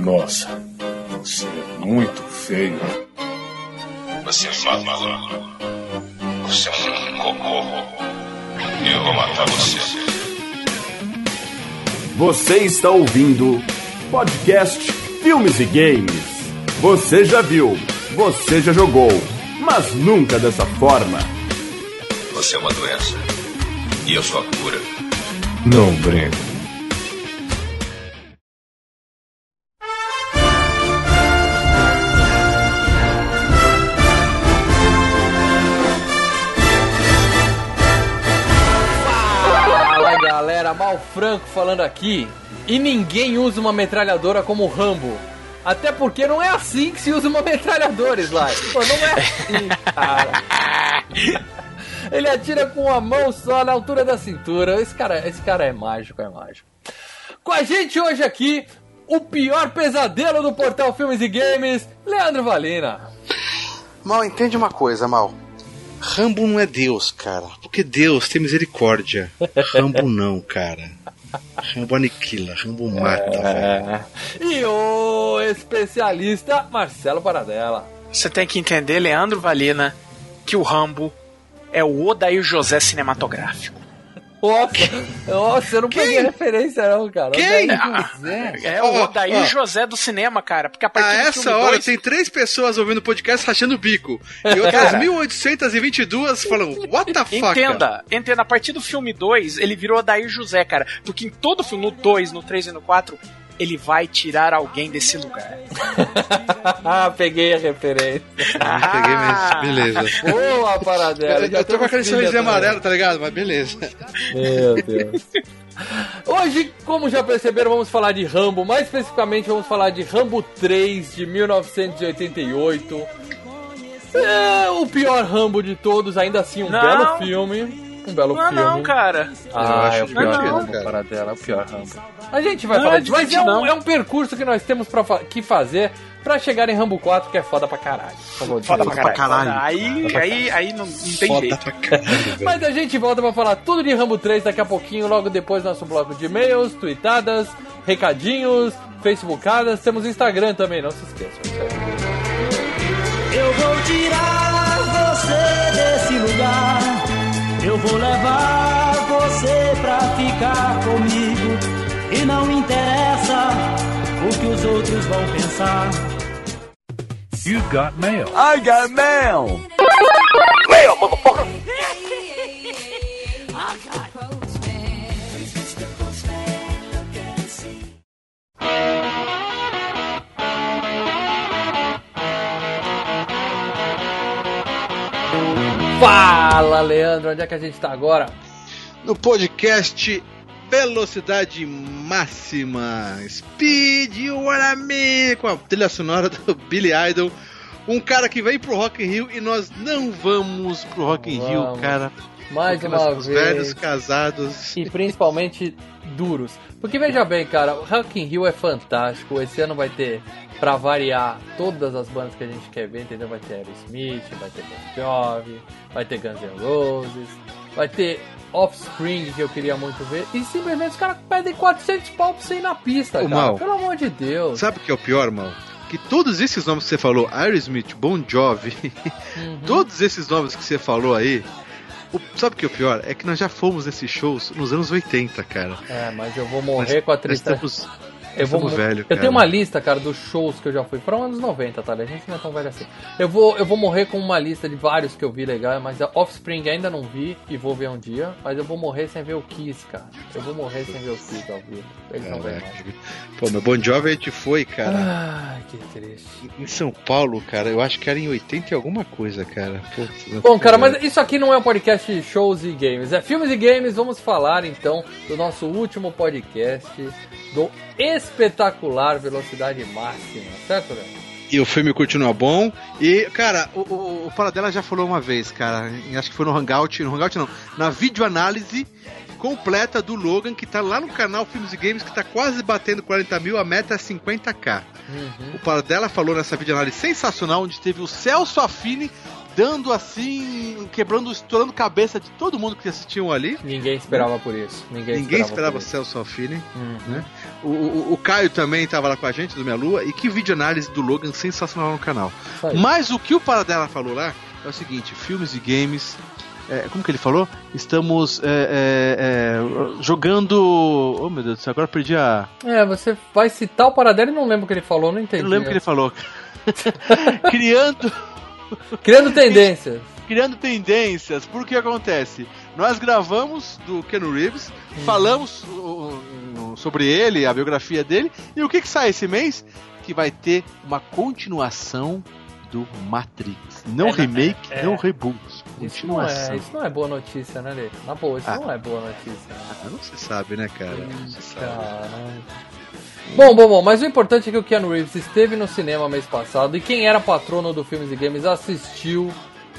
Nossa, você é muito feio. Você é maluco. Você é um cocô. Eu vou matar você. Você está ouvindo podcast Filmes e Games. Você já viu, você já jogou, mas nunca dessa forma. Você é uma doença. E eu sou a cura. Não brinco. Franco falando aqui. E ninguém usa uma metralhadora como Rambo. Até porque não é assim que se usa uma metralhadora, Sly. Pô, não é assim, cara. Ele atira com a mão só na altura da cintura. Esse cara, esse cara é mágico, é mágico. Com a gente hoje aqui, o pior pesadelo do portal Filmes e Games, Leandro Valina. Mal, entende uma coisa, Mal. Rambo não é Deus, cara. Porque Deus tem misericórdia. Rambo não, cara. Rambo aniquila, Rambo mata, velho. E o especialista Marcelo Paradela. Você tem que entender, Leandro Valina, que o Rambo é o Odair José cinematográfico. Nossa, nossa, eu não peguei a referência não, cara. Quem? Odair José. É o Odair ó. José do cinema, cara. Porque a partir A do essa filme hora dois- tem três pessoas ouvindo o podcast rachando o bico. E outras 1822 falam, what the fuck? cara? Entenda, entenda, a partir do filme 2, ele virou Odair José, cara. Porque em todo filme, no 2, no 3 e no 4, ele vai tirar alguém desse lugar. ah, peguei a referência. Peguei mesmo, beleza. Boa, Paradela. Eu, eu tô com aquele sorrisinho amarelo, tá ligado? Mas beleza. Meu Deus. Hoje, como já perceberam, vamos falar de Rambo. Mais especificamente, vamos falar de Rambo 3 de 1988. É o pior Rambo de todos, ainda assim, um Não. belo filme. Um belo Não, filme. não, cara. Ah, acho é o pior divertido, Rambo, cara. Paradela, é o pior Rambo. A gente vai Não, falar é disso, mas é um, não. é um percurso que nós temos pra, fa- que fazer pra chegar em Rambo 4, que é foda pra caralho. Foda isso. pra caralho. caralho. Aí, aí, aí não, não tem Foda jeito. caralho. Mas a gente volta pra falar tudo de Rambo 3 daqui a pouquinho, logo depois do nosso bloco de e-mails, tweetadas, recadinhos, facebookadas, temos Instagram também, não se esqueçam. Eu vou tirar você desse lugar. Eu vou levar você pra ficar comigo. E não interessa o que os outros vão pensar. You got mail. I got mail. Fala, Leandro, onde é que a gente tá agora? No podcast Velocidade Máxima Speed Me com a trilha sonora do Billy Idol. Um cara que vem pro Rock in Rio e nós não vamos pro Rock in Rio, cara. Mais uma nós vez. velhos casados. E principalmente duros. Porque veja bem, cara, o Rock in Rio é fantástico. Esse ano vai ter, pra variar, todas as bandas que a gente quer ver, entendeu? Vai ter Aerosmith, vai ter Bon Jovi, vai ter Guns N' Roses, vai ter Offspring, que eu queria muito ver. E simplesmente os caras pedem 400 pau pra você ir na pista, Ô, cara. Mal. Pelo amor de Deus. Sabe o que é o pior, mal? Que todos esses nomes que você falou, Aerosmith, Bon Jovi, Uhum. todos esses nomes que você falou aí, o- sabe o que é o pior? É que nós já fomos nesses shows nos anos 80, cara. É, mas eu vou morrer com a Nós tristeza. estamos, Eu, vou, estamos velho, eu cara. tenho uma lista, cara, dos shows que eu já fui. Foram anos 90, tá? A gente não é tão velho assim. Eu vou, eu vou morrer com uma lista de vários que eu vi legal, mas a Offspring ainda não vi e vou ver um dia. Mas eu vou morrer sem ver o Kiss, cara. Eu vou morrer sem ver o Kiss ao vivo. Eles não vêm mais. Pô, no Bon Jovi a gente foi, cara, Ai, que triste. em São Paulo, cara, eu acho que era em 80 e alguma coisa, cara. Putz, Bom, cara, mas isso aqui não é um podcast de shows e games, é filmes e games. Vamos falar então do nosso último podcast do espetacular Velocidade Máxima, certo, Léo? E o filme continua bom. E, cara, o, o, o Paradela já falou uma vez, cara. Acho que foi no Hangout. No Hangout não. Na videoanálise completa do Logan, que tá lá no canal Filmes e Games, que tá quase batendo 40 mil, a meta é 50k. Uhum. O Paradela falou nessa videoanálise sensacional, onde teve o Celso Affini dando assim, quebrando, estourando cabeça de todo mundo que assistiu ali. Ninguém esperava por isso. Ninguém, Ninguém esperava, esperava. Celso Alfine. Uhum. né? O, o, o Caio também estava lá com a gente, do Minha Lua, e que vídeo análise do Logan sensacional no canal. Mas o que o Paradela falou lá é o seguinte: filmes e games. é, como que ele falou? Estamos é, é, é, jogando. Oh meu Deus do céu, agora perdi a. É, você vai citar o Paradelo e não lembro o que ele falou, não entendi. Não lembro o que ele falou. criando, Criando tendências. criando tendências. Por que acontece? Nós gravamos do Ken Reeves, falamos uh, uh, sobre ele, a biografia dele, e o que, que sai esse mês? Que vai ter uma continuação do Matrix. Não É, remake, é. não reboot. Isso não, é, Continuação. isso não é boa notícia, né, Lê? Na boa, isso Ah. não é boa notícia. Ah, não se sabe, né, cara? Não se sabe. Caralho. Bom, bom, bom, mas o importante é que o Keanu Reeves esteve no cinema mês passado e quem era patrono do Filmes e Games assistiu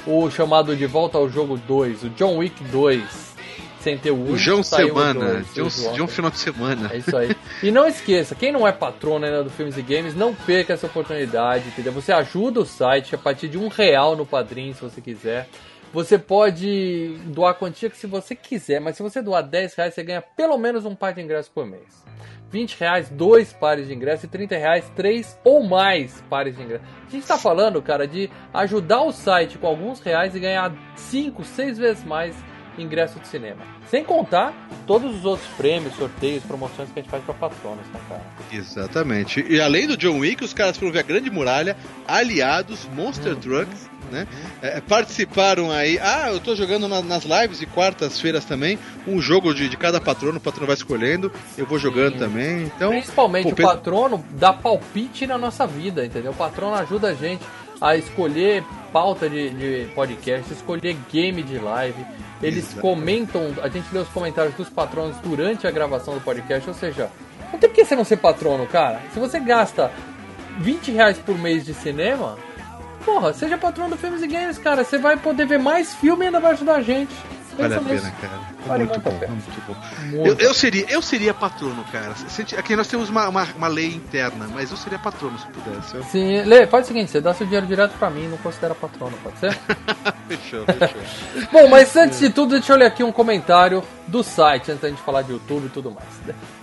o chamado De Volta ao Jogo 2, o John Wick 2, sem ter o 1. O João Semana, 2, de um, o João. de um final de semana. É isso aí. E não esqueça, quem não é patrono ainda do Filmes e Games, não perca essa oportunidade, entendeu? Você ajuda o site a partir de um real no padrinho, se você quiser. Você pode doar a quantia que se você quiser, mas se você doar 10 reais, você ganha pelo menos um par de ingressos por mês. 20 reais, dois pares de ingressos e 30 reais, três ou mais pares de ingressos. A gente tá falando, cara, de ajudar o site com alguns reais e ganhar 5, 6 vezes mais ingresso de cinema. Sem contar todos os outros prêmios, sorteios, promoções que a gente faz pra patronos, né, cara? Exatamente. E além do John Wick, os caras foram ver a Grande Muralha, Aliados, Monster Trucks, né? É, participaram aí. Ah, eu tô jogando na- nas lives de quartas-feiras também. Um jogo de, de cada patrono, o patrono vai escolhendo. Eu vou jogando Sim. também. Então, Principalmente pô, o patrono dá palpite na nossa vida, entendeu? O patrono ajuda a gente a escolher pauta de, de podcast, escolher game de live. Eles Exato. comentam, a gente lê os comentários dos patronos durante a gravação do podcast, ou seja, não tem por que você não ser patrono, cara. Se você gasta 20 reais por mês de cinema, porra, seja patrono do Filmes e Games, cara. Você vai poder ver mais filme e ainda vai ajudar a gente. Vale a nisso. pena, cara. Vale muito bom, muito bom. Muito. Eu, eu seria, eu seria patrono, cara. Aqui nós temos uma, uma, uma lei interna, mas eu seria patrono se pudesse. Eu- Sim, Lê, faz o seguinte, você dá seu dinheiro direto pra mim, não considera patrono, pode ser? Fechou, fechou. Bom, mas antes de tudo, deixa eu ler aqui um comentário do site, antes da gente falar de YouTube e tudo mais.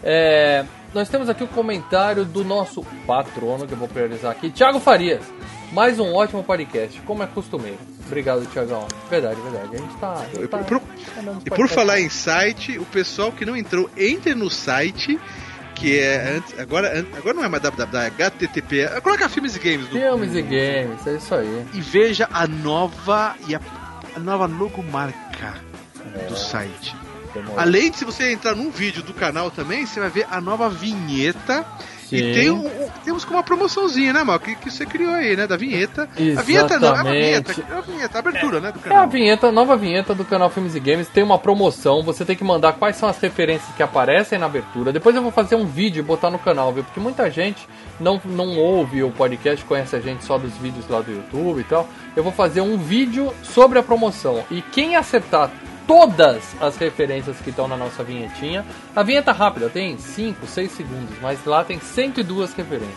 É, nós temos aqui o comentário do nosso patrono, que eu vou priorizar aqui, Thiago Farias. Mais um ótimo podcast, como é costumeiro. Obrigado, Thiagão. Verdade, verdade. A gente tá. a gente E tá por- andando nos E por falar em site, o pessoal que não entrou, entre no site, que é antes, agora, agora não é mais www, é HTTP. Coloca filmes e games no, Filmes e games, é isso aí. e veja a nova e a, a nova logomarca do site. Além de se você entrar num vídeo do canal também, você vai ver a nova vinheta. Sim. E tem um, temos com uma promoçãozinha, né, Mal? Que, que você criou aí, né? Da vinheta. A vinheta não, é uma vinheta. Exatamente. É uma vinheta, a abertura, né? Do É a canal. vinheta, nova vinheta do canal Filmes e Games. Tem uma promoção. Você tem que mandar quais são as referências que aparecem na abertura. Depois eu vou fazer um vídeo e botar no canal, viu? Porque muita gente não, não ouve o podcast, conhece a gente só dos vídeos lá do YouTube e tal. Eu vou fazer um vídeo sobre a promoção. E quem acertar todas as referências que estão na nossa vinhetinha, a vinheta rápida tem 5, 6 segundos, mas lá tem 102 referências.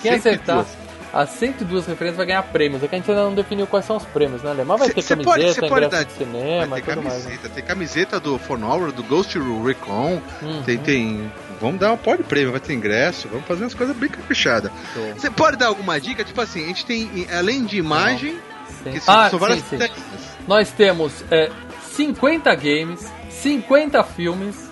Quem 102. acertar as 102 referências vai ganhar prêmios. É que a gente ainda não definiu quais são os prêmios, né, Mas vai Cê- ter cê camiseta, pode- pode ingresso dar- de cinema Vai ter mais. né? camiseta, tem camiseta do For Honor, do Ghost Recon, Uhum. tem, tem. Vamos dar uma pode prêmio, vai ter ingresso, vamos fazer umas coisas bem caprichadas. Você pode dar alguma dica? Tipo assim, a gente tem, além de imagem, Sim. que são, Ah, são várias sim, sim. Nós temos é, 50 games, 50 filmes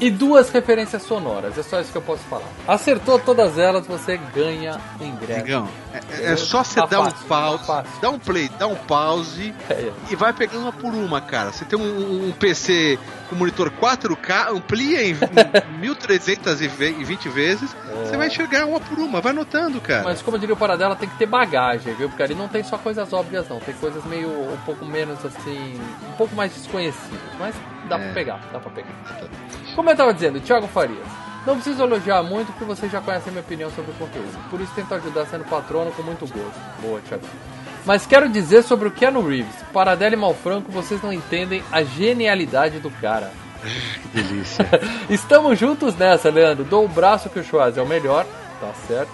e duas referências sonoras. É só isso que eu posso falar. Acertou todas elas, você ganha ingresso. Digão, é, é só você Tá dar um pause, tá fácil. dá um play, dá um pause É, e vai pegando uma por uma, cara. Você tem um, um PC com monitor 4K, amplia em 1320 vezes, você vai enxergar uma por uma, vai anotando, cara. É. Mas como eu diria o Paradela, tem que ter bagagem, viu? Porque ali não tem só coisas óbvias, não. Tem coisas meio um pouco menos assim. um pouco mais desconhecidas. Mas dá É. pra pegar, dá pra pegar. Como eu tava dizendo, Thiago Farias. Não preciso elogiar muito porque você já conhece a minha opinião sobre o conteúdo. Por isso tento ajudar sendo patrono com muito gosto. Boa, Thiago. Mas quero dizer sobre o Keanu Reeves. Paradela e Malfranco, vocês não entendem a genialidade do cara. Que delícia. Estamos juntos nessa, Leandro. Dou o braço que o Schwarz é o melhor, tá certo.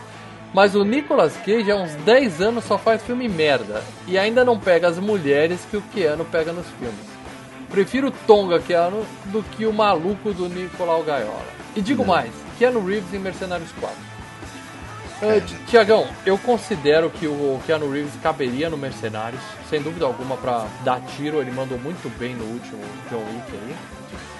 Mas o Nicolas Cage há uns 10 anos só faz filme merda. E ainda não pega as mulheres que o Keanu pega nos filmes. Prefiro o Tonga Keanu do que o maluco do Nicolau Gaiola. E digo mais, Keanu Reeves em Mercenários 4. Uh, Tiagão, eu considero que o Keanu Reeves caberia no Mercenários, sem dúvida alguma, pra dar tiro. Ele mandou muito bem no último John Wick aí.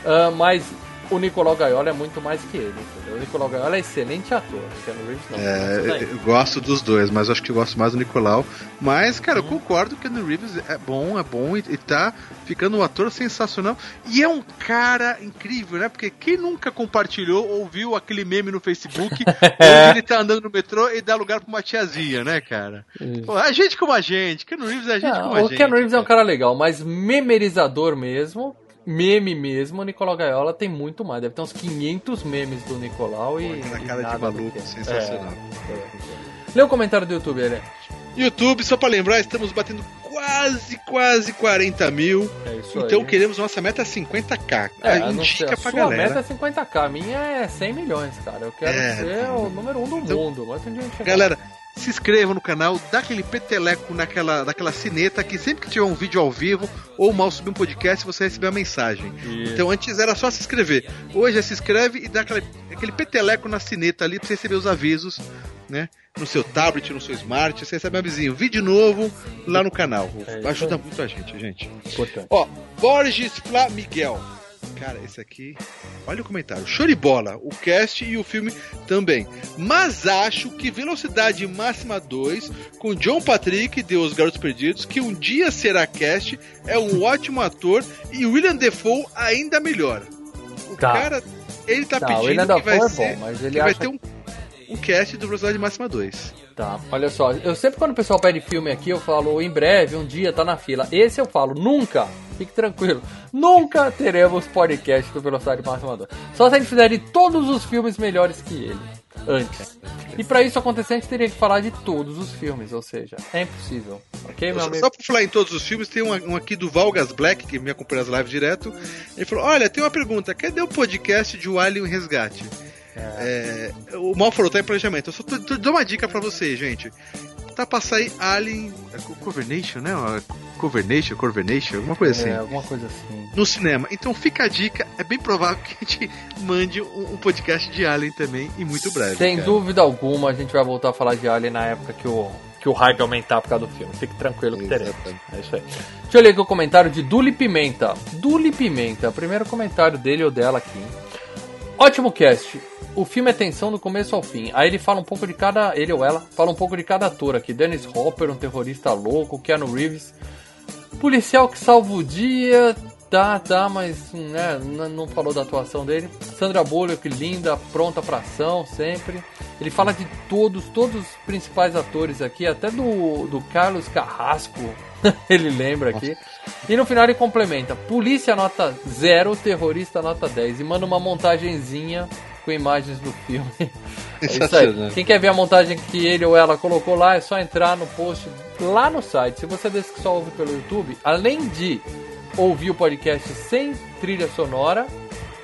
Uh, mas o Nicolau Gaiola é muito mais que ele, entendeu? O Nicolau Gaiola é excelente ator, o Keanu Reeves não. É, eu gosto dos dois, mas acho que eu gosto mais do Nicolau. Mas, cara, eu concordo que o Keanu Reeves é bom, é bom e, e tá ficando um ator sensacional. E é um cara incrível, né? Porque quem nunca compartilhou ou viu aquele meme no Facebook onde ele tá andando no metrô e dá lugar pra uma tiazinha, né, cara? Pô, a gente como a gente, Keanu Reeves é a gente Não, como a o gente. Keanu Reeves é um cara. cara legal, mas memerizador mesmo, meme mesmo, o Nicolau Gaiola tem muito mais. Deve ter uns 500 memes do Nicolau e. Aquela e cara de maluco, sensacional. É, é. Lê o comentário do YouTube, ele. YouTube, só pra lembrar, estamos batendo quase, quase 40 mil. É isso Então aí. queremos nossa meta 50k. É, a, sei, indica a pra sua galera. meta é 50k, a minha é 100 milhões, cara. Eu quero É, ser o número um do então- mundo. Mas um dia a gente chega Galera, se inscreva no canal, dá aquele peteleco naquela, naquela sineta que sempre que tiver um vídeo ao vivo ou mal subir um podcast, você receber a mensagem. Isso. Então antes era só se inscrever. Hoje é se inscreve e dá aquela, aquele peteleco na sineta ali pra você receber os avisos, né? No seu tablet, no seu smart, você recebe um avisinho. Vídeo novo lá no canal. É Ajuda muito a gente, gente. Importante. Ó, Borges Fla Miguel. Cara, esse aqui. Olha o comentário. Show de bola. O cast e o filme também. Mas acho que Velocidade Máxima 2, com John Patrick de Os Garotos Perdidos, que um dia será cast, é um ótimo ator e William Defoe ainda melhor. O Tá. cara, ele tá, Tá, pedindo que vai é ser, bom, mas ele que vai ter um, um cast do Velocidade Máxima 2. Tá, olha só, eu sempre quando o pessoal pede filme aqui, eu falo em breve, um dia, tá na fila. Esse eu falo, nunca, fique tranquilo, nunca teremos podcast do Velocidade Máxima 2. Só se a gente fizer de todos os filmes melhores que ele, antes. E pra isso acontecer, a gente teria que falar de todos os filmes, ou seja, é impossível. Ok, meu amigo? só pra falar em todos os filmes, tem um, um aqui do Valgas Black, que me acompanha nas lives direto. Ele falou: Olha, tem uma pergunta: cadê o podcast de O Alien Resgate? É, o Mal falou, tá em planejamento. Eu só tô, tô- dou uma dica pra vocês, gente. Tá pra sair Alien. é, Co- Covernation, né? Covernation, Corvernation, alguma coisa assim. É, alguma coisa assim. No cinema. Então fica a dica, é bem provável que a gente mande um, um podcast de Alien também, e muito breve. Sem cara. dúvida alguma, a gente vai voltar a falar de Alien na época que o, que o hype aumentar por causa do filme. Fique tranquilo que teremos. É isso aí. Deixa eu ler aqui o comentário de Duli Pimenta. Duli Pimenta, primeiro comentário dele ou dela aqui. Ótimo cast. O filme é tensão do começo ao fim. Aí ele fala um pouco de cada. Ele ou ela fala um pouco de cada ator aqui. Dennis Hopper, um terrorista louco. Keanu Reeves, policial que salva o dia. Tá, tá, mas né, não falou da atuação dele. Sandra Bullock, linda, pronta pra ação, sempre. Ele fala de todos, todos os principais atores aqui, até do, do Carlos Carrasco, ele lembra aqui. E no final ele complementa: Polícia nota 0, terrorista nota 10. E manda uma montagenzinha com imagens do filme. É isso aí. Sensacional. Quem quer ver a montagem que ele ou ela colocou lá, é só entrar no post lá no site. Se você desse que só ouve pelo YouTube, além de ouvir o podcast sem trilha sonora,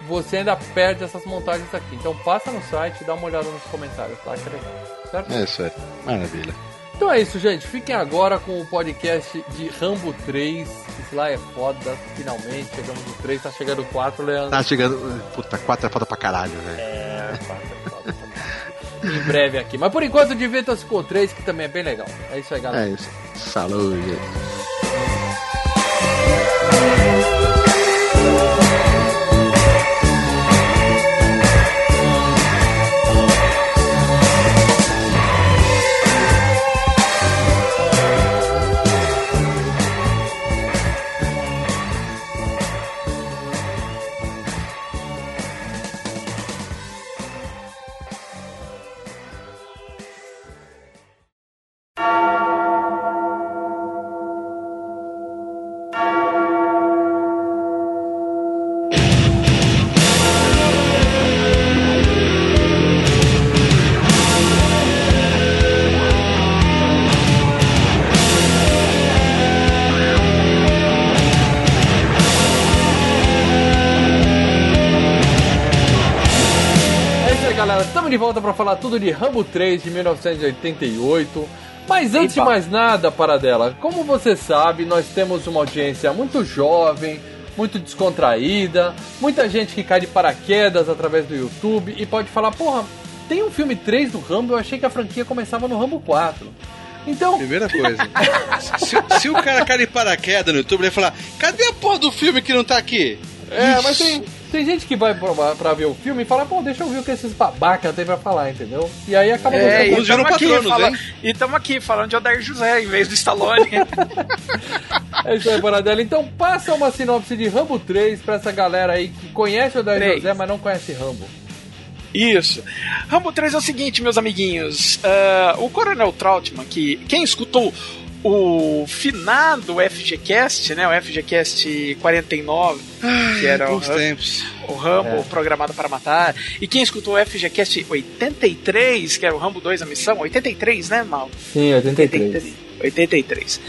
você ainda perde essas montagens aqui. Então passa no site e dá uma olhada nos comentários, tá? Certo? É isso aí. Maravilha. Então é isso, gente. Fiquem agora com o podcast de Rambo 3. Esse lá é foda, finalmente. Chegamos no 3, tá chegando o 4, Leandro. Tá chegando. Puta, 4 é foda pra caralho, velho. É, 4 é foda. tá em breve aqui. Mas por enquanto, divirtam-se com o 3, que também é bem legal. É isso aí, galera. É isso. Falou, Yeah. De volta para falar tudo de Rambo 3 de 1988. Mas antes de Epa. mais nada, Paradela, como você sabe, nós temos uma audiência muito jovem, muito descontraída, muita gente que cai de paraquedas através do YouTube e pode falar, porra, tem um filme 3 do Rambo, eu achei que a franquia começava no Rambo 4. Então, Primeira coisa. se, se o cara cair de paraquedas no YouTube, ele vai falar: cadê a porra do filme que não tá aqui? É, mas tem, tem gente que vai pra, pra ver o filme e fala, pô, deixa eu ver o que esses babacas têm pra falar, entendeu? E aí acaba É, viram estamos aqui, patronos, fala- hein? e estamos aqui falando de Odair José em vez do Stallone. É isso aí, Paradela. Então passa uma sinopse de Rambo 3 pra essa galera aí que conhece o Daí Três. José, mas não conhece Rambo. Isso. Rambo 3 é o seguinte, meus amiguinhos. ah, o Coronel Trautmann, que quem escutou o finado FGCast, né? O FGCast 49, que era o, o Rambo É. programado para matar. E quem escutou o FGCast 83, que era o Rambo 2 a missão, 83, né, Mal? Sim, 83. 83.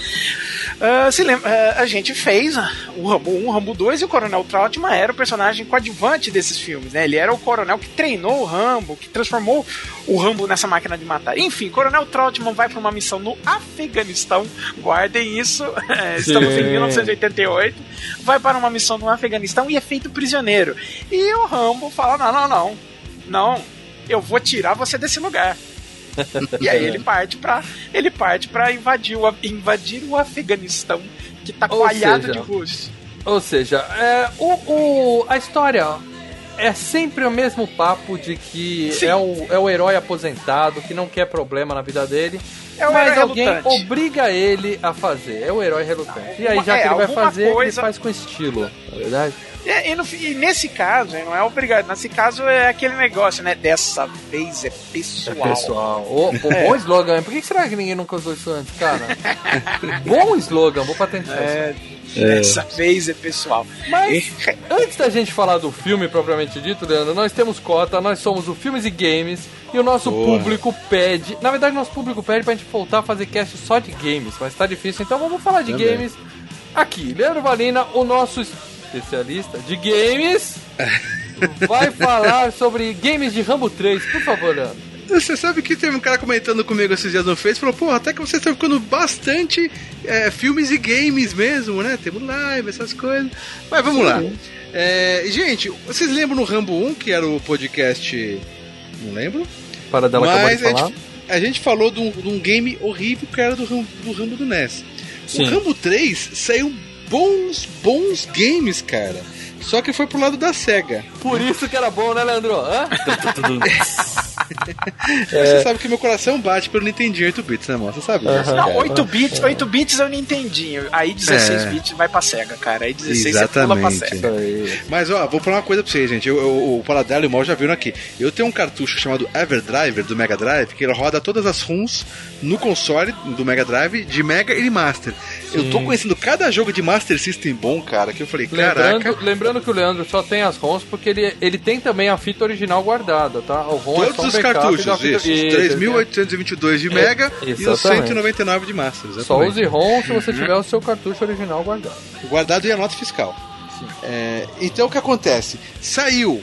Ah, se lembra, ah, a gente fez ah, o Rambo 1, o Rambo 2 e o Coronel Trautmann era o personagem coadjuvante desses filmes, né? Ele era o coronel que treinou o Rambo, que transformou o Rambo nessa máquina de matar. Enfim, Coronel Trautmann vai para uma missão no Afeganistão, guardem isso, eh, estamos em Sim. 1988, vai para uma missão no Afeganistão e é feito prisioneiro. E o Rambo fala: não, não, não, não, eu vou tirar você desse lugar. E aí ele parte pra. Ele parte para invadir o, invadir o Afeganistão, que tá Ou coalhado seja, de russos. Ou seja, é, o, o- a história é sempre o mesmo papo de que Sim. é o, é o herói aposentado que não quer problema na vida dele. É mas alguém relutante. obriga ele a fazer. É o herói relutante. E aí, já É, que ele vai fazer, coisa- ele faz com estilo, na verdade. E, e no e nesse caso, não é obrigado. Nesse caso é aquele negócio, né? Dessa vez é É pessoal. pessoal. Ô, pô, Bom slogan. Por que será que ninguém nunca usou isso antes, cara? bom slogan, vou patentear isso. É, Dessa vez é pessoal. Mas antes da gente falar do filme propriamente dito, Leandro, nós temos cota, nós somos o Filmes e Games e o nosso Boa. público pede. Na verdade, nosso público pede pra gente voltar a fazer cast só de games, mas tá difícil, então vamos falar de Também. games aqui. Leandro Valina, o nosso especialista de games, vai falar sobre games de Rambo 3. Por favor, Leandro. Você sabe que teve um cara comentando comigo esses dias no Face, falou, pô, até que vocês estão ficando bastante é, filmes e games mesmo, né? Temos live, essas coisas. Mas vamos lá. É, gente, vocês lembram no Rambo 1, que era o podcast. Não lembro? Para acabou de Mas a falar. gente, a gente falou de um, de um game horrível que era do, Ram- do Rambo do NES. Sim. O Rambo 3 saiu bons, bons games, cara. Só que foi pro lado da SEGA. Por isso que era bom, né, Leandro? Hã? Você sabe que meu coração bate pelo Nintendinho 8 bits, né, mano? Você sabe disso. Aham. Não, cara. 8 bits, 8 bits eu não entendi. Aí 16 É. bits vai pra SEGA, cara. Aí 16 você pula pra Exatamente. SEGA. Mas ó, vou falar uma coisa pra vocês, gente. Eu, eu- o Paladar e o Mal já viram aqui. Eu tenho um cartucho chamado Everdriver do Mega Drive, que ele roda todas as ROMs no console do Mega Drive de Mega e de Master. Eu tô conhecendo cada jogo de Master System bom, cara, que eu falei, caraca. Lembrando, lembrando que o Leandro só tem as ROMs porque ele, ele tem também a fita original guardada, tá? O ROM é só Todos um os backup cartuchos, fita- isso. Os Isso, 3.822 de Mega e os exatamente. 199 de Master. Só exatamente. use ROM se você tiver o seu cartucho original guardado. guardado e a nota fiscal. É, então o que acontece? Saiu.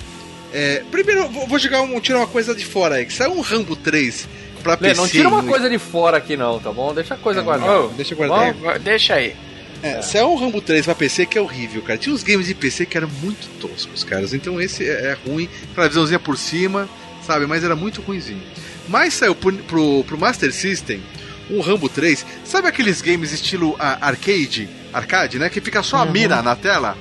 é, primeiro, vou, vou jogar um, tirar uma coisa de fora aí. Saiu um Rambo 3 pra Lê, PC. não tira uma coisa de fora aqui não, tá bom? Deixa a coisa guardada. Oh, Deixa eu guardar. É, deixa aí. É, Saiu um Rambo 3 pra PC que é horrível, cara. Tinha uns games de PC que eram muito toscos, caras. Então esse é, é ruim. Aquela visãozinha por cima, sabe? Mas era muito ruimzinho. Mas saiu pro, pro, pro Master System um Rambo 3. Sabe aqueles games estilo ah, arcade? Arcade, né? Que fica só a mira na tela?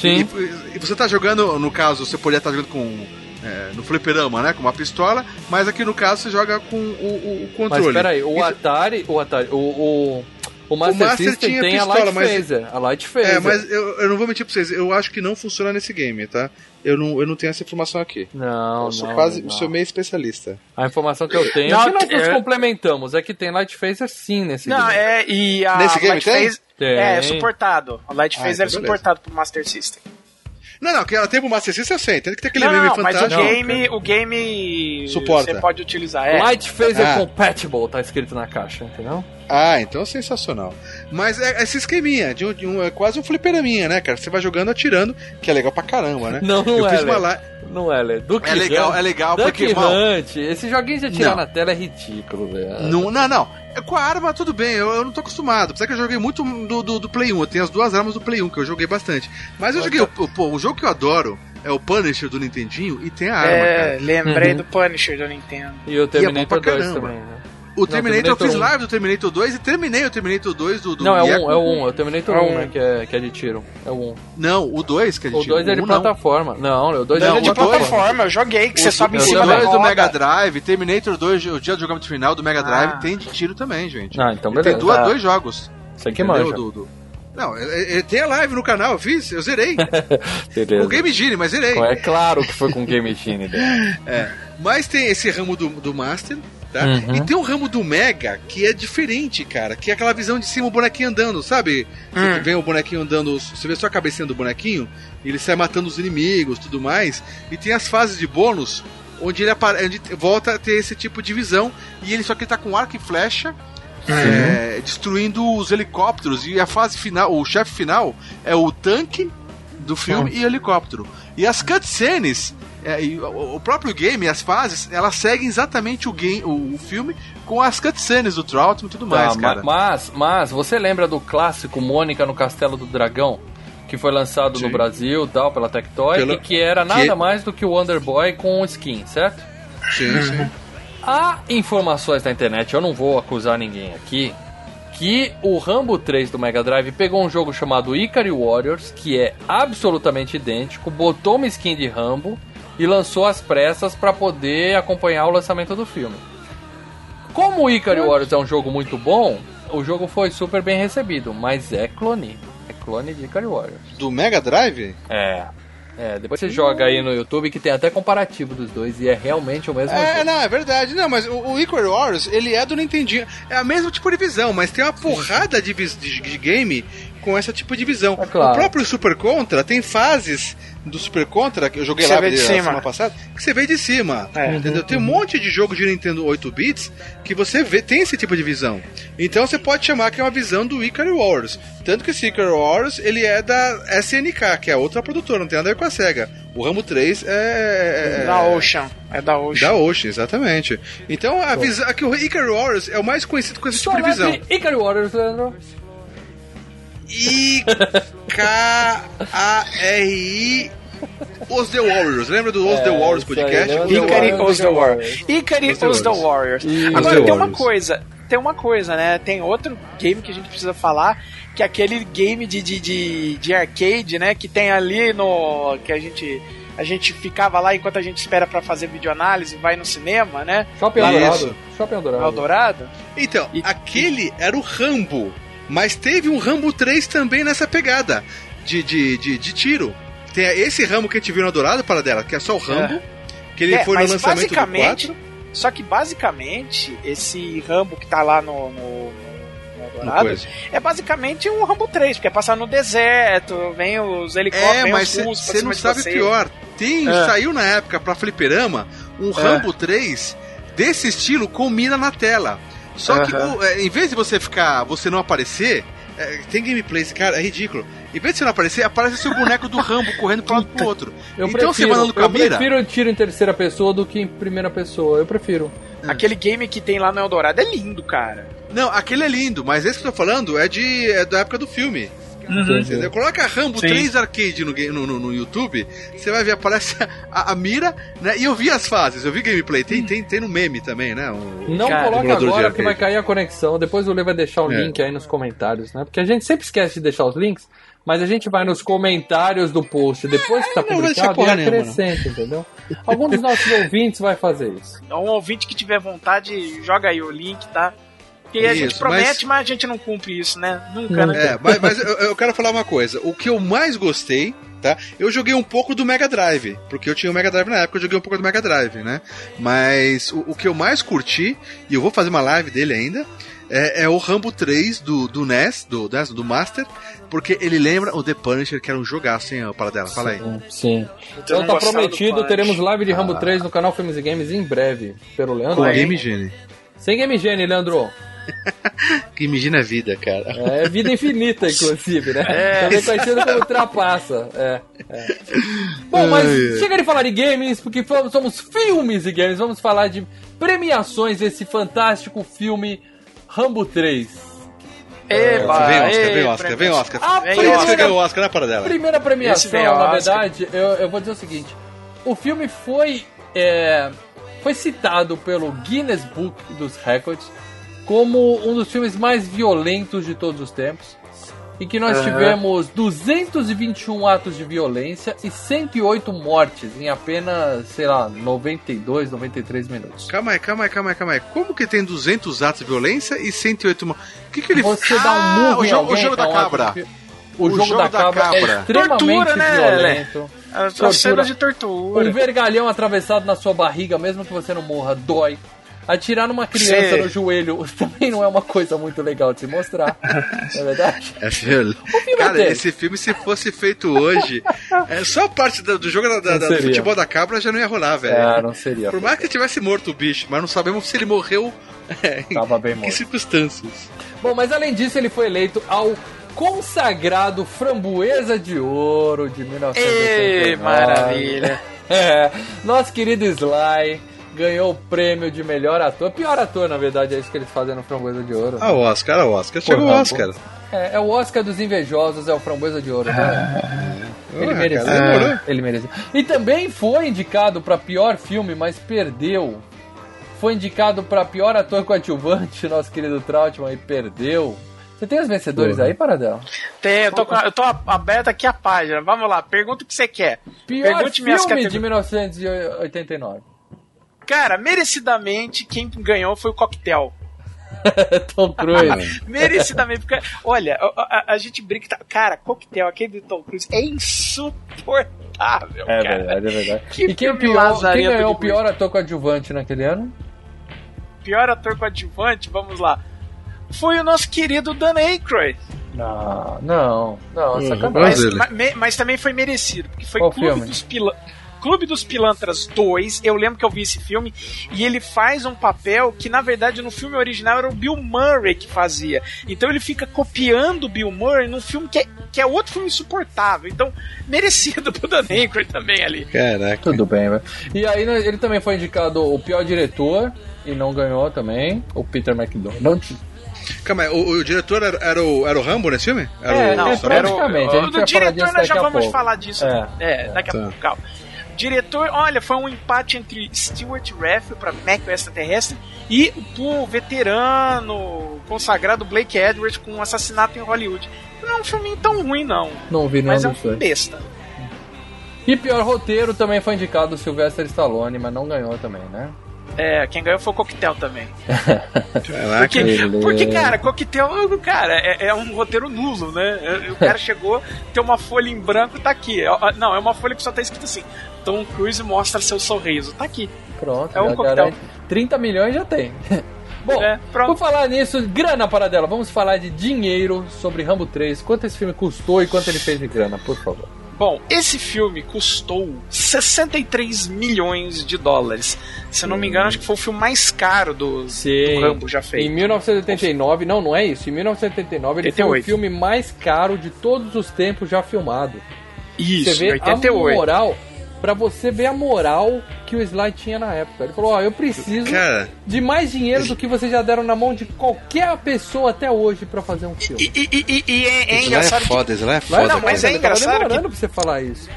Sim. E, e você tá jogando, no caso, você poderia estar jogando com. É, no fliperama, né? Com uma pistola, mas aqui no caso você joga com o, o, o Mas controle. espera aí, o Atari, o Atari, o, o, o Master, Master System tinha tem a pistola, Light mas- Phaser, a Light Phaser. É, mas eu, eu não vou mentir pra vocês, eu acho que não funciona nesse game, tá? Eu não, eu não tenho essa informação aqui. Não, eu sou não, quase, não. sou meio especialista. A informação que eu tenho, Não, que nós nos é- complementamos, é que tem Light Phaser sim nesse Não, game. é, e a Nesse game Light tem? Phase Tem. é suportado. A Light Ah, Phase então é beleza. suportado pro Master System. Não, não, que ela tem pro Master System, eu sei. Tem que ter aquele não, meme não, mas o fantástico. game, o game Suporta. você pode utilizar. É. Light Phaser Ah. Compatible, tá escrito na caixa, entendeu? Ah, então é sensacional. Mas é esse esqueminha, de um, de um- é quase um fliperaminha, né, cara? Você vai jogando, atirando, que é legal pra caramba, né? Não, não Eu é, fiz uma live. Não é, Lê. Duck É legal, Hunt- é legal, Duck porque, mal, Hunt, esse joguinho de atirar Não. na tela é ridículo, velho. Não, não, não. É Com a arma, tudo bem, eu, eu não tô acostumado. Apesar que eu joguei muito do, do, do Play 1. Eu tenho as duas armas do Play 1, que eu joguei bastante. Mas eu joguei. O, o- pô, o jogo que eu adoro é o Punisher do Nintendinho e tem a arma, É, cara. lembrei Uhum. do Punisher do Nintendo. E o Terminator é bom pra 2 caramba. também, né? O Terminator, eu Terminator fiz 1. live do Terminator 2 e terminei o Terminator 2 do. do Não, é o Yaku. 1, é o 1, é o Terminator É o 1, um. né, que é, que é de tiro. É o 1. Não, o 2 que a gente O 2 é de não. plataforma. Não, o 2 Não, é Ele é de de o dois- plataforma, eu joguei, que você O- sobe em o cima da 2 do roda. Mega Drive, Terminator 2, o dia do jogo final do Mega Drive, Ah. tem de tiro também, gente. Ah, então Ele beleza. Tem duas, Tá. dois jogos. Você que entendeu? manja. Do, do- Não, é- é- tem a live no canal, eu fiz, eu zerei. Beleza. o Game Genie, mas zerei. É claro que foi com o Game Machine dele. É. Mas tem esse ramo do, do Master, tá? Uhum. E tem um ramo do Mega que é diferente, cara. Que é aquela visão de cima, o bonequinho andando, sabe? Você Hum. vê o bonequinho andando, você vê só a cabecinha do bonequinho, e ele sai matando os inimigos tudo mais. E tem as fases de bônus, onde ele onde volta a ter esse tipo de visão. E ele só que ele tá com arco e flecha. é, destruindo os helicópteros e a fase final, o chefe final é o tanque do filme e o helicóptero. E as cutscenes, é, e o o próprio game, as fases, elas seguem exatamente o, game, o, o filme com as cutscenes do Troutman e tudo mais, Tá, cara. ma- Mas, mas, você lembra do clássico Mônica no Castelo do Dragão? Que foi lançado no Sim. Brasil tal, pela Tectoy, Pelo- e que era nada que- mais do que o Wonder Boy com skin, certo? Sim, sim. Há informações na internet, eu não vou acusar ninguém aqui, que o Rambo 3 do Mega Drive pegou um jogo chamado Ikari Warriors, que é absolutamente idêntico, botou uma skin de Rambo e lançou às pressas para poder acompanhar o lançamento do filme. Como o Ikari Warriors é um jogo muito bom, o jogo foi super bem recebido, mas é clone. É clone de Ikari Warriors. Do Mega Drive? É. É, depois você joga aí no YouTube que tem até comparativo dos dois e é realmente o mesmo É, jogo. não, é verdade. Não, mas o, o Icar Wars, ele é do Nintendinho. É a mesma tipo de visão, mas tem uma porrada de, de, de game com esse tipo de visão. É claro. O próprio Super Contra tem fases do Super Contra, que eu joguei lá de semana passada, que você vê de cima. É. Entendeu? Tem um monte de jogo de Nintendo 8 bits que você vê, tem esse tipo de visão. Então você pode chamar que é uma visão do Icar Wars. Tanto que esse Icar Wars, ele é da SNK, que é outra produtora, não tem nada a ver com a SEGA. O Ramo 3 é... é- Da Ocean. É da Ocean. da Ocean, exatamente. Então, a visão, aqui o Icar Wars é o mais conhecido com esse tipo de visão. Ikari Warriors, Leandro. I-K-A-R-I Os The Warriors. Lembra do Os The É, Warriors isso aí, podcast? lembra Os The Ikari Warriors. Os the Warriors. Ikari Os the Os the Warriors. Warriors. Agora the tem uma Warriors. coisa, tem uma coisa, né? Tem outro game que a gente precisa falar, que é aquele game de, de, de, de arcade, né? Que tem ali no. que a gente. A gente ficava lá enquanto a gente espera pra fazer videoanálise, vai no cinema, né? Shopping. Eldorado. Shopping Eldorado. Eldorado. Então, E- aquele era o Rambo. Mas teve um Rambo 3 também nessa pegada de, de, de, de tiro. Tem esse Rambo que a gente viu no Adorado para dela, que é só o Rambo. Que ele É, foi no lançamento do basicamente, 4. Só que basicamente, esse Rambo que tá lá no, no, coisa. é basicamente um Rambo 3, porque é passar no deserto, vem os helicópteros, É, vem mas você não sabe você. pior. Tem, É. saiu na época pra fliperama um Rambo 3 desse estilo com mira na tela. Só que o- é, em vez de você ficar, você não aparecer, é, tem gameplays, cara, é ridículo. Em vez de você não aparecer, aparece seu boneco do Rambo correndo pra um lado pro outro. Eu então você prefiro, vai andando com a eu prefiro tiro em terceira pessoa do que em primeira pessoa. Eu prefiro. Aquele game que tem lá no Eldorado é lindo, cara. Não, aquele é lindo, mas esse que eu tô falando é de é da época do filme. Entendeu? Coloca Rambo Sim. 3 Arcade no, no, no, no YouTube, você vai ver, aparece a, a mira, né? E eu vi as fases, eu vi gameplay, tem, tem, tem no meme também, né? O- Não Cara, coloca agora que vai cair a conexão. Depois o Lê vai deixar o É. link aí nos comentários, né? Porque a gente sempre esquece de deixar os links, mas a gente vai nos comentários do post depois que tá não publicado e nenhuma, não. acrescenta, entendeu? Algum dos nossos ouvintes vai fazer isso. Então, um ouvinte que tiver vontade, joga aí o link, tá? Porque a gente Isso, promete, mas- mas... a gente não cumpre isso, né? Nunca, né? É, mas, mas eu, eu quero falar uma coisa. O que eu mais gostei, tá? Eu joguei um pouco do Mega Drive, porque eu tinha o Mega Drive na época, eu joguei um pouco do Mega Drive, né? Mas o, o que eu mais curti, e eu vou fazer uma live dele ainda, é, é o Rambo 3 do, do NES, do, NES, do Master, porque ele lembra o The Punisher, que era um jogaço, hein, para dela. Fala aí. Sim, Sim. Então tá do prometido, teremos live de Rambo Ah. 3 no canal Filmes e Games em breve. Pelo Leandro. Com. Game Genie. Sem Game Genie, Leandro. que imagina a vida, cara. É vida infinita, inclusive, né? É. Também conhecido como Ultrapassa. É, é. Bom, mas Ai, chega de falar de games, porque somos filmes e games. Vamos falar de premiações desse fantástico filme Rambo 3. Eba, vem Oscar, vem Oscar, vem Oscar. A Vem que Oscar. ganhou o Oscar na para dela. Primeira premiação, na verdade, eu, eu vou dizer o seguinte: o filme foi, é, foi citado pelo Guinness Book dos Records como um dos filmes mais violentos de todos os tempos. E que nós Aham. tivemos 221 atos de violência e 108 mortes em apenas, sei lá, 92, 93 minutos. Calma aí, calma aí, calma aí, calma aí. Como que tem 200 atos de violência e 108 mo- O que que ele Você dá um Ah, murro o em jogo- alguém, o jogo da é um de cabra. vi- O, jogo, da, cabra, é cabra. extremamente Tortura, né, violento. As, as Tortura. cenas de Um tortura. vergalhão atravessado na sua barriga, mesmo que você não morra, dói. Atirar numa criança Sim. no joelho também não é uma coisa muito legal de se mostrar. não é verdade? É violento. filme Cara, dele. esse filme, se fosse feito hoje, é, só a parte do, do jogo da- da- do futebol da cabra já não ia rolar, velho. É, não seria. Por mais que tivesse morto o bicho, mas não sabemos se ele morreu é, em Tava bem que morto. circunstâncias. Bom, mas além disso, ele foi eleito ao consagrado Framboesa de Ouro de 1989. Ei, maravilha. É, nosso querido Sly ganhou o prêmio de melhor ator. Pior ator, na verdade, é isso que eles fazem no Framboesa de Ouro. Ah, o Oscar, o Oscar. Chegou o Porra, Oscar. É, é o Oscar dos invejosos, é o Framboesa de Ouro. Né? Ele Ah, mereceu. Ele mereceu. E também foi indicado para pior filme, mas perdeu. Foi indicado para pior ator coadjuvante, nosso querido Trautmann, e perdeu. Você tem os vencedores aí, Paradela? Tem, eu tô, eu tô aberto aqui a página. Vamos lá, pergunta o que você quer. Pior Pergunte-me as filme de 1989. Cara, merecidamente, quem ganhou foi o Coquetel. Tom Cruise. Merecidamente, porque, olha, a, a- a gente brinca. tá- Cara, Coquetel, aquele do Tom Cruise, é insuportável, É cara. verdade, é verdade. Que e quem, é pior, quem ganhou o pior ator coadjuvante naquele ano? Pior ator coadjuvante, vamos lá. Foi o nosso querido Dan Aykroyd. Não, não, não, Hum, sacanagem. Mas, ele. ma- me- mas também foi merecido, porque foi Qual Clube filme? dos, Pila- Clube dos Pilantras 2. Eu lembro que eu vi esse filme e ele faz um papel que, na verdade, no filme original era o Bill Murray que fazia. Então ele fica copiando o Bill Murray num filme que é, que é outro filme insuportável. Então, merecido pro Dan Aykroyd também ali. Caraca. Tudo bem, velho. E aí né, ele também foi indicado o pior diretor e não ganhou também, o Peter McDonald. Calma aí, o, o diretor era, era o, era o Rambo nesse filme? Era É, o, não, o- praticamente, do vai falar diretor nós já vamos pouco. falar disso. É. É, daqui Tá. a pouco, calma. Diretor, olha, foi um empate entre Stuart Raffle para Mac o Extraterrestre e o veterano consagrado Blake Edwards com um assassinato em Hollywood. Não é um filme tão ruim, não. Não vi Mas é um filme besta. E pior roteiro também foi indicado o Sylvester Stallone, mas não ganhou também, né? É, quem ganhou foi o Coquetel também. Caraca. Porque, porque cara, Coquetel, cara, é, é um roteiro nulo, né? É, O cara chegou, tem uma folha em branco, tá aqui. É, Não, é uma folha que só tá escrito assim: Tom Cruise mostra seu sorriso. Tá aqui. Pronto, É um coquetel. garante. 30 milhões já tem. Bom, É, por falar nisso, grana para dela, vamos falar de dinheiro sobre Rambo 3. Quanto esse filme custou e quanto ele fez de grana, por favor. Bom, esse filme custou 63 milhões de dólares. Se eu não me engano, acho que foi o filme mais caro do, do Rambo já Em feito. 1989, não, não é isso. Em 1989 ele foi o 88. filme mais caro de todos os tempos já filmado. Isso, você vê 88. a moral, pra você ver a moral que o Sly tinha na época. Ele falou: Ó, eu preciso Cara, de mais dinheiro do que vocês já deram na mão de qualquer pessoa até hoje pra fazer um filme. E, e- e- e é, é é engraçado que foda, isso lá é foda. não, mas cara. é eu tava engraçado demorando pra você falar isso.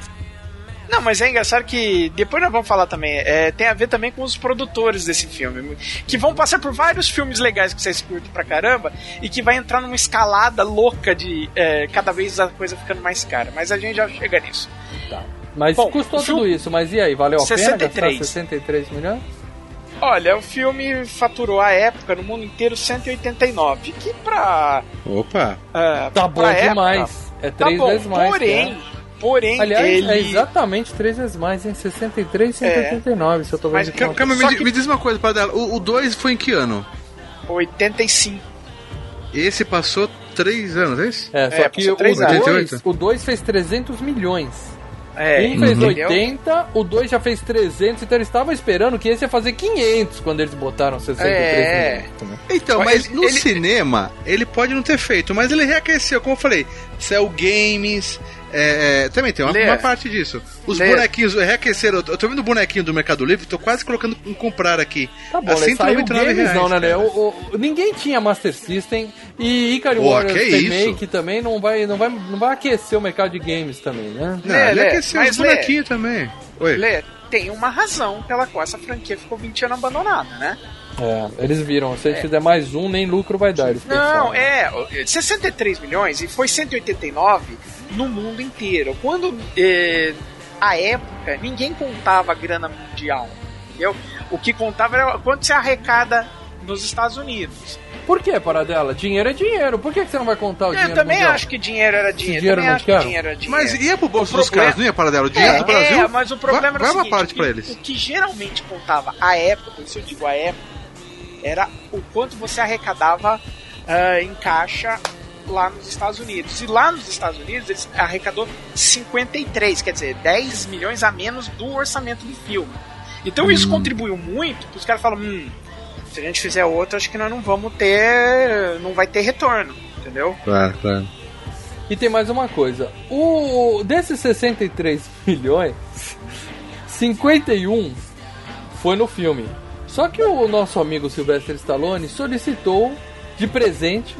Não, mas é engraçado que depois nós vamos falar também. é, tem a ver também com os produtores desse filme, que vão passar por vários filmes legais que vocês curtem pra caramba e que vai entrar numa escalada louca de é, cada vez a coisa ficando mais cara. Mas a gente já chega nisso. Mas Bom, custou tudo isso, mas e aí, valeu a pena 63. gastar 63 milhões? Olha, o filme faturou à época no mundo inteiro 189, que pra. Opa. é, Tá bom época, demais. É Tá três bom, vezes mais. porém, né? porém, Aliás, ele. é exatamente três vezes mais, em 63 e 189, se eu tô vendo Mas aqui. Calma, me, que- me diz uma coisa, Padela. O 2 foi em que ano? 85. Esse passou 3 anos, é isso? É, só É, que o três 2 anos. o dois fez 300 milhões. É, um fez entendeu? 80, o 2 já fez 300, então eles estavam esperando que esse ia fazer 500 quando eles botaram 63 É. minutos. Né? Então, Mas mas no ele- cinema, ele pode não ter feito, mas ele reaqueceu, como eu falei, Cell Games. É, é, também tem uma, uma parte disso. Os Lê. bonequinhos reaqueceram. Eu tô vendo o bonequinho do Mercado Livre, tô quase colocando em comprar aqui. Tá bom, a né? Saiu 199 games reais, não, né, né? cara. O- o- ninguém tinha Master System e Ikari Pô, Warriors que Remake isso? também não vai, não, vai, não vai aquecer o mercado de games também, né? Não, Lê, ele Lê, aqueceu os Lê. bonequinhos também. Oi. Lê, tem uma razão pela qual essa franquia ficou 20 anos abandonada, né? É, eles viram, se a gente fizer mais um, nem lucro vai dar. Eles Não, pensaram. é, 63 milhões e foi 189 no mundo inteiro. Quando é, a época ninguém contava a grana mundial, entendeu? O que contava era quanto você arrecada nos Estados Unidos. Por que, Paradela? Dinheiro é dinheiro. Por que, que você não vai contar o Eu dinheiro também mundial? acho que dinheiro era dinheiro. dinheiro também não acho que dinheiro era dinheiro. Mas ia pro bolso O dos problema- caras, não ia para dela? O dinheiro É, do Brasil? é, mas o problema vai, era o vai seguinte, uma parte pra eles. o que geralmente contava a época, por isso eu digo a época, era o quanto você arrecadava ah, em caixa lá nos Estados Unidos. E lá nos Estados Unidos eles arrecadou 53, quer dizer, 10 milhões a menos do orçamento do filme. Então isso contribuiu muito, os caras falam, hum, se a gente fizer outro, acho que nós não vamos ter. não vai ter retorno, entendeu? Claro, claro. E tem mais uma coisa. O desses 63 milhões, 51 foi no filme. Só que o nosso amigo Sylvester Stallone solicitou de presente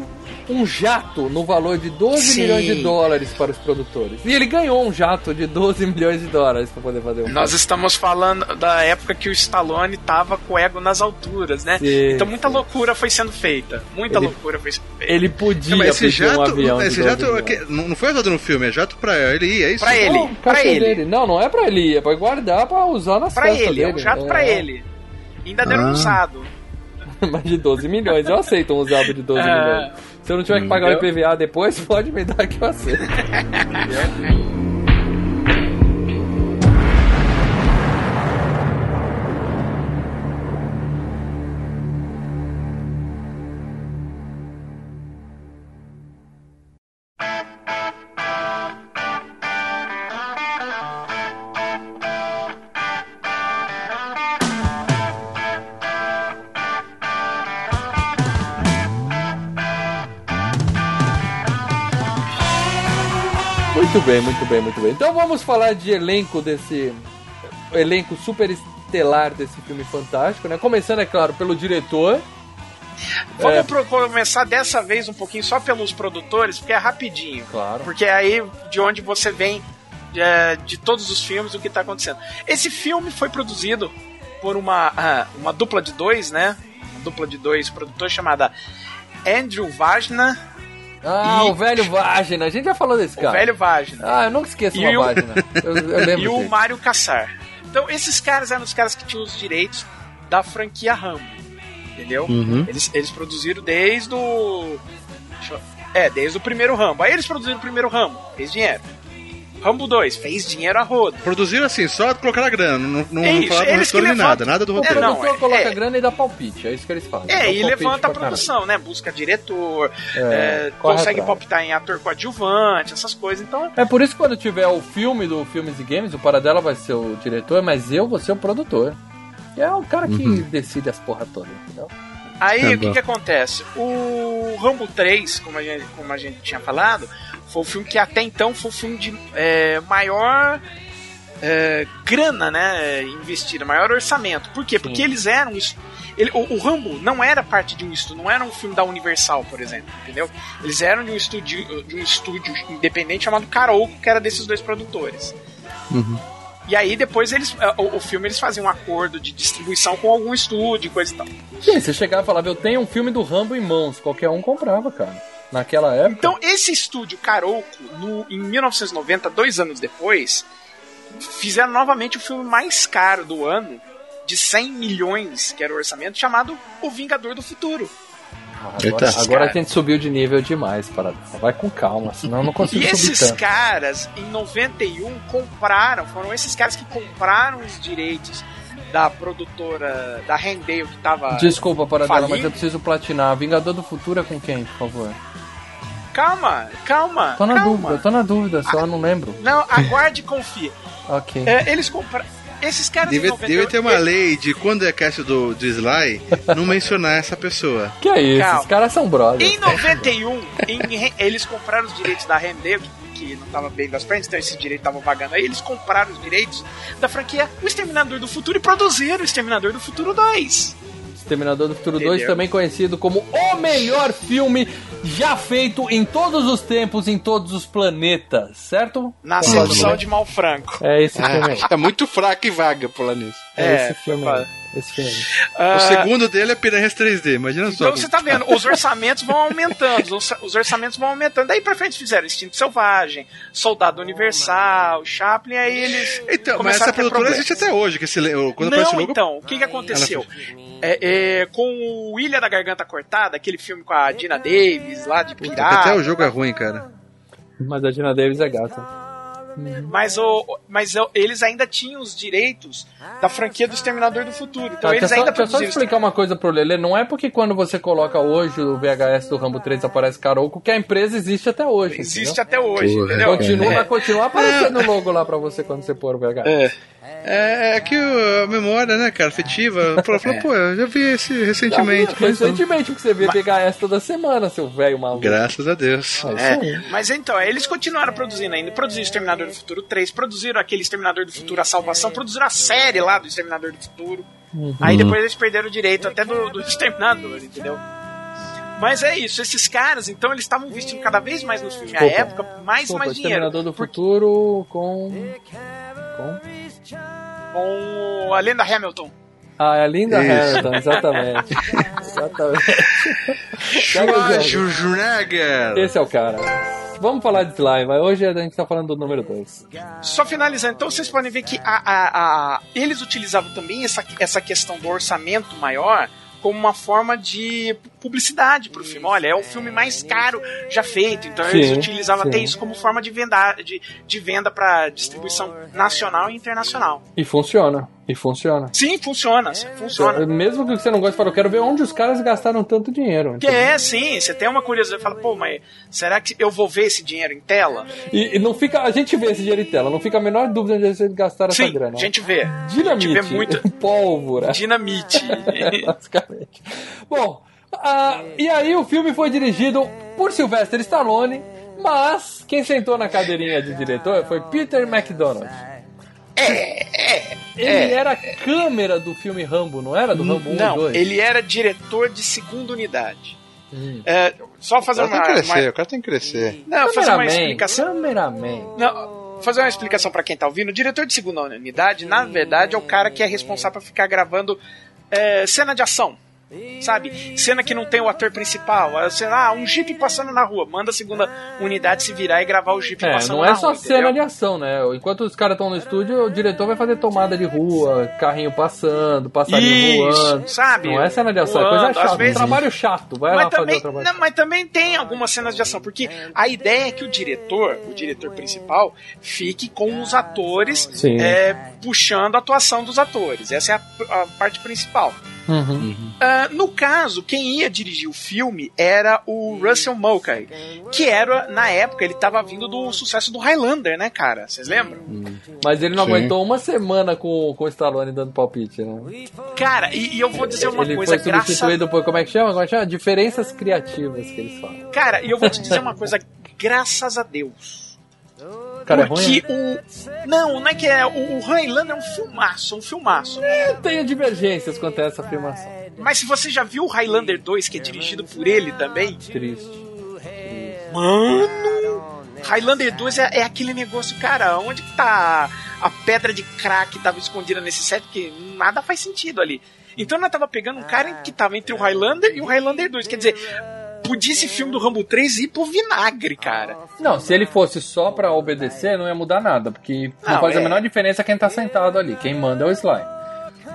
um jato no valor de 12 Sim. milhões de dólares para os produtores. E ele ganhou um jato de 12 milhões de dólares para poder fazer o Nós estamos falando da época que o Stallone tava com o ego nas alturas, né? Sim, então muita loucura foi sendo feita. Muita Ele- loucura foi sendo feita. Ele podia Não, esse pedir um jato, avião esse de 12 jato aqui, não foi usado no filme, é jato pra ele ir, é isso? Pra ele. Não, ele. dele. Não, não é pra ele, é pra guardar pra usar nas Pra festas ele, é dele. um jato pra ele. Ainda deram um Ah. usado. Mas de 12 milhões, eu aceito um usado de 12 É. milhões. Se eu não tiver que pagar o? IPVA depois, pode me dar que eu aceito. bem, muito bem, muito bem. Então vamos falar de elenco desse. Elenco super estelar desse filme fantástico, né? Começando, é claro, pelo diretor. Vamos É. pro- começar dessa vez um pouquinho só pelos produtores, porque é rapidinho. Claro. Porque é aí de onde você vem é, de todos os filmes o que tá acontecendo. Esse filme foi produzido por uma, ah, uma dupla de dois, né? Uma dupla de dois produtores chamada Andrew Vagina, Ah, E- o velho Vagina. A gente já falou desse o cara. velho Vagina. Ah, eu nunca esqueço E uma o- Vagina. Eu, eu lembro e o dele. Mário Cassar. Então, esses caras eram os caras que tinham os direitos da franquia Rambo. Entendeu? Uhum. Eles, eles produziram desde o. deixa eu- É, desde o primeiro Rambo. Aí eles produziram o primeiro Rambo, fez dinheiro. Rambo 2, fez dinheiro a roda. Produziram assim, só colocar a grana, não, não, É não isso, falaram do levantam- nada, nada do O roteiro. É, não, produtor é- coloca é. grana e dá palpite. É isso que eles fazem. É, e levanta a produção, né? Busca diretor, É, é, consegue atrás. palpitar em ator coadjuvante, essas coisas. Então, É por isso que quando tiver o filme do Filmes e Games, o Paradela vai ser o diretor, mas eu vou ser o produtor. E é o cara que Uhum. decide as porra toda, entendeu? Aí Tá o que, que acontece? O Rambo 3, como a gente, como a gente tinha falado, foi o filme que até então foi o filme de é, maior é, grana, né? Investida, maior orçamento. Por quê? Porque eles eram. Ele, o, o Rambo não era parte de um estúdio, não era um filme da Universal, por exemplo, entendeu? Eles eram de um estúdio, de um estúdio independente chamado Carolco, que era desses dois produtores. E aí depois eles. é, O, o filme eles faziam um acordo de distribuição com algum estúdio e coisa e tal. Sim, você chegava e falava, eu tenho um filme do Rambo em mãos, qualquer um comprava, cara. Naquela época. Então, esse estúdio Carolco, no, em 1990, dois anos depois, fizeram novamente o filme mais caro do ano, de 100 milhões, que era o orçamento, chamado O Vingador do Futuro. Agora, agora a gente subiu de nível demais, Paradela. Vai com calma, senão eu não consigo E subir esses tanto. caras, em 91, compraram, foram esses caras que compraram os direitos da produtora, da Rendale, que tava... Desculpa, Paradela, mas eu preciso platinar. Vingador do Futuro é com quem, por favor? Calma, calma, Tô na calma. dúvida, tô na dúvida, só não lembro. Não, aguarde e confie. Ok. É, eles compraram. Esses caras Devia, em 98, devia ter uma lei de quando é cast do, do Sly, não mencionar essa pessoa. Que é isso? Calma. Os caras são brothers. Em 91, em- eles compraram os direitos da Rendale, que, que não tava bem das pernas, então esse direito tava vagando aí. Eles compraram os direitos da franquia O Exterminador do Futuro e produziram o Exterminador do Futuro 2. Exterminador do Futuro Entendeu? 2, também conhecido como o melhor filme já feito em todos os tempos, em todos os planetas, certo? Na sedução de Malfranco. É esse filme aí. É muito fraco e vaga pular nisso. É, É, esse filme foi. Esse filme. Ah, O segundo dele é Piranhas 3D, imagina só. Então você tá vendo, os orçamentos vão aumentando, os, os orçamentos vão aumentando. Daí pra frente fizeram Instinto Selvagem, Soldado Universal, Chaplin, aí eles. Então, mas essa produtora problemas. existe até hoje, que esse, quando Não, logo... então, o que, que aconteceu? É, é, com o Ilha da Garganta Cortada, aquele filme com a Dina Davis lá de pirata. até o jogo é ruim, cara. Mas a Gina Davis é gata. Mas, o, mas o- eles ainda tinham os direitos da franquia do Exterminador do Futuro. Então Tá, eles só, ainda deixa eu só explicar uma coisa pro Lele. Não é porque quando você coloca hoje o VHS do Rambo 3 aparece Caroco que a empresa existe até hoje. Existe entendeu? até hoje, Porra, entendeu? Continua, É. vai continuar aparecendo o logo lá pra você quando você pôr o VHS. É, é que o- a memória, né, cara, afetiva. Falou, falou, pô, eu já vi esse recentemente. mas- Recentemente, porque você vê VHS toda semana, seu velho maluco. Graças a Deus. É isso É, mas então, eles continuaram produzindo ainda. Produziram Exterminador do Futuro 3, produziram aquele Exterminador do Futuro A Salvação, produziram a série lá do Exterminador do Futuro. Uhum. Aí depois eles perderam o direito até do, do Exterminador, entendeu? Mas é isso, esses caras, então, eles estavam investindo cada vez mais no filme à Desculpa. época, mais e mais dinheiro. Exterminador do Porque- Futuro com... com... Com a Lenda Hamilton. Ah, é a Linda Isso. Hamilton, exatamente. exatamente. Schwarzenegger! Esse é o cara. Vamos falar de slime, mas hoje a gente tá falando do número 2. Só finalizando, então vocês podem ver que a, a- a- eles utilizavam também essa, essa questão do orçamento maior como uma forma de publicidade pro filme. Olha, é o filme mais caro já feito, então eles Sim, utilizavam até sim. isso como forma de venda, de, de venda para distribuição nacional e internacional. E funciona. E funciona. Sim, funciona, funciona. Mesmo que você não goste, fala, eu quero ver onde os caras gastaram tanto dinheiro. Que é, sim, você tem uma curiosidade, fala, pô, mas será que eu vou ver esse dinheiro em tela? E, e não fica. A gente vê esse dinheiro em tela, não fica a menor dúvida onde eles gastaram essa Sim, grana. a gente vê. Dinamite, a gente vê muito pólvora, dinamite. basicamente. Bom, ah, e aí o filme foi dirigido por Sylvester Stallone, mas quem sentou na cadeirinha de diretor foi Peter McDonald. É, Ele era a câmera do filme Rambo, não era? Do Rambo 1 e Não, 2? ele era diretor de segunda unidade. Hum. É, só O fazer cara tem uma, que crescer, uma- o cara tem que crescer. não, fazer uma explicação. cameraman. Não, fazer uma explicação pra quem tá ouvindo. O diretor de segunda unidade, na verdade, é o cara que é responsável por ficar gravando é, cena de ação. Sabe? Cena que não tem o ator principal. é, Sei lá, um jeep passando na rua. Manda a segunda unidade se virar e gravar o jeep É, passando não na é só rua. cena entendeu? de ação, né? Enquanto os caras estão no estúdio, o diretor vai fazer tomada de rua, carrinho passando, passarinho Isso, voando. sabe? Não é cena de ação, é Voando, coisa às chata. vezes- Trabalho chato, vai lá Mas fazer também, o trabalho. não, mas também tem algumas cenas de ação, porque a ideia é que o diretor, o diretor principal, fique com os atores é, puxando a atuação dos atores. Essa é a, a parte principal. Uhum. Ah, no caso, quem ia dirigir o filme era o Russell Mulcahy, que era, na época, ele tava vindo do sucesso do Highlander, né, cara? Vocês lembram? Mas ele não Sim. aguentou uma semana com, com o Stallone dando palpite, né? Cara, e, e eu vou dizer uma ele coisa, foi graças substituído por, como é que chama? Como é que chama? Diferenças criativas que eles falam. Cara, e eu vou te dizer uma coisa, graças a Deus. O cara é ruim? Porque o. Não, não é que é. O, o Highlander é um filmaço, um filmaço. Eu tenho divergências quanto a essa afirmação. Mas se você já viu o Highlander 2, que é dirigido por ele também, Triste. mano! Highlander 2 é, é aquele negócio, cara, onde que tá a pedra de crack que tava escondida nesse set? Porque nada faz sentido ali. Então nós tava pegando um cara que tava entre o Highlander e o Highlander 2. Quer dizer, podia esse filme do Rambo 3 ir pro vinagre, cara. Não, se ele fosse só pra obedecer, não ia mudar nada, porque não, Não, faz a é. menor diferença quem tá sentado ali. Quem manda é o Sly.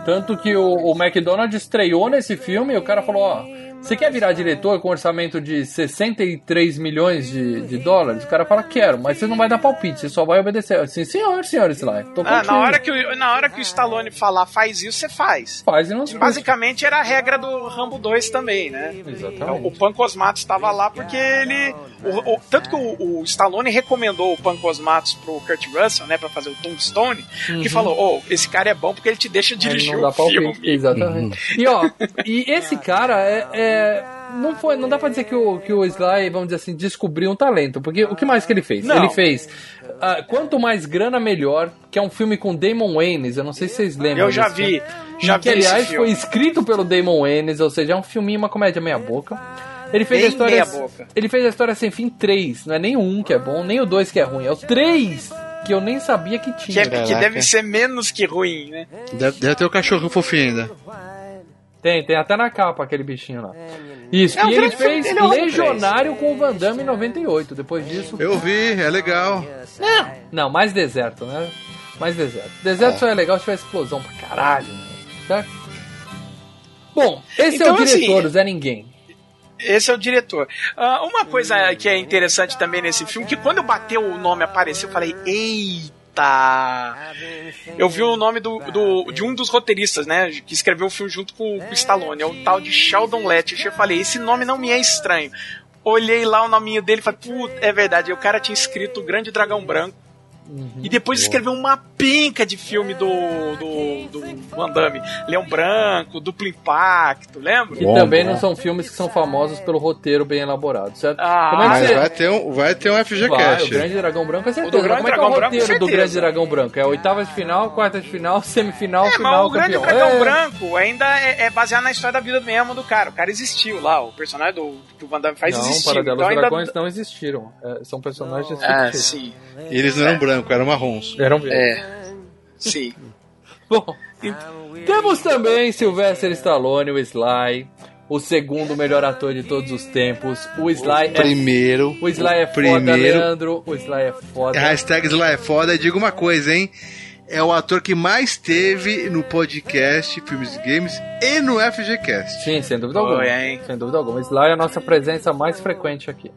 Tanto que o, o McDonald's estreou nesse filme e o cara falou, ó, Você quer virar diretor com orçamento de 63 milhões de, de dólares? O cara fala, quero, mas você não vai dar palpite, você só vai obedecer. Assim, senhor, senhor Sly, tô Ah, na, hora que o, na hora que o Stallone falar faz isso, você faz. Faz e não se Basicamente era a regra do Rambo 2 também, né? Exatamente. O Pancosmatos estava lá porque ele. o- o- tanto que o, o Stallone recomendou o Pancosmatos pro Kurt Russell, né, pra fazer o Tombstone, que falou: Ô, esse cara é bom porque ele te deixa dirigir Uhum. não dá o palpite. filme. Exatamente. E ó, e esse cara é. é- não, foi, não dá pra dizer que o, que o Sly, vamos dizer assim, descobriu um talento. Porque o que mais que ele fez? Não. Ele fez ah, Quanto Mais Grana Melhor, que é um filme com Damon Waynes. Eu não sei se vocês lembram. Eu já vi, filme. já que vi esse aliás filme. foi escrito pelo Damon Waynes, ou seja, é um filminho, uma comédia meia boca. Ele fez Bem a história. meia boca. Ele fez a história sem fim 3. Não é nem o 1 que é bom, nem o 2 que é ruim. É o 3 que eu nem sabia que Que, tinha. é- que deve ser menos que ruim, né? Deve, deve ter o cachorro fofinho ainda. Tem, tem até na capa aquele bichinho lá. Isso, É um e ele filme, fez ele é Legionário com o Van Damme em 98. Depois disso. Eu vi, é legal. Não, mais deserto, né? Mais deserto. Deserto só é legal se tiver explosão pra caralho, né? Certo? Bom, esse Então, é o diretor, assim, Zé Ninguém. Esse é o diretor. Ah, uma coisa que é interessante também nesse filme, que quando eu bateu o nome apareceu, eu falei, eita! Eu vi o nome do, do- de um dos roteiristas, né? Que escreveu o filme junto com, o Stallone, é o tal de Sheldon Lettich. Eu falei, esse nome não me é estranho. Olhei lá o nominho dele e falei, puta, é verdade. O cara tinha escrito o Grande Dragão Branco. E depois escreveu uma penca de filme do, do, do Van Damme. Leão Branco, Duplo Impacto, lembra? Que Bom, também não são filmes que são famosos pelo roteiro bem elaborado, certo? Ah, Como é que Mas você... vai ter um, vai ter um Vai, o FGCast. Grande Dragão Branco é O certeza. do Grande Como é que é o Dragão Branco, roteiro do certeza. Grande Dragão Branco? É oitavas de final, quartas de final, semifinal, É, mas final, o Grande campeão. Dragão É. Branco ainda é, é baseado na história da vida mesmo do cara. O cara existiu lá, o personagem do, que o Van Damme faz Não, existiu. Então ainda... Dragões não existiram. É, são personagens Ah, fictícios. sim. Eles não eram brancos, eram marrons. Eram verdes. É. Sim. Bom, temos também Sylvester Stallone, o Sly, o segundo melhor ator de todos os tempos. O Sly é, Primeiro. o Sly é foda, primeiro. Leandro. O Sly é foda. A hashtag lá é foda. Digo uma coisa, hein? É o ator que mais teve no podcast Filmes e Games e no FGCast. Sim, sem dúvida Foi, alguma. hein? Sem dúvida alguma. O Sly é a nossa presença mais frequente aqui.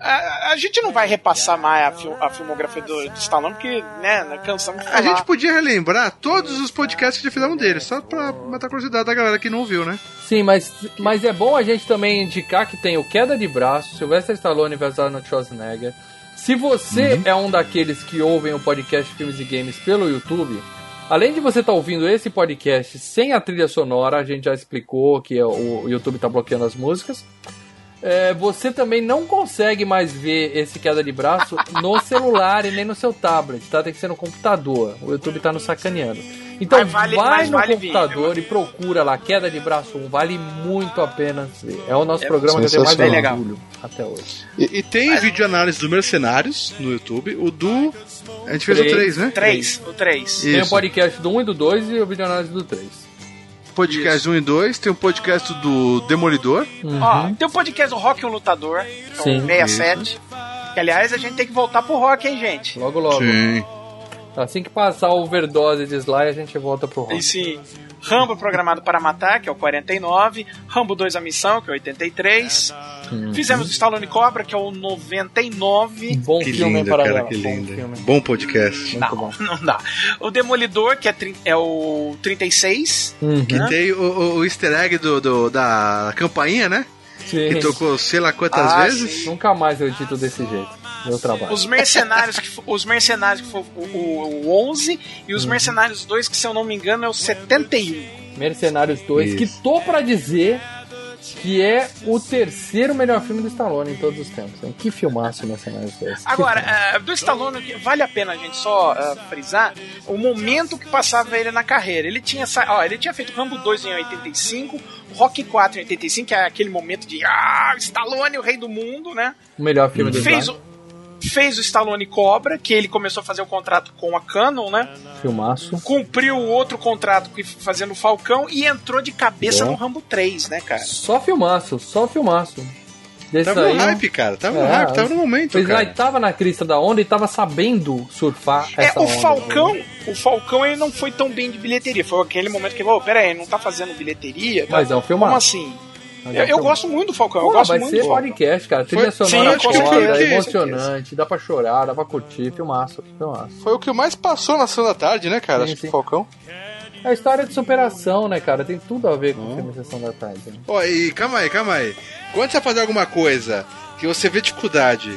A, a gente não vai repassar mais a, fil- a filmografia do, do Stallone, porque, né, nós cansamos de falar. A gente podia relembrar todos os podcasts que já fizemos dele, só pra matar a curiosidade da galera que não ouviu, né? Sim, mas, mas é bom a gente também indicar que tem o Queda de Braço, Sylvester Stallone versus Arnold Schwarzenegger. Se você é um daqueles que ouvem o podcast Filmes e Games pelo YouTube, além de você estar ouvindo esse podcast sem a trilha sonora, a gente já explicou que o o YouTube está bloqueando as músicas. É, você também não consegue mais ver esse queda de braço no celular e nem no seu tablet, tá? Tem que ser no computador. O YouTube tá nos sacaneando. Então Mas vale- vai mas no vale computador viu? e procura lá, queda de braço 1, vale muito a pena ver. É o nosso É programa que eu tenho mais orgulho até hoje. E, e tem vídeo análise do Mercenários no YouTube. O do. A gente fez o Três. 3, né? Três, o três. E- Tem o podcast do 1 e do 2 e o vídeo análise do 3. Podcast 1 e 2. Tem o podcast do Demolidor. Ó, tem o podcast do Rock e o Lutador, é Sim, o 67. Que, aliás, a gente tem que voltar pro rock, hein, gente? Logo, logo. Sim. Assim que passar a overdose de Sly, a gente volta pro rock. E sim, Rambo Programado para Matar, que é o 49. Rambo 2 A Missão, que é o 83. Uhum. Fizemos o Stallone Cobra, que é o 99. Bom Que filme, lindo, para cara, que Bom lindo. filme. Bom podcast. Muito bom. Não dá. O Demolidor, que é, é o 36. Uhum. Que tem o, o- o easter egg do, do- da campainha, né? Sim. Que tocou sei lá quantas Ah, vezes. Nunca mais eu edito desse jeito. Meu trabalho. Os Mercenários, que, os Mercenários que foi o, o, o 11. E os Mercenários 2, que se eu não me engano é o 71. Mercenários 2, que Isso. tô pra dizer que é o terceiro melhor filme do Stallone em todos os tempos. hein? Que filmaço Mercenários 2. Que Agora, eh, do Stallone, vale a pena a gente só eh, frisar o momento que passava ele na carreira. Ele tinha, ó, ele tinha feito Rambo 2 em 85, Rock 4 em 85, que é aquele momento de ah, Stallone, o rei do mundo, né? o melhor filme do Fez o, fez o Stallone Cobra, que ele começou a fazer o contrato com a Canon, né? Filmaço. Cumpriu o outro contrato que- fazendo o Falcão e entrou de cabeça Bom. no Rambo 3, né, cara? Só filmaço, só filmaço. Desse Tava aí, no hype, cara. Tava no É, hype, tava no O momento, Sly cara. tava na crista da onda e tava sabendo surfar É, essa o onda. Falcão, o Falcão ele não foi tão bem de bilheteria. Foi aquele momento que, oh, pera aí, não tá fazendo bilheteria? tá? Mas é um filmaço. Como assim? Eu, eu gosto muito do Falcão, eu Pô, gosto vai muito ser do podcast, cara. Trilha Foi- sonora Sim, certeza, com emocionante, dá pra chorar, dá pra curtir, filmaço, filmaço. Foi o que mais passou na sessão da tarde, né, cara? Sim, Acho que o Falcão. É a história de superação, né, cara? Tem tudo a ver com o filme Sessão da Tarde. Né? Ó, e calma aí, calma aí. Quando você vai fazer alguma coisa que você vê dificuldade,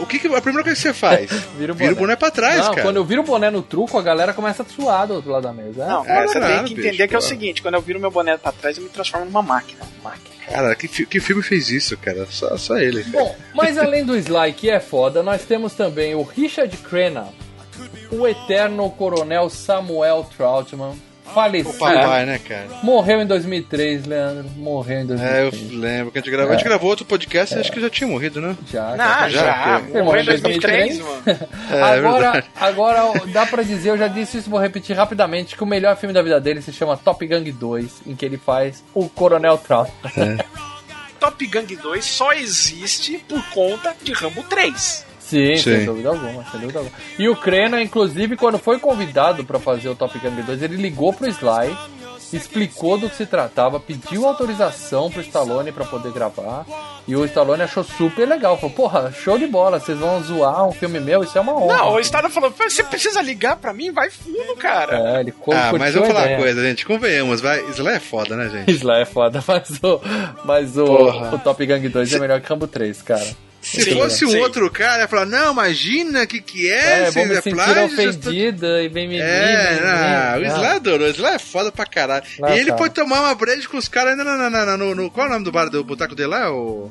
o que, que a primeira coisa que você faz? Vira o Vira o boné. boné pra trás, Não, cara. quando eu viro o boné no truco, a galera começa a suar do outro lado da mesa. É, Não, É, você claro, tem que bicho, entender que é o seguinte, quando eu viro meu boné pra trás, eu me transformo numa máquina. máquina. Cara, que, fi- que filme fez isso, cara? Só, só ele. Bom, mas além do Sly, que é foda, nós temos também o Richard Crenna, o eterno coronel Samuel Troutman, falecido. O papai, né, cara? Morreu em 2003, Leandro. Morreu em É, eu 2003. lembro que a gente gravou. A gente gravou outro podcast e acho que já tinha morrido, né? Já, Não, já. já, morreu em morreu em 2003, 2003, mano. É, é agora, agora dá pra dizer, eu já disse isso, vou repetir rapidamente, que o melhor filme da vida dele se chama Top Gun 2, em que ele faz o Coronel Troutman. Top Gang 2 só existe por conta de Rambo 3. Sim, Sim. sem dúvida alguma, sem dúvida alguma. E o Krenna, inclusive, quando foi convidado pra fazer o Top Gun 2, ele ligou pro Sly, explicou do que se tratava, pediu autorização pro Stallone pra poder gravar, e o Stallone achou super legal. Falou, porra, show de bola, vocês vão zoar um filme meu, isso é uma honra. Não, o Estado falou, você precisa ligar pra mim? Vai fundo, cara. É, ele Ah, mas eu vou falar uma coisa, gente. Convenhamos, vai. Sly é foda, né, gente? Sly é foda, mas o, mas o, Porra. o Top Gun 2 é melhor que Rambo 3, cara. Se Sim, fosse um sim. outro cara, ia falar, não, imagina, que que é? É, se vou me é sentir plágio, tão- ofendida e bem me É, não, o me- Sly adorou, o Sly é foda pra caralho. É e ele foda. foi tomar uma breja com os caras ainda na, na, na- no, no- Qual é o nome do bar do boteco dele lá? O,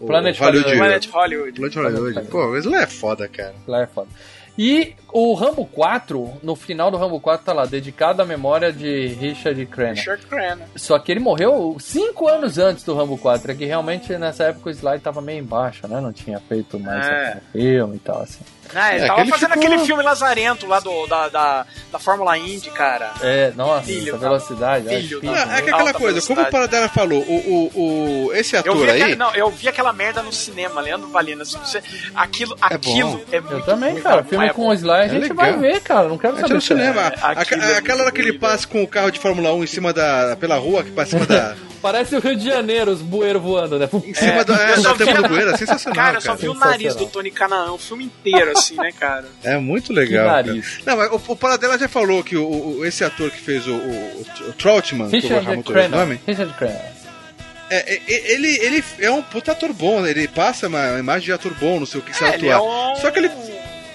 o Planet Hollywood. Planet Hollywood. Planet Hollywood. Pô, o Sly é foda, cara. Lá é foda. E o Rambo 4, no final do Rambo 4 tá lá, dedicado à memória de Richard Crenna. Richard Crenna. Só que ele morreu 5 anos antes do Rambo 4, é que realmente nessa época o Sly tava meio embaixo, né? Não tinha feito mais É. aquele filme e tal, assim. Ah, ele É, tava aquele fazendo ficou- aquele filme lazarento lá do, da, da, da Fórmula Indy, cara. É, nossa, Filho essa da- velocidade. filho Não, da- é que aquela coisa, como o velocidade. Paradela falou, o, o, o, esse Eu ator vi, aí. aquela, não, eu vi aquela merda no cinema, Leandro Valina. Se você- aquilo aquilo é, muito Eu também, cara. Filme é com bom. o Sly a gente legal. vai ver, cara. Não quero A saber. no se é- cinema. É, aquilo é aquela hora que ele passa com o carro de Fórmula 1 em cima da. pela rua, que passa em cima da. Parece o Rio de Janeiro, os bueiros voando, né? Em cima do, é, eu da só vi- do bueiro, é sensacional. Cara, eu só vi o nariz do. Tony Canaan o filme inteiro, assim, né, cara? É muito Que legal. cara. Não, mas o, o Paradela já falou que o, o- esse ator que fez o, o, o Troutman, que eu vou muito o nome, Richard Crenna. é, é, ele, ele é um puta ator bom, né? ele passa uma imagem de ator bom, não sei o que, sabe É, ele é atuar. um... Só que ele,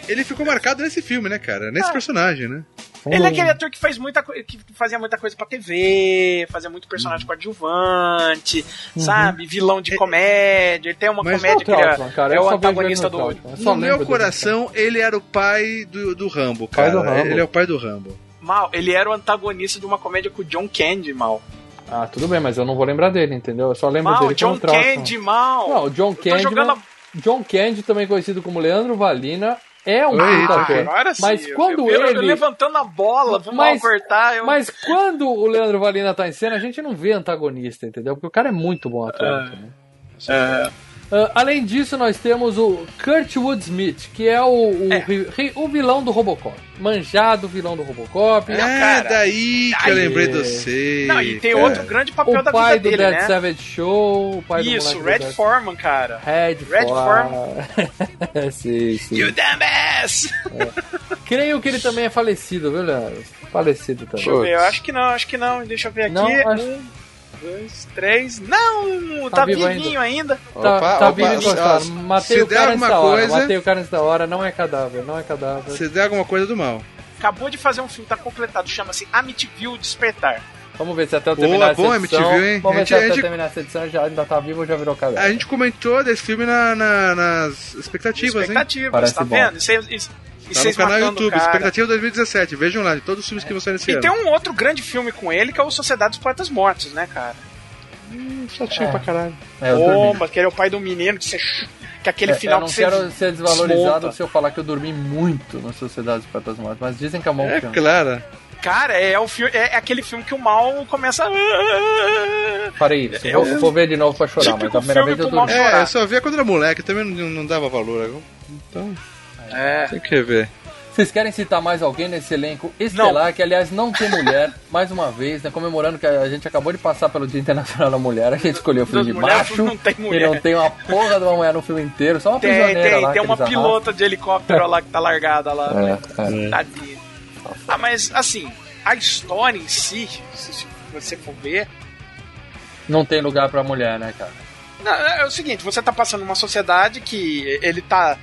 ele ficou marcado nesse filme, né, cara? Nesse personagem, né? Ele é aquele ator que faz muita que fazia muita coisa pra TV, fazia muito personagem coadjuvante, sabe? Vilão de comédia. Ele tem uma Mas comédia que Uhum. É é- cara. é, o antagonista do. No meu dele. coração, ele era o pai do, do Rambo, Pai cara. do Rambo. Ele é o pai do Rambo. Mal, ele era o antagonista de uma comédia com o John Candy, mal. Ah, tudo bem, mas eu não vou lembrar dele, entendeu? Eu só lembro Mal, dele John como. Candy, mal. Não, o John Candy. jogando John Candy, também conhecido como Leandro Valina, é um Eita, puta Ah, ator. agora sim. Mas quando eu, ele. levantando a bola, vamos Mas- cortar. Eu... Mas quando o Leandro Valina tá em cena, a gente não vê antagonista, entendeu? Porque o cara é muito bom ator. É. entendeu? É, Ah, além disso, nós temos o Kurt Woodsmith, que é o, o, É. o vilão do Robocop. Manjado vilão do Robocop. É cara. daí que eu lembrei de você. Não, e tem cara. outro grande papel o da pai vida do dele, Dead né? Savage Show. O pai Isso, do Red Red Foreman, cara. Red, Red Foreman. sim, sim. You dumbass! Creio que ele também é falecido, viu, Leandro? Falecido também. Deixa eu ver, eu acho que não, acho que não. Deixa eu ver aqui. Não, acho- Um, dois, três. Não, Tá tá, vivo vivinho ainda. Tá, Opa, tá opa, vivo se- encostado. se- Matei se o der cara alguma nessa hora. coisa- Matei o cara nessa hora. Não é cadáver, não é cadáver. Se der alguma coisa do mal. Acabou de fazer um filme, tá completado. Chama-se Amityville Despertar. Vamos ver se até eu Boa, terminar essa bom, edição. MTV, hein? Vamos ver A se gente- até gente- terminar essa edição já ainda tá vivo ou já virou cadáver. A gente comentou desse filme na- na- nas expectativas, hein? Expectativas, Parece tá bom. vendo? E vocês, e, Tá no canal YouTube, cara. Expectativa 2017. Vejam lá, de todos os filmes que vão sair nesse E ano. tem um outro grande filme com ele, que é o Sociedade dos Poetas Mortos, né, cara? chatinho É. pra caralho. É, eu dormi. Bomba, que ele é o pai do menino, que, você, que aquele É, final eu não que você quero ser desvalorizado desmonta. se eu falar que eu dormi muito na Sociedade dos Poetas Mortos, mas dizem que é bom É filme. claro. Cara, é, o filme, é aquele filme que o mal começa. a- Farei isso. É vou, o- vou ver de novo pra chorar, mas a primeira vez eu dormi. chorar. É, eu só via quando era moleque, também não, não dava valor. Então, É. tem que ver. Vocês querem citar mais alguém nesse elenco estelar, que aliás não tem mulher, mais uma vez, né? Comemorando que a gente acabou de passar pelo Dia Internacional da Mulher, a gente escolheu o filme de macho. não tem mulher. E não tem uma porra de uma mulher no filme inteiro, só uma Tem, prisioneira tem, lá. tem uma pilota de helicóptero lá que tá largada lá. né? É, é. Tadinha. Ah, mas assim, a história em si, se você for ver, Não tem lugar pra mulher, né, cara? Não, é o seguinte, você tá passando numa sociedade que ele tá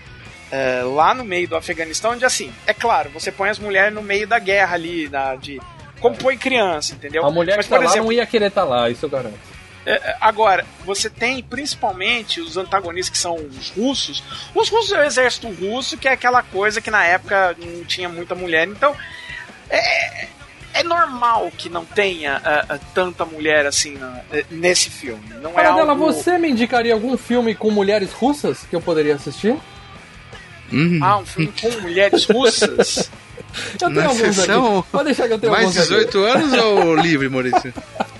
é, lá no meio do Afeganistão, onde assim, é claro, você põe as mulheres no meio da guerra ali, da, de. Como põe criança, entendeu? A mulher Mas, que tá por exemplo, não ia querer estar lá, isso eu garanto. é, é, agora, você tem principalmente os antagonistas que são os russos. Os russos é o exército russo, que é aquela coisa que na época não tinha muita mulher. Então, é, é normal que não tenha ah, ah, tanta mulher assim na- eh, nesse filme. Não é Paradela, algo... você me indicaria algum filme com mulheres russas que eu poderia assistir? Ah, um filme com mulheres russas? Eu tenho Na alguns sessão, aqui. Pode deixar que eu tenho Mais alguns aqui. 18 anos ou livre, Maurício?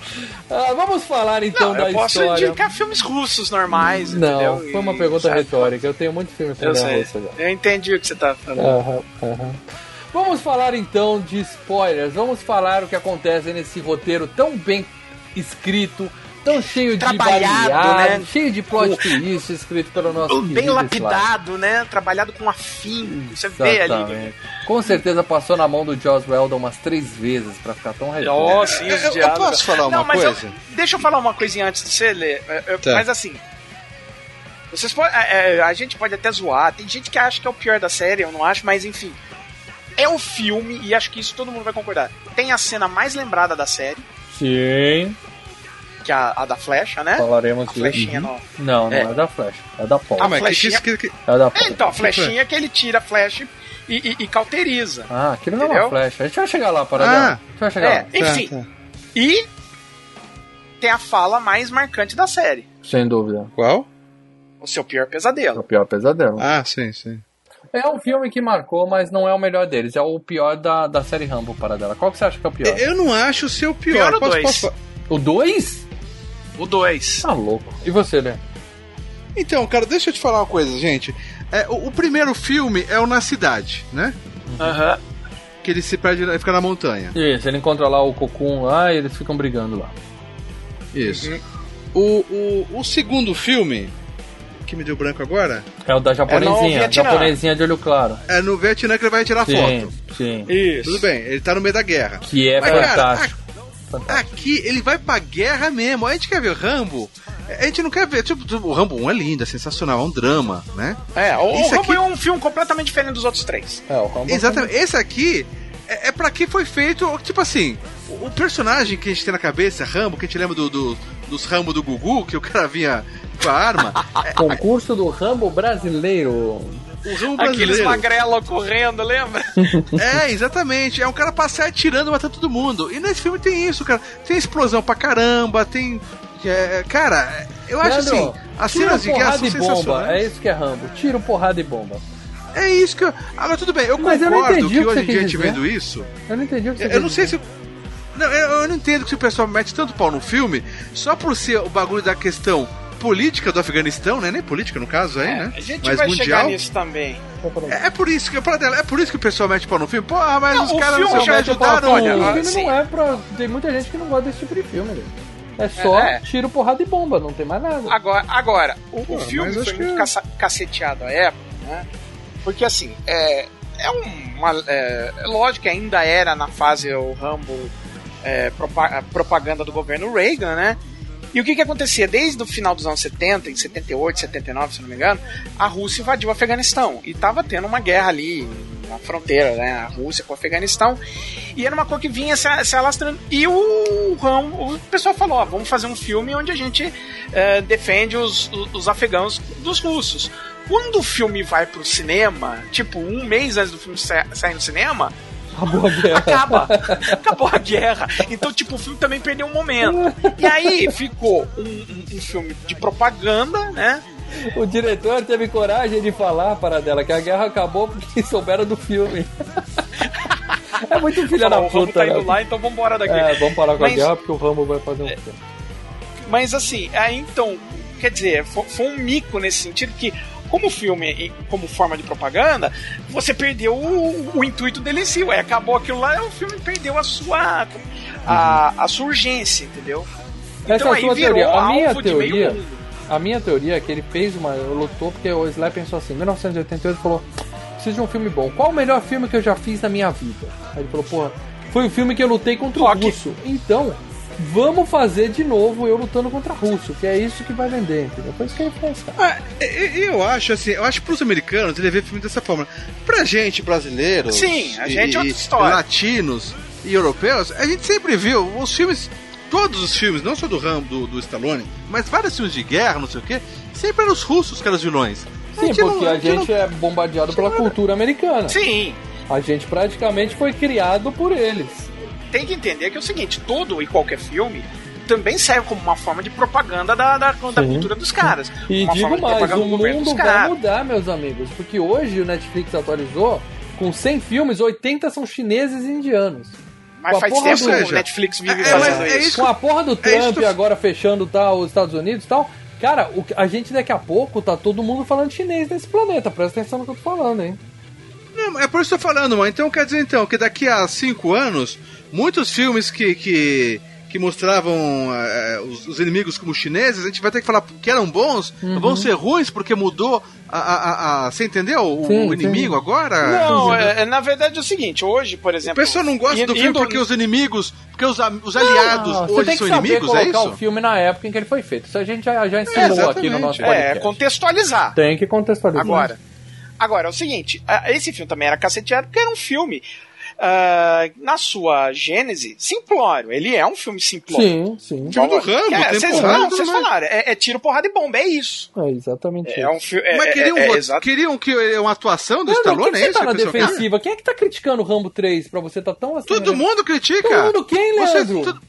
Ah, vamos falar então Não, da eu posso história. indicar filmes russos normais, Não, entendeu? foi uma pergunta sabe, retórica. Eu tenho muito filme com Eu mulher sei. russa já. Eu entendi o que você tá falando. Aham, aham. Vamos falar então de spoilers. Vamos falar o que acontece nesse roteiro tão bem escrito, tão cheio de Trabalhado, né? cheio de plot twist escrito pelo nosso Bem querido lapidado, né? Trabalhado com afinco. Você vê ali. Exatamente. Com certeza passou na mão do Joss Weldon umas três vezes pra ficar tão redondo. Os Eu- eu diálogos. posso falar uma Não, mas eu- coisa? deixa eu falar uma coisinha antes de você ler. É, é, Tá. Mas assim. Vocês podem, é, a gente pode até zoar. Tem gente que acha que é o pior da série, eu não acho, mas enfim. É o filme, e acho que isso todo mundo vai concordar. Tem a cena mais lembrada da série, Sim, que é a, a da flecha, né? falaremos A disso. flechinha no. Não, não é. É. da Flash, é da Paul. A Ah, mas que, que, flechinha- que, que, É da É, Paul. então, a flechinha que ele tira a flecha e, e- e cauteriza. Ah, aquilo não é uma Entendeu? flecha. A gente vai chegar lá, para Ah. A gente vai chegar É, lá. enfim. tá. E tem a fala mais marcante da série. Sem dúvida. Qual? O seu pior É o pesadelo. pior pesadelo. Ah, sim, sim. É um filme que marcou, mas não é o melhor deles. É o pior da, da série Rambo, para dela. Qual que você acha que é o pior? Eu não acho o seu pior. Pior o posso, dois. posso... O 2? O 2. Tá louco. E você, né? Então, cara, deixa eu te falar uma coisa, gente. É, o, o primeiro filme é o Na Cidade, né? Aham. Que ele se perde, ele fica na montanha. Isso, ele encontra lá o Cocum lá e eles ficam brigando lá. Isso. O, o, o segundo filme, que me deu branco agora, É o da japonesinha. Vietnã. japonesinha de olho claro. é no Vietnã que ele vai tirar Sim, foto. sim. Isso. Tudo bem, ele tá no meio da guerra. Que é Mas, cara, fantástico. Aqui ele vai pra guerra mesmo. A gente quer ver o Rambo. A gente não quer ver. Tipo, o Rambo 1 é lindo, é sensacional, é um drama, né? É, o, o Rambo aqui- é um filme completamente diferente dos outros três. É, o Rambo Exatamente. Esse aqui é, é pra que foi feito. Tipo assim, o, o personagem que a gente tem na cabeça, Rambo, que a gente lembra do, do- dos Rambo do Gugu, que o cara vinha com a arma. Concurso do Rambo brasileiro. O Rambo Aqueles brasileiro. magrela correndo, lembra? É, exatamente. É um cara passar atirando, matando todo mundo. E nesse filme tem isso, cara. Tem explosão pra caramba, tem. é, cara, eu acho Leandro, assim, as tiro, cenas de guerra porrada são e bomba. É isso que é Rambo. Tiro, porrada e bomba. É isso que eu. Agora tudo bem, eu Mas eu não concordo entendi que que hoje em dia a gente vendo isso. Eu não entendi o que você Eu, eu não sei se. Não, eu, eu não entendo que se o pessoal mete tanto pau no filme só por ser o bagulho da questão política do Afeganistão, né? Nem política no caso aí, né? A gente Mas vai chegar mundial. nisso também. É, é por isso que para dela, é por isso que o pessoal mete pau no filme. Porra, mas Não, os o caras não filme o que já ajudaram. olha, O filme sim. não é pra. Tem muita gente que não gosta desse tipo de filme, velho. É só É. tiro, porrada e bomba, não tem mais nada. Agora, agora o, o Pô, filme mas foi muito que- caceteado à época, né? Porque assim, é, é uma. É, é lógico que ainda era na fase o Rambo é, propaganda do governo Reagan, né? E o que que acontecia? Desde o final dos anos 70, em 78, 79, se não me engano, a Rússia invadiu o Afeganistão. E tava tendo uma guerra ali na fronteira, né? A Rússia com o Afeganistão. E era uma coisa que vinha se, se alastrando. E o Rambo, o pessoal falou: ó, vamos fazer um filme onde a gente eh, defende os, os, os afegãos dos russos. Quando o filme vai pro cinema, tipo um mês antes do filme sa- sair no cinema, Acabou a guerra. acaba. Acabou a guerra. Então, tipo, o filme também perdeu um momento. E aí ficou um, um- um filme de propaganda, né? O diretor teve coragem de falar para dela que a guerra acabou porque souberam do filme. é muito filha da Falou, o Rambo puta, tá indo né? lá, então vamos embora daqui. É, vamos parar com Mas- a guerra porque o Rambo vai fazer um filme. Mas assim, aí então, quer dizer, foi, foi um mico nesse sentido que Como filme, como forma de propaganda, você perdeu o, o intuito dele em si. Ué, acabou aquilo lá, o filme perdeu a sua, a, a sua urgência, entendeu? Essa Então é a sua teoria. A minha teoria, a minha teoria é que ele fez uma. lutou porque o Sly pensou assim, em 1988 ele falou: preciso de um filme bom. Qual o melhor filme que eu já fiz na minha vida? Aí ele falou, porra, foi o filme que eu lutei contra o russo. Então, vamos fazer de novo eu lutando contra russo, que é isso que vai vender, entendeu? Foi isso que ele fez, cara. Ah, eu acho assim, eu acho que pros americanos ele vê filme dessa forma. Pra gente, brasileiros. Sim, a gente e, é outra história. latinos e europeus, a gente sempre viu os filmes, todos os filmes, não só do Rambo, do, do Stallone, mas vários filmes de guerra, não sei o quê, sempre eram os russos que eram os vilões. Sim, não- porque a gente gente é bombardeado pela cultura americana. Sim, A gente praticamente foi criado por eles. Tem que entender que é o seguinte: todo e qualquer filme também serve como uma forma de propaganda da, da, da cultura dos caras. E uma digo forma de mais, propaganda o mundo vai caras. mudar, meus amigos, porque hoje o Netflix atualizou, com 100 filmes, 80 são chineses e indianos. Com Mas a faz porra tempo do- que o Netflix vive é, fazendo mas é isso. isso. Com a porra do É Trump agora fechando tá, os Estados Unidos e tal, cara, o a gente daqui a pouco tá todo mundo falando chinês nesse planeta, presta atenção no que eu tô falando, hein? Não, é por isso que eu tô falando, mano. Então quer dizer então que daqui a cinco anos, muitos filmes que, que, que mostravam eh, os, os inimigos como chineses, a gente vai ter que falar que eram bons, Uhum. vão ser ruins porque mudou a. a, a- a- você entendeu? O, Sim, o inimigo sim. agora? Não, é, é, na verdade é o seguinte: hoje, por exemplo. pessoal não gosta do filme porque os inimigos, porque os, os aliados Não, você hoje tem que são inimigos, é colocar isso? o filme na época em que ele foi feito. Isso a gente já, já ensinou aqui exatamente. no nosso É, podcast. contextualizar. Tem que contextualizar. Agora, agora, é o seguinte: a- esse filme também era caceteado porque era um filme. Ah, na sua gênese, simplório. Ele é um filme simplório. Sim, sim. Filme do Rambo, é, vocês, não, vocês né? falaram. É, é tiro, porrada e bomba. É isso. É exatamente É isso. um filme. É, Mas é- queriam, é- exato. queriam que é uma atuação do Stallone, por que é isso tá na que defensiva? Quem é que tá criticando o Rambo 3 pra você tá tão assim? Todo mundo critica. Todo mundo quem, Você- Leandro?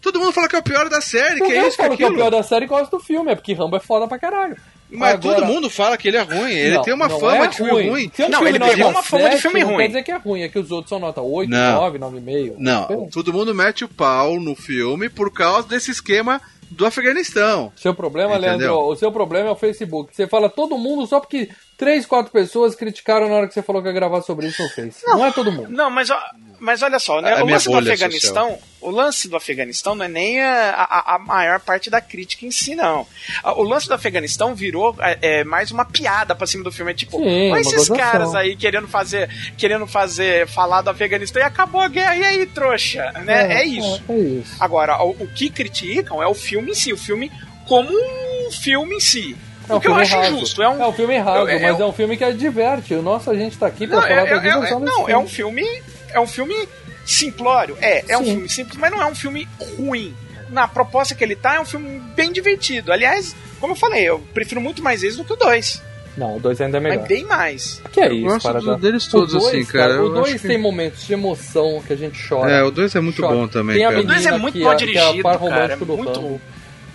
todo, mundo fala que é o pior da série, que Ninguém é isso, que é que é o pior da série e gosta do filme, é porque Rambo é foda pra caralho. Mas Agora- todo mundo fala que ele é ruim. Ele Não, tem uma não fama é de filme ruim. Se é um Não, filme ele pegou uma fama de 7, filme não ruim. quer dizer que é ruim, é que os outros são nota 8, Não. 9, 9,5. Não, Diferente. todo mundo mete o pau no filme por causa desse esquema do Afeganistão. Seu problema, Entendeu? Leandro, o seu problema é o Facebook. Você fala todo mundo só porque 3, 4 pessoas criticaram na hora que você falou que ia gravar sobre isso no Face. Não, é todo mundo. Não, mas, ó, mas olha só, né? A o lance do Afeganistão, o lance do Afeganistão não é nem a, a- a maior parte da crítica em si, não. O lance do Afeganistão virou é, é, mais uma piada pra cima do filme, é tipo, Sim, olha esses gozação. caras aí querendo fazer, querendo fazer, falar do Afeganistão e acabou a guerra, e aí, trouxa, né? É, isso. É, é isso. Agora, o, o que criticam é o filme em si, o filme como um filme em si. É um o que eu filme acho raso. injusto. É um, um filme raso, é- é mas um- é um filme que diverte. O nosso, a gente tá aqui pra Não, falar é, da é- é- diversão não, é filme. um filme. É um filme simplório. É, é um Sim. filme simples, mas não é um filme ruim. Na proposta que ele tá, é um filme bem divertido. Aliás, como eu falei, eu prefiro muito mais esse do que o 2. Não, o 2 ainda é melhor. Mas bem mais. Que é Eu isso, gosto para do- deles todos, o dois, assim, cara, O 2 acho que- tem momentos de emoção que a gente chora. É, o 2 é muito chora. bom também, Tem a cara. O dois menina é muito mal é, que é dirigido, par cara, romântico é do muito-.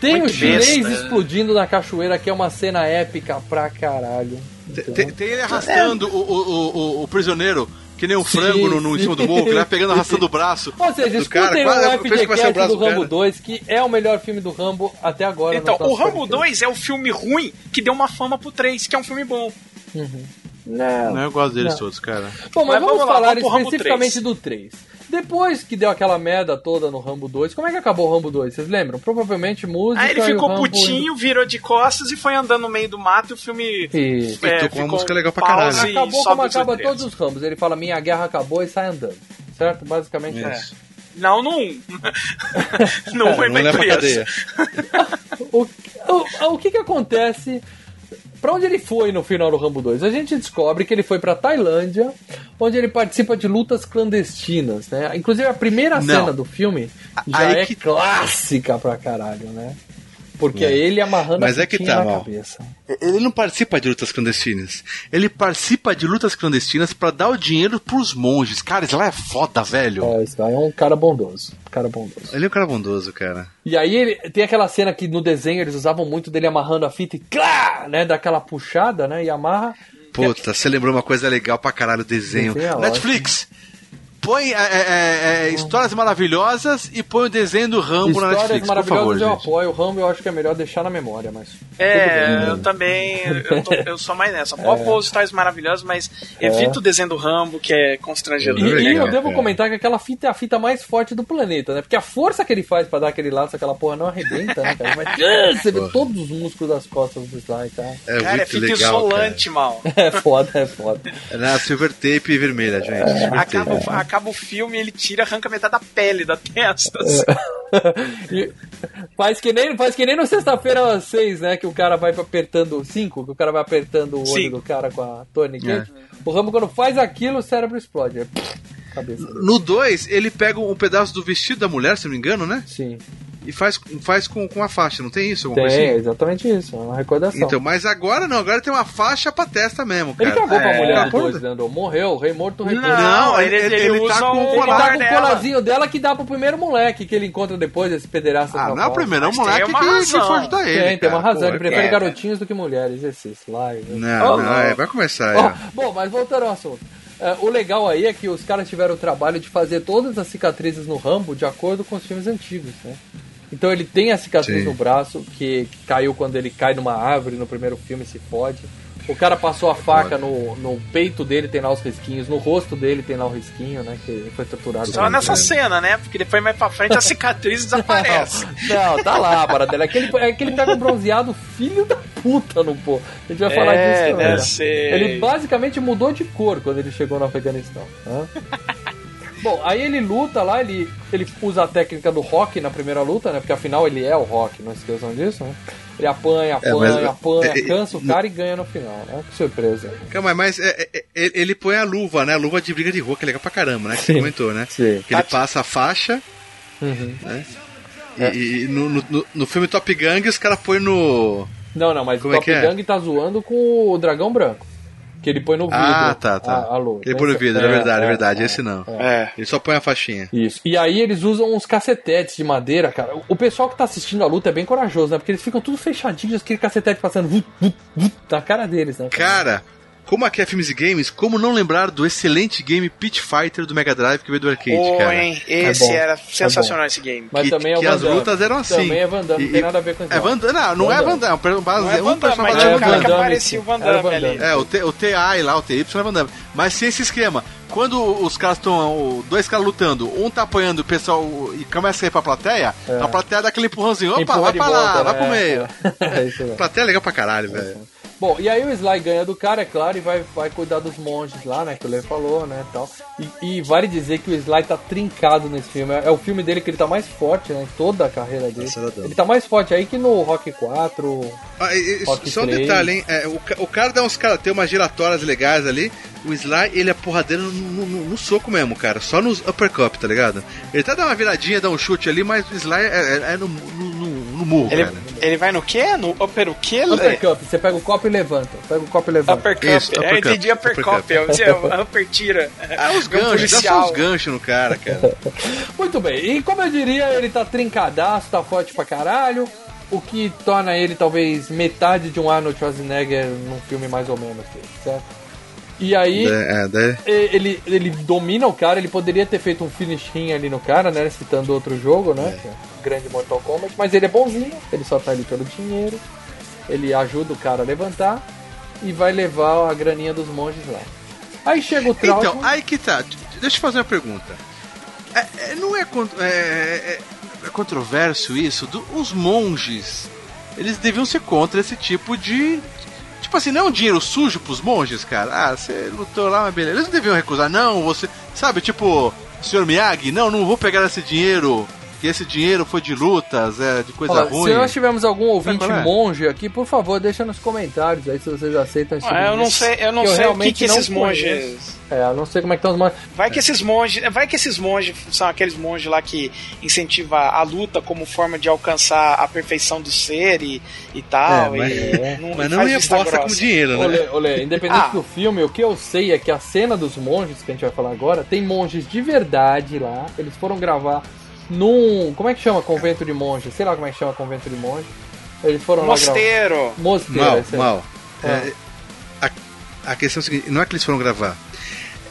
Tem muito o chinês besta, é. explodindo na cachoeira, que é uma cena épica pra caralho. Tem, tem ele arrastando o, o, o, o- o prisioneiro, que nem um Sim, frango no, no, em cima do morro, que ele vai pegando, arrastando o braço. Ou seja, do cara. escutem Quase- o o FGCast braço do do Rambo cara. 2, que é o melhor filme do Rambo até agora. Então, o Rambo podcasts. 2 é o filme ruim que deu uma fama pro 3, que é um filme bom. Não. Não, eu gosto deles Não. todos, cara. Bom, mas, Mas vamos, vamos lá, falar vamos especificamente 3. do 3. Depois que deu aquela merda toda no Rambo 2, como é que acabou o Rambo 2? Vocês lembram? Provavelmente música. Aí ele e o ficou Rambo putinho, virou de costas e foi andando no meio do mato e o filme. E... E tô com uma música legal pra caralho. e Acabou como acaba todos os Rambos. Ele fala: Minha guerra acabou e sai andando. Certo? Basicamente é. Isso. Não, no 1. no 1 Não ele preso. cadeia. O, o, o que que acontece? Pra onde ele foi no final do Rambo 2? A gente descobre que ele foi pra Tailândia, onde ele participa de lutas clandestinas, né? Inclusive a primeira Não. cena do filme já Aí é que- clássica pra caralho, né? Porque é ele amarrando Mas a é que tá, na mal. cabeça. Ele não participa de lutas clandestinas. Ele participa de lutas clandestinas pra dar o dinheiro pros monges. Cara, isso lá é foda, velho. É, isso daí é um cara bondoso. Cara bondoso. Ele é um cara bondoso, cara. E aí ele tem aquela cena que no desenho eles usavam muito dele amarrando a fita e clá, né? Daquela puxada, né? E amarra. Puta, você lembrou uma coisa legal pra caralho, o desenho. É Netflix! Põe é, é, é, histórias maravilhosas e põe o desenho do Rambo na Histórias Netflix, por maravilhosas favor, eu gente. apoio. O Rambo eu acho que é melhor deixar na memória, mas. É, eu também. Eu, tô- eu sou mais nessa. Pode pôr os histórias maravilhosas, mas evita o desenho do Rambo, que é E, constrangedor. É e legal, eu devo é. comentar que aquela fita é a fita mais forte do planeta, né? Porque a força que ele faz pra dar aquele laço, aquela porra não arrebenta, né, cara? Mas você vê todos os músculos das costas do Sly, cara. É Cara, é muito fita legal, isolante, mal. É foda, é foda. É na silver tape vermelha, gente. Silver Acaba, acaba o filme ele tira, arranca metade da pele da testa. E faz, que nem, faz que nem no sexta-feira 6, né? Que o cara vai apertando 5, que o cara vai apertando o olho Sim. do cara com a tourniquet. O Rambo, quando faz aquilo, o cérebro explode. É, cabeça. dele. No 2, ele pega um pedaço do vestido da mulher, se não me engano, né? Sim. E faz, faz com, com a faixa, não tem isso? Tem, é assim? exatamente isso. É uma recordação. Então, mas agora não, agora tem uma faixa pra testa mesmo, ele cara. cagou pra É, mulher do porra. 2, Leandro. Morreu, o rei morto, rei morto. Não, ele- ele, ele, ele tá com um o Ele colar tá com o dela. colarzinho dela que dá pro primeiro moleque que ele encontra depois, esse pederasta. Ah, não é o primeiro, é o moleque que, que foi ajudar ele. Tem, tem uma cara. razão. Pô, ele prefere é. garotinhos do que mulheres. Esse slide. Não, Oh, não, não. é, vai começar. É. bom, mas voltando ao assunto. É, o legal aí é que os caras tiveram o trabalho de fazer todas as cicatrizes no Rambo de acordo com os filmes antigos, né? Então ele tem a cicatriz Sim. no braço, que, que caiu quando ele cai numa árvore no primeiro filme e se fode. O cara passou a faca no, no peito dele, tem lá os risquinhos. No rosto dele tem lá o risquinho, né? Que ele foi torturado. Só nessa cena, né? Porque depois mais pra frente a cicatriz desaparece. Não, não, tá lá a parada dela. É que, ele, é que ele pega bronzeado filho da puta no pô. A gente vai falar É, disso também. né, sei. Ele basicamente mudou de cor quando ele chegou no Afeganistão. hã? Bom, aí ele luta lá, ele, ele usa a técnica do rock na primeira luta, né? Porque afinal ele é o rock, não esqueçam disso, né? Ele apanha, É, apanha, mas- apanha, é, é, cansa o cara e ganha no final, né? Que surpresa. Calma, mas é, é, é, ele põe a luva, né? A luva de briga de rua, que é legal pra caramba, né? Que você comentou, né? Sim. Que ele passa a faixa Uhum. e, e no, no- no- filme Top Gang os caras põem no. Não, não, mas Como o é Top que é? Gang tá zoando com o dragão branco. Que ele põe no vidro. Ah, tá, tá. A, a luz. Ele põe no Esse- vidro, é, verdade, é, verdade. Esse não. É. Ele só põe a faixinha. Isso. E aí eles usam uns cacetetes de madeira, cara. O pessoal que tá assistindo a luta é bem corajoso, né? Porque eles ficam tudo fechadinhos, aquele cacetete passando vut, vut, vut, na cara deles, né? Cara, como aqui é filmes e games, como não lembrar do excelente game Pit Fighter do Mega Drive que veio do arcade, Pô, cara? hein? Esse bom, era é sensacional esse game. Mas que, também é o que Van as lutas eram assim. Também é Van Damme, não tem nada a ver com isso. É Van Damme, não, não Van é Damme. Van Damme, um, Não é um Van Damme, personagem mas é é é o cara que aparecia o Van Damme Van ali. É, o, T, o TI lá, o TY é Van Damme. Mas sem esse esquema. Quando os caras estão. Dois caras lutando, um tá apoiando o pessoal e começa a ir pra plateia, a plateia dá aquele empurrãozinho. Opa, Empurra vai pra lá, volta, vai né? pro meio. É isso mesmo. Plateia é legal pra caralho, velho. Bom, e aí o Sly ganha do cara, é claro, e vai, vai cuidar dos monges lá, né? Que o Lê falou, né? Tal. E, e vale dizer que o Sly tá trincado nesse filme. É, é o filme dele que ele tá mais forte, né? Em toda a carreira dele. Ele tá mais forte aí que no Rock 4. Ah, e- Rock só um 3. detalhe, hein? É, o, o cara dá uns cara, tem umas giratórias legais ali. O Sly, ele é porradeiro no, no- no- soco mesmo, cara. Só nos uppercut, tá ligado? Ele até dá uma viradinha, dá um chute ali, mas o Sly é, é- é no, no, no- no murro, Ele, cara. ele vai no quê? No upper o quê? Uppercut, você pega o copo e levanta. Pega o copo e levanta. Uppercut. Isso, É, eu uppercut, entendi uppercut. uppercut. Dizia, upper tira. Ah, os É um ganchos, dá só os ganchos no cara, cara. Muito bem, e como eu diria, ele tá trincadaço, tá forte pra caralho. O que torna ele talvez metade de um Arnold Schwarzenegger num filme mais ou menos certo? E aí, É, é, daí- ele, ele domina o cara, ele poderia ter feito um finishing ali no cara, né? Citando outro jogo, né? é o grande Mortal Kombat, mas ele é bonzinho, ele só tá ali pelo dinheiro, ele ajuda o cara a levantar e vai levar a graninha dos monges lá. Aí chega o Trautmann. Então, aí que tá. Deixa eu fazer uma pergunta. É- é- não é, é, é- é controverso isso? Do- os monges, eles deviam ser contra esse tipo de. Tipo assim, não é um dinheiro sujo pros monges, cara? Ah, você lutou lá, mas beleza. Eles não deviam recusar, não, você. Sabe, tipo, senhor Miyagi, não, não vou pegar esse dinheiro. Que esse dinheiro foi de lutas, é de coisa Ó, ruim. Se nós tivermos algum ouvinte qual é? monge aqui, por favor, deixa nos comentários aí se vocês aceitam esse Ah, eu não sei, eu não Que sei o que, realmente que não esses monges. conheço. É, eu não sei como é que estão os monges. Vai que esses monges, vai que esses monges são aqueles monges lá que incentivam a luta como forma de alcançar a perfeição do ser e, e tal. É, mas- e não, Mas não ia com dinheiro, né? Olê, olê, independente Ah. do filme, o que eu sei é que a cena dos monges, que a gente vai falar agora, tem monges de verdade lá. Eles foram gravar num. Como é que chama convento de monges? Sei lá como é que chama convento de monges. Eles foram lá gravar. Mosteiro. Mosteiro. Mal, esse aí. mal. Ah. É, a, a questão é a seguinte: não é que eles foram gravar.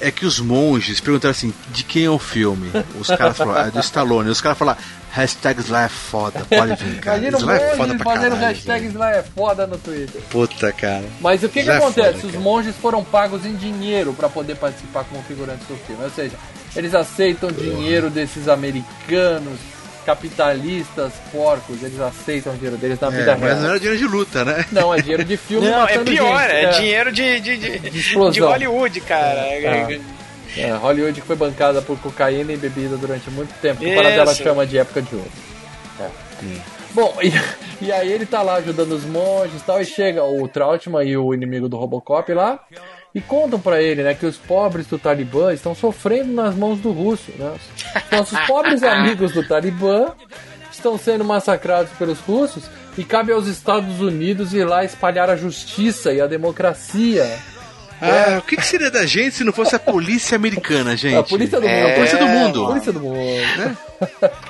é que os monges perguntaram assim, de quem é o filme? Os caras falaram, é do Stallone. Os caras falaram, hashtag Sly é foda, pode vir, cara. Imagina Sly é foda pra fazendo caralho. hashtag. Sly é foda no Twitter. Puta, cara. Mas o que, que é acontece? foda, Os monges foram pagos em dinheiro para poder participar como figurantes do filme. Ou seja, eles aceitam dinheiro desses americanos, capitalistas, porcos. Eles aceitam o dinheiro deles na vida É, real. mas não era dinheiro de luta, né? Não, é dinheiro de filme Não, é pior, gente. é, dinheiro de, de, de, explosão. de Hollywood, cara. É. É, Hollywood que foi bancada por cocaína e bebida durante muito tempo. Que o. Paradela chama de época de ouro. É. Bom, e, e aí ele tá lá ajudando os monges e tal, e chega o Trautmann e o inimigo do Robocop lá, e contam pra ele, né, que os pobres do Talibã estão sofrendo nas mãos do russo, né? Então, os pobres amigos do Talibã estão sendo massacrados pelos russos, e cabe aos Estados Unidos ir lá espalhar a justiça e a democracia. Ah, o que, que seria da gente se não fosse a polícia americana, gente? A polícia do mundo. A polícia do mundo. A polícia do mundo.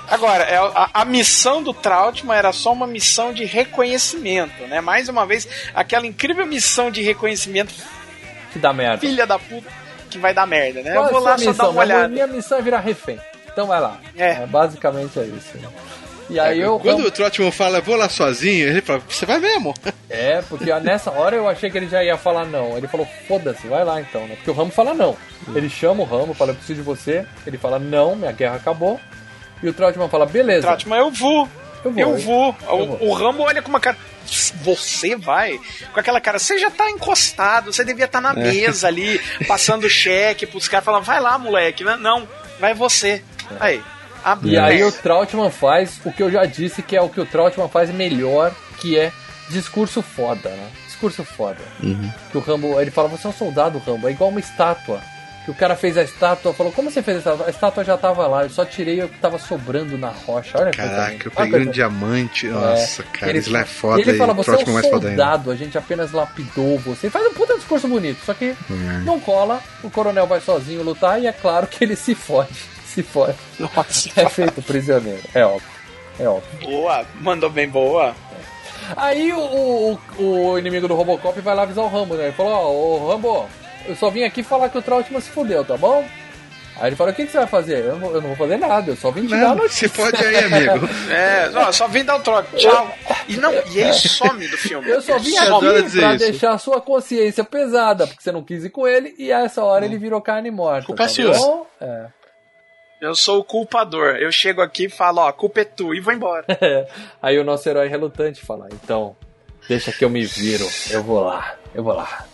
Agora, é, a, a missão do Trautmann era só uma missão de reconhecimento, né? Mais uma vez, aquela incrível missão de reconhecimento, Que dá merda. filha da puta, que vai dar merda, né? Qual Eu é vou lá só dar missão? uma Minha- olhada. Minha missão é virar refém. Então vai lá. É. basicamente é isso. Né? E aí eu. Quando o Trotman fala, vou lá sozinho, ele fala, você vai mesmo? É, porque nessa hora eu achei que ele já ia falar não. Ele falou, foda-se, vai lá então, né? Porque o Ramo fala não. Ele chama o Ramo, fala, eu preciso de você. Ele fala, não, minha guerra acabou. E o Trautmann fala, beleza. Trautmann, eu vou. Eu vou. Eu vou. Eu O, vou. o Rambo olha com uma cara. Você vai? Com aquela cara, você já tá encostado, você devia estar na mesa ali, passando cheque pros caras, falando, vai lá, moleque. Não, Não, vai você. Aí. E aí o Trautmann faz o que eu já disse que é o que o Trautmann faz melhor, que é discurso foda, né? Discurso foda. Que o Rambo, ele fala, você é um soldado, Rambo, é igual uma estátua. Que o cara fez a estátua, falou, como você fez a estátua? A estátua já tava lá, eu só tirei o que tava sobrando na rocha. Olha Caraca, eu Olha peguei que um coisa- diamante. Nossa, cara, ele, isso lá é foda. e ele fala, você é um soldado, a gente apenas lapidou você. Ele faz um puta discurso bonito, só que não cola, o coronel vai sozinho lutar e é claro que ele se fode. Se fode. Nossa, É feito prisioneiro, é óbvio. É óbvio. boa, mandou bem boa. Aí o, o, o inimigo do Robocop vai lá avisar o Rambo, né? Ele falou, ó, ô Rambo, eu só vim aqui falar que o Trautmann se fudeu, tá bom? Aí ele fala, o que, que você vai fazer? Eu não, vou- eu não vou fazer nada, eu só vim te dar Não, notícia. se fode aí, amigo. É, não, só vim dar um troco. Tchau. E, não, e ele some do filme. Eu só vim adora aqui pra isso. deixar a sua consciência pesada, porque você não quis ir com ele, e a essa hora ele virou carne morta. Culpa é tá sua. bom? É. Eu sou o culpador. Eu chego aqui e falo, ó, a culpa é tua, e vou embora. Aí o nosso herói relutante fala, então, deixa que eu me viro, eu vou lá, eu vou lá.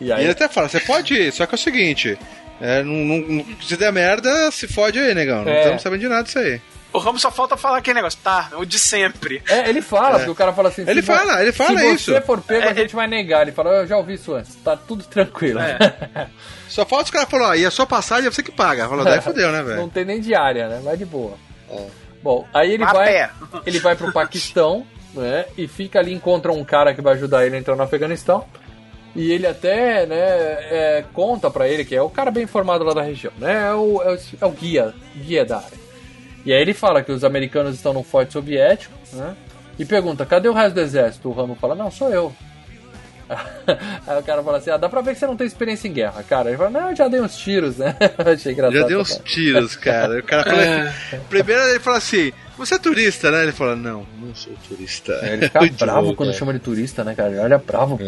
E E aí, ele até fala, você pode ir, só que é o seguinte. É, não, não- se der merda, se fode aí, negão. Não É. estamos sabendo de nada disso aí. O Ramos só falta falar aquele negócio, tá, o de sempre. é, ele fala, porque o cara fala assim... Ele se fala, ele fala se isso. você for pego, a É, gente vai negar. Ele fala, eu já ouvi isso antes, tá tudo tranquilo. Só falta os caras falarem, ó, e a sua passagem é você que paga. Falou, daí fodeu, né, Não velho? tem nem diária, né? Vai de boa. Bom, aí ele A vai, pé. ele vai pro Paquistão, né? E fica ali, encontra um cara que vai ajudar ele a entrar no Afeganistão. E ele até, né, é, conta pra ele que é o cara bem informado lá da região, né? É o, é o, é o guia, guia da área. E aí ele fala que os americanos estão num forte soviético, né? E pergunta, cadê o resto do exército? O Ramo fala, não, sou eu. Aí o cara fala assim, ah, dá pra ver que você não tem experiência em guerra, cara. Ele fala, não, eu já dei uns tiros, né? Achei engraçado. Já deu uns cara. tiros, cara. O cara fala. Primeiro ele fala assim: Você é turista, né? Ele fala: Não, não sou turista. É, ele fica bravo quando cara. chama de turista, né, cara? Ele olha bravo.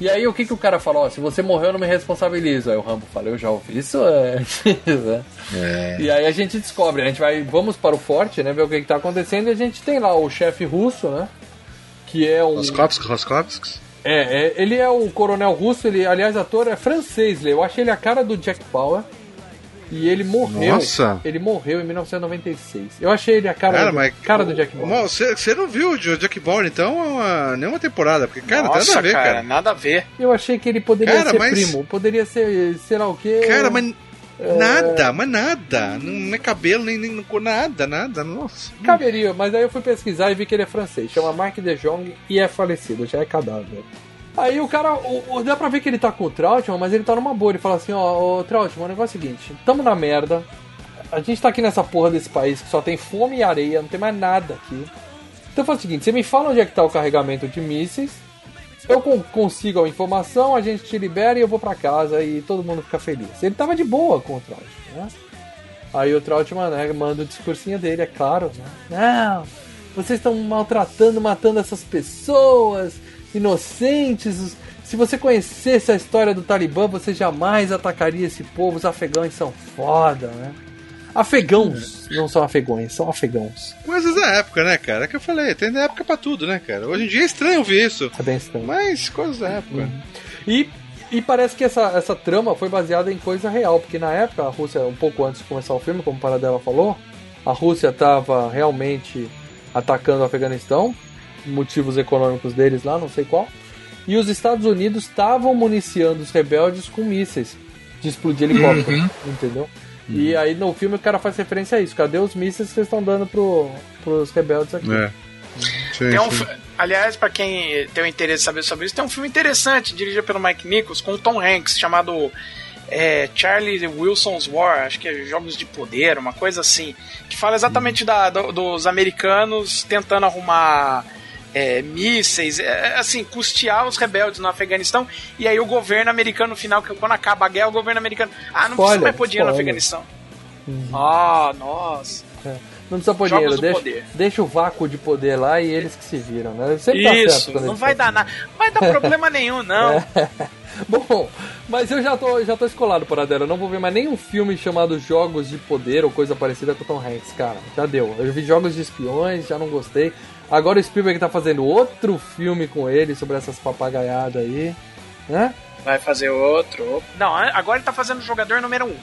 E aí o que, que o cara fala? Ó, se você morreu, eu não me responsabilizo. Aí o Rambo fala, eu já ouvi isso antes. né? E aí a gente descobre, a gente vai, vamos para o forte, né, ver o que, que tá acontecendo, e a gente tem lá o chefe russo, né? Que é um. Roskovsk, Roskovsk? É, é, ele é o coronel russo, ele, aliás, ator é francês, eu achei ele a cara do Jack Bauer. E ele morreu. Nossa. Ele morreu em 1996. Eu achei ele a cara, Cara, do, mas. cara do Jack Bauer. Você não viu o Jack Bauer, então, uma- nenhuma temporada? Porque, cara, tem nada Nossa, a ver, cara, cara. nada a ver. Eu achei que ele poderia Cara, ser mas- primo, poderia ser, sei lá o quê. Cara, mas. Nada, mas nada. Não é cabelo, nem, nem nada, nada. Nossa. Caberia, mas aí eu fui pesquisar e vi que ele é francês. Chama Mark de Jong e é falecido, já é cadáver. Aí o cara, o, o- dá pra ver que ele tá com o Trautmann, mas ele tá numa boa. Ele fala assim: ó, ô Trautmann, o negócio é o seguinte: tamo na merda. A gente tá aqui nessa porra desse país que só tem fome e areia, não tem mais nada aqui. Então faz o seguinte: você me fala onde é que tá o carregamento de mísseis eu con- consigo a informação, a gente te libera e eu vou pra casa e todo mundo fica feliz. Ele tava de boa com o Trautmann, né? Aí o Trautmann né, manda o discursinho dele, é claro, né? Não, vocês estão maltratando, matando essas pessoas inocentes. Se você conhecesse a história do Talibã, você jamais atacaria esse povo. Os afegãos são foda, né? Afegãos, não são afegões, são afegãos. Coisas da época, né, cara? É que eu falei, tem da época pra tudo, né, cara? Hoje em dia é estranho ouvir isso. É bem estranho. Mas coisas da época. E, e parece que essa, essa trama foi baseada em coisa real, porque na época a Rússia, um pouco antes de começar o filme, como o Paradela falou, a Rússia estava realmente atacando o Afeganistão, motivos econômicos deles lá, não sei qual. E os Estados Unidos estavam municiando os rebeldes com mísseis de explodir helicóptero, entendeu? E aí no filme o cara faz referência a isso. Cadê os mísseis que vocês estão dando pro, pros rebeldes aqui? É. Sim, Tem um, sim. fi- aliás, pra quem tem o interesse em saber sobre isso, tem um filme interessante, dirigido pelo Mike Nichols, com o Tom Hanks, chamado é, Charlie Wilson's War, acho que é Jogos de Poder, uma coisa assim, que fala exatamente da- do- dos americanos tentando arrumar é, mísseis, é, assim, custear os rebeldes no Afeganistão, e aí o governo americano, no final, quando acaba a guerra, o governo americano, ah, não precisa Spoiler, mais pôr dinheiro no. Afeganistão. Ah, nossa. Não precisa pôr dinheiro, deixa, poder. deixa o vácuo de poder lá e eles que se viram, né? Sempre tá certo Isso, quando não vai dar nada, não vai dar problema nenhum, não. Bom, mas eu já tô, já tô escolado por Adela. Eu não vou ver mais nenhum filme chamado Jogos de Poder ou coisa parecida com o Tom Hanks, cara. Já deu. Eu vi Jogos de Espiões, já não gostei. Agora o Spielberg tá fazendo outro filme com ele sobre essas papagaiadas aí, né? Vai fazer outro. Não, agora ele tá fazendo o jogador número 1, um,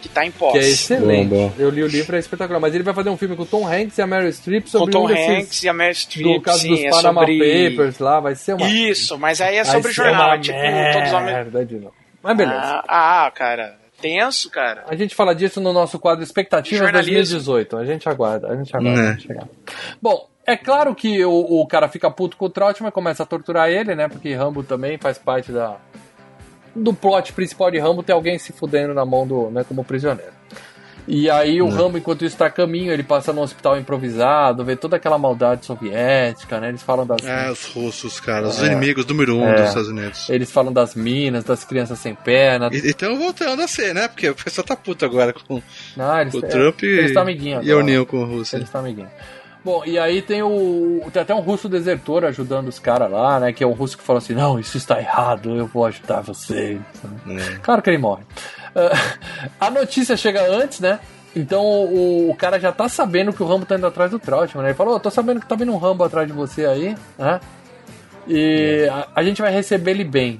que tá em posse. Que é excelente. Bom, bom. Eu li o livro, é espetacular. Mas ele vai fazer um filme com o Tom Hanks e a Meryl Streep Com sobre Tom um desses... Hanks e a Meryl do Streep, caso sim, dos é Panama sobre... Papers lá, vai ser uma... Isso, mas aí é sobre jornal, é tipo todos os homens... Mas beleza. Ah, ah, cara, tenso, cara. A gente fala disso no nosso quadro Expectativas Jornalismo. 2018. A gente aguarda, a gente aguarda. A gente chegar. Bom, é claro que o, o cara fica puto com o Trautmann, começa a torturar ele, né? Porque Rambo também faz parte da do plot principal de Rambo ter alguém se fudendo na mão do, né, como prisioneiro. E aí o Rambo, enquanto isso tá a caminho, ele passa num hospital improvisado, vê toda aquela maldade soviética, né? Eles falam das É, os russos, cara, os É. inimigos número um É. dos Estados Unidos. eles falam das minas, das crianças sem perna. E estão voltando a ser, né? Porque o pessoal tá puto agora com Não, eles, o Trump é, e, eles estão amiguinhos e a agora. união com a Rússia. Eles estão amiguinhos. Bom, e aí tem o. Tem até um russo desertor ajudando os caras lá, né? Que é um russo que fala assim: não, isso está errado, eu vou ajudar vocês. É. Claro que ele morre. Ah, a notícia chega antes, né? Então o, o cara já tá sabendo que o Rambo tá indo atrás do Trautmann, né? Ele falou: "Ô, tô sabendo que tá vindo um Rambo atrás de você aí, né? E a, a gente vai receber ele bem.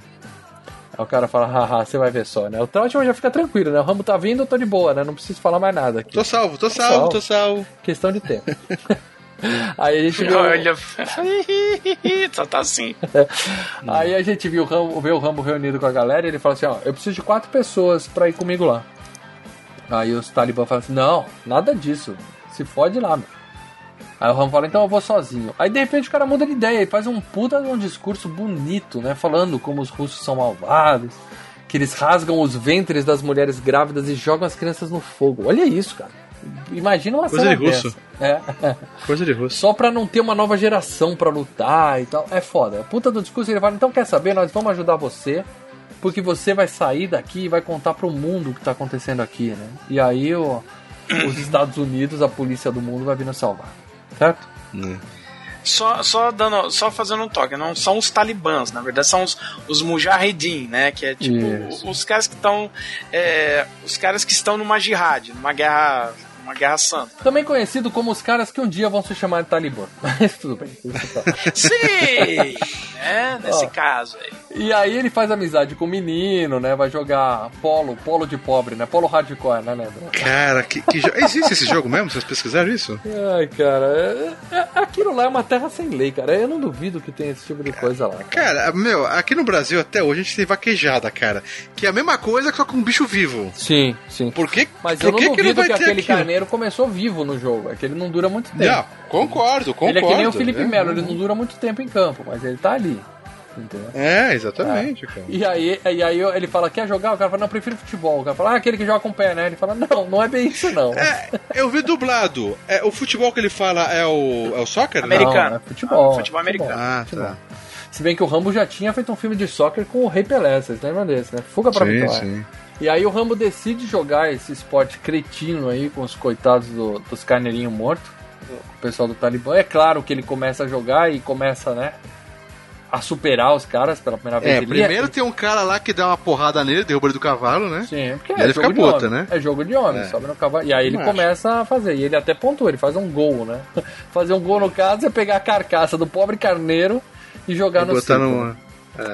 Aí o cara fala: haha, você vai ver só, né? O Trautmann já fica tranquilo, né? O Rambo tá vindo, eu tô de boa, né? Não preciso falar mais nada aqui. Tô salvo, tô salvo, salvo. tô salvo. Questão de tempo. Aí a gente viu. Olha, só tá assim. Aí a gente viu o Rambo, vê o Rambo reunido com a galera e ele fala assim, ó, eu preciso de quatro pessoas pra ir comigo lá. Aí os talibã falam assim, não, nada disso. Se fode lá, meu. Aí o Rambo fala, então eu vou sozinho. Aí de repente o cara muda de ideia e faz um puta de um discurso bonito, né? Falando como os russos são malvados, que eles rasgam os ventres das mulheres grávidas e jogam as crianças no fogo. Olha isso, cara. Imagina uma Coisa cena de russo. É. Coisa de russo. Só pra não ter uma nova geração pra lutar e tal. É foda. A puta do discurso ele fala, então quer saber? Nós vamos ajudar você, porque você vai sair daqui e vai contar pro mundo o que tá acontecendo aqui, né? E aí o- os Estados Unidos, a polícia do mundo vai vir nos salvar. Certo? Só, só, dando, só fazendo um toque, não são os talibãs, na verdade são os, os mujahedin, né? Que é tipo Isso. os caras que estão. é, os caras que estão numa jihad, numa guerra. Uma guerra santa. Também conhecido como os caras que um dia vão se chamar de Talibã. Mas tudo bem. Sim! né? Nesse Ó. caso aí. E aí ele faz amizade com o menino, né? Vai jogar polo, polo de pobre, né? Polo hardcore, né, Leandro? Cara, que, que jo- Existe esse jogo mesmo? Vocês pesquisaram isso? Ai, cara, é- é- aquilo lá é uma terra sem lei, cara. Eu não duvido que tenha esse tipo de coisa lá. Cara, meu, aqui no Brasil até hoje a gente tem vaquejada, cara. Que é a mesma coisa só com um bicho vivo. Sim, sim. Por que, Mas por eu não que, que não duvido que ter aquele aquilo? carneiro começou vivo no jogo. É que ele não dura muito tempo. Não, concordo, concordo. ele é que nem o Felipe é. Melo, ele não dura muito tempo em campo, mas ele tá ali. Entendeu? É, exatamente, cara. E aí, e aí ele fala, quer jogar? O cara fala, não, prefiro futebol. O cara fala, ah, aquele que joga com o pé, né? Ele fala, não, não é bem isso, não. É, eu vi dublado. É, o futebol que ele fala é o, é o soccer? Americano. Não, é futebol. Futebol americano. Ah, tá. Se bem que o Rambo já tinha feito um filme de soccer com o Rei Pelé, vocês lembram desse, né? Fuga pra Sim, vitória. sim. E aí o Rambo decide jogar esse esporte cretino aí com os coitados do- dos carneirinhos mortos, o pessoal do Talibã. É claro que ele começa a jogar e começa, né, a superar os caras pela primeira vez. É, Ele primeiro tem um cara lá que dá uma porrada nele, derruba ele do cavalo, né? Sim, porque E é ele jogo fica de puta, homem. né? É jogo de homem, É. sobe no cavalo. E aí ele começa a fazer. E ele até pontua, ele faz um gol, né? Fazer um gol no caso é pegar a carcaça do pobre carneiro e jogar E no botar círculo. numa-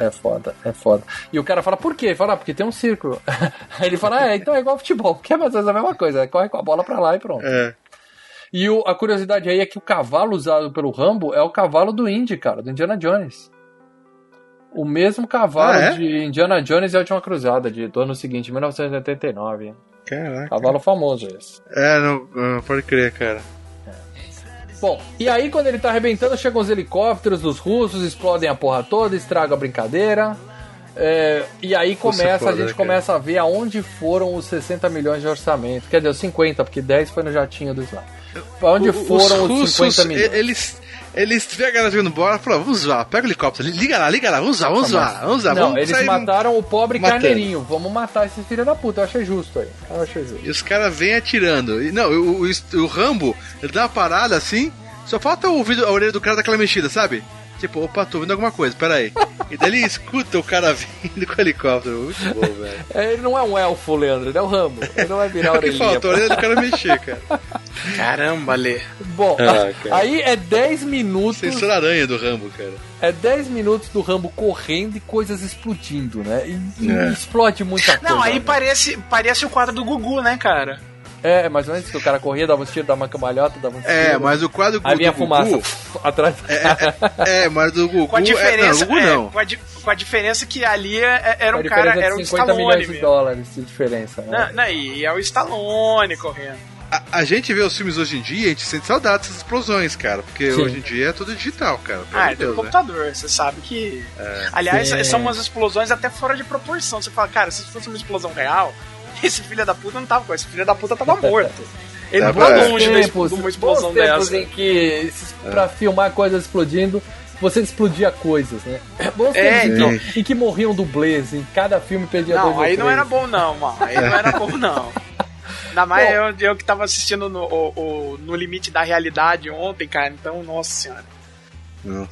É foda, é foda. E o cara fala, por quê? Fala, ah, porque tem um círculo. Aí ele fala, é, então é igual futebol, que é mais ou menos a mesma coisa, corre com a bola pra lá e pronto. É. E o- a curiosidade aí é que o cavalo usado pelo Rambo é o cavalo do Indy, cara, do Indiana Jones. O mesmo cavalo Ah, é? de Indiana Jones e a Última Cruzada, de, do ano seguinte, 1989. hein? Caraca. Cavalo famoso esse. É, não, não pode crer, cara. Bom, e aí quando ele tá arrebentando, chegam os helicópteros dos russos, explodem a porra toda, estragam a brincadeira. É, e aí começa, foda, a gente cara? começa a ver aonde foram os 60 milhões de orçamento. Quer dizer, os 50, porque 10 foi no jatinho do Islã. Onde O- foram os, russos, 50 milhões? Eles, eles vê a galera jogando bola e falaram, vamos zoar, pega o helicóptero, liga lá, liga lá, vamos zoar, vamos zoar, vamos zoar. Não, vamos eles mataram o pobre matando. carneirinho. Vamos matar esse filho da puta. Eu achei justo aí. Eu achei justo. E os caras vêm atirando. E, não, o, o, o Rambo, ele dá uma parada assim, só falta o ouvido, a orelha do cara daquela mexida, sabe? Tipo, opa, tô ouvindo alguma coisa, peraí. E daí ele escuta o cara vindo com o helicóptero. Muito bom, velho. É, Ele não é um elfo, Leandro. Ele é o Rambo. Ele não vai virar É o que orelhinha. a orelha do cara mexer, cara. Caramba, Lê. Bom, Ah, cara. aí é 10 minutos. Sensor aranha do Rambo, cara. É 10 minutos do Rambo correndo e coisas explodindo, né? E, e É. explode muita coisa. Não, aí né? parece, parece o quadro do Gugu, né, cara? É, mais ou menos que o cara corria, dava uns tiros, dava uma cambalhota, dava uns É, tiros. mas o quadro Aí vinha do fumaça Gugu... atrás do cara. É, mas do Gugu... Com a diferença, é, não, Gugu é, não. com, a, di- com a diferença que ali é- era um cara, é era de um 50 Stallone milhões de mesmo. dólares de diferença, né? Não, não, e é o Stallone correndo. A, a gente vê os filmes hoje em dia, a gente sente saudade dessas explosões, cara. Porque Sim. hoje em dia é tudo digital, cara. Ah, é de do Deus, né? computador, você sabe que. Aliás, Sim. são umas explosões até fora de proporção. Você fala, cara, se fosse uma explosão real, esse filho da puta não tava com esse filho da puta tava morto. Ele não Tava, tá é. longe tempos, de uma explosão tempos dessa. em que pra filmar coisas explodindo, você explodia coisas, né? Bons É, então. em, que, morriam dublês, em cada filme perdia dois Não, ou aí não era bom não, mano. Aí não era bom não. Ainda mais eu, eu que tava assistindo no, o- o- no limite da realidade ontem, cara. Então, nossa senhora. Não.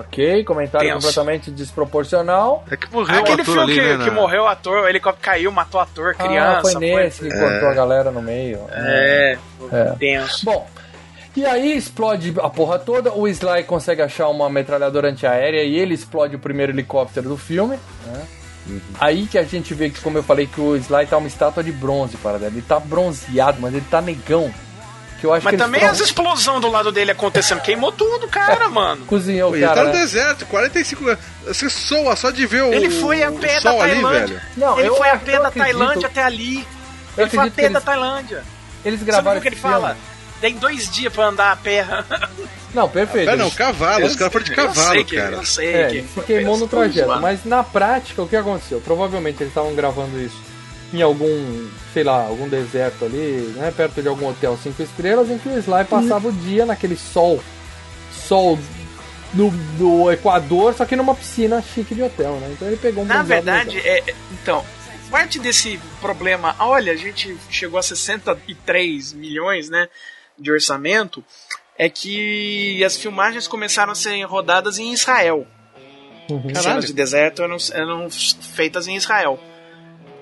Ok, comentário Tenso. completamente desproporcional. É que morreu o Aquele ator filme ali, que, né? que morreu o ator, o helicóptero caiu, matou o ator, criança. ah, foi nesse que cortou a galera no meio. É, É. tenso. Bom, e aí explode a porra toda. O Sly consegue achar uma metralhadora antiaérea e ele explode o primeiro helicóptero do filme. né? Uhum. Aí que a gente vê que, como eu falei, que o Sly tá uma estátua de bronze para dela. Ele tá bronzeado, mas ele tá negão. Eu acho Mas que também as explosões do lado dele acontecendo, queimou tudo, cara, mano. cozinhou Pô, o ele tá cara. no né? deserto, 45 anos. Você soa só de ver o, Ele foi a pé da sol ali, Tailândia. velho. Não, ele eu- foi a eu pé da acredito- Tailândia até ali. Eu Ele foi a pé da eles, Tailândia. eles Sabe gravaram o que ele filme. fala? Tem dois dias pra andar a pé. Não, perfeito. Pera, não, cavalo, os caras foram de Eu cavalo, sei que, cara. Eu sei É, que se queimou no trajeto. Mas na prática, o que aconteceu? Provavelmente eles estavam gravando isso em algum, sei lá, algum deserto ali, né? Perto de algum hotel cinco estrelas, em que o Sly passava o dia naquele sol. Sol do, do Equador, só que numa piscina chique de hotel, né? Então ele pegou um Na verdade, legal. é, então, parte desse problema, olha, a gente chegou a 63 milhões, né, de orçamento, é que as filmagens começaram a ser rodadas em Israel. Uhum. Cenas de deserto eram, eram feitas em Israel.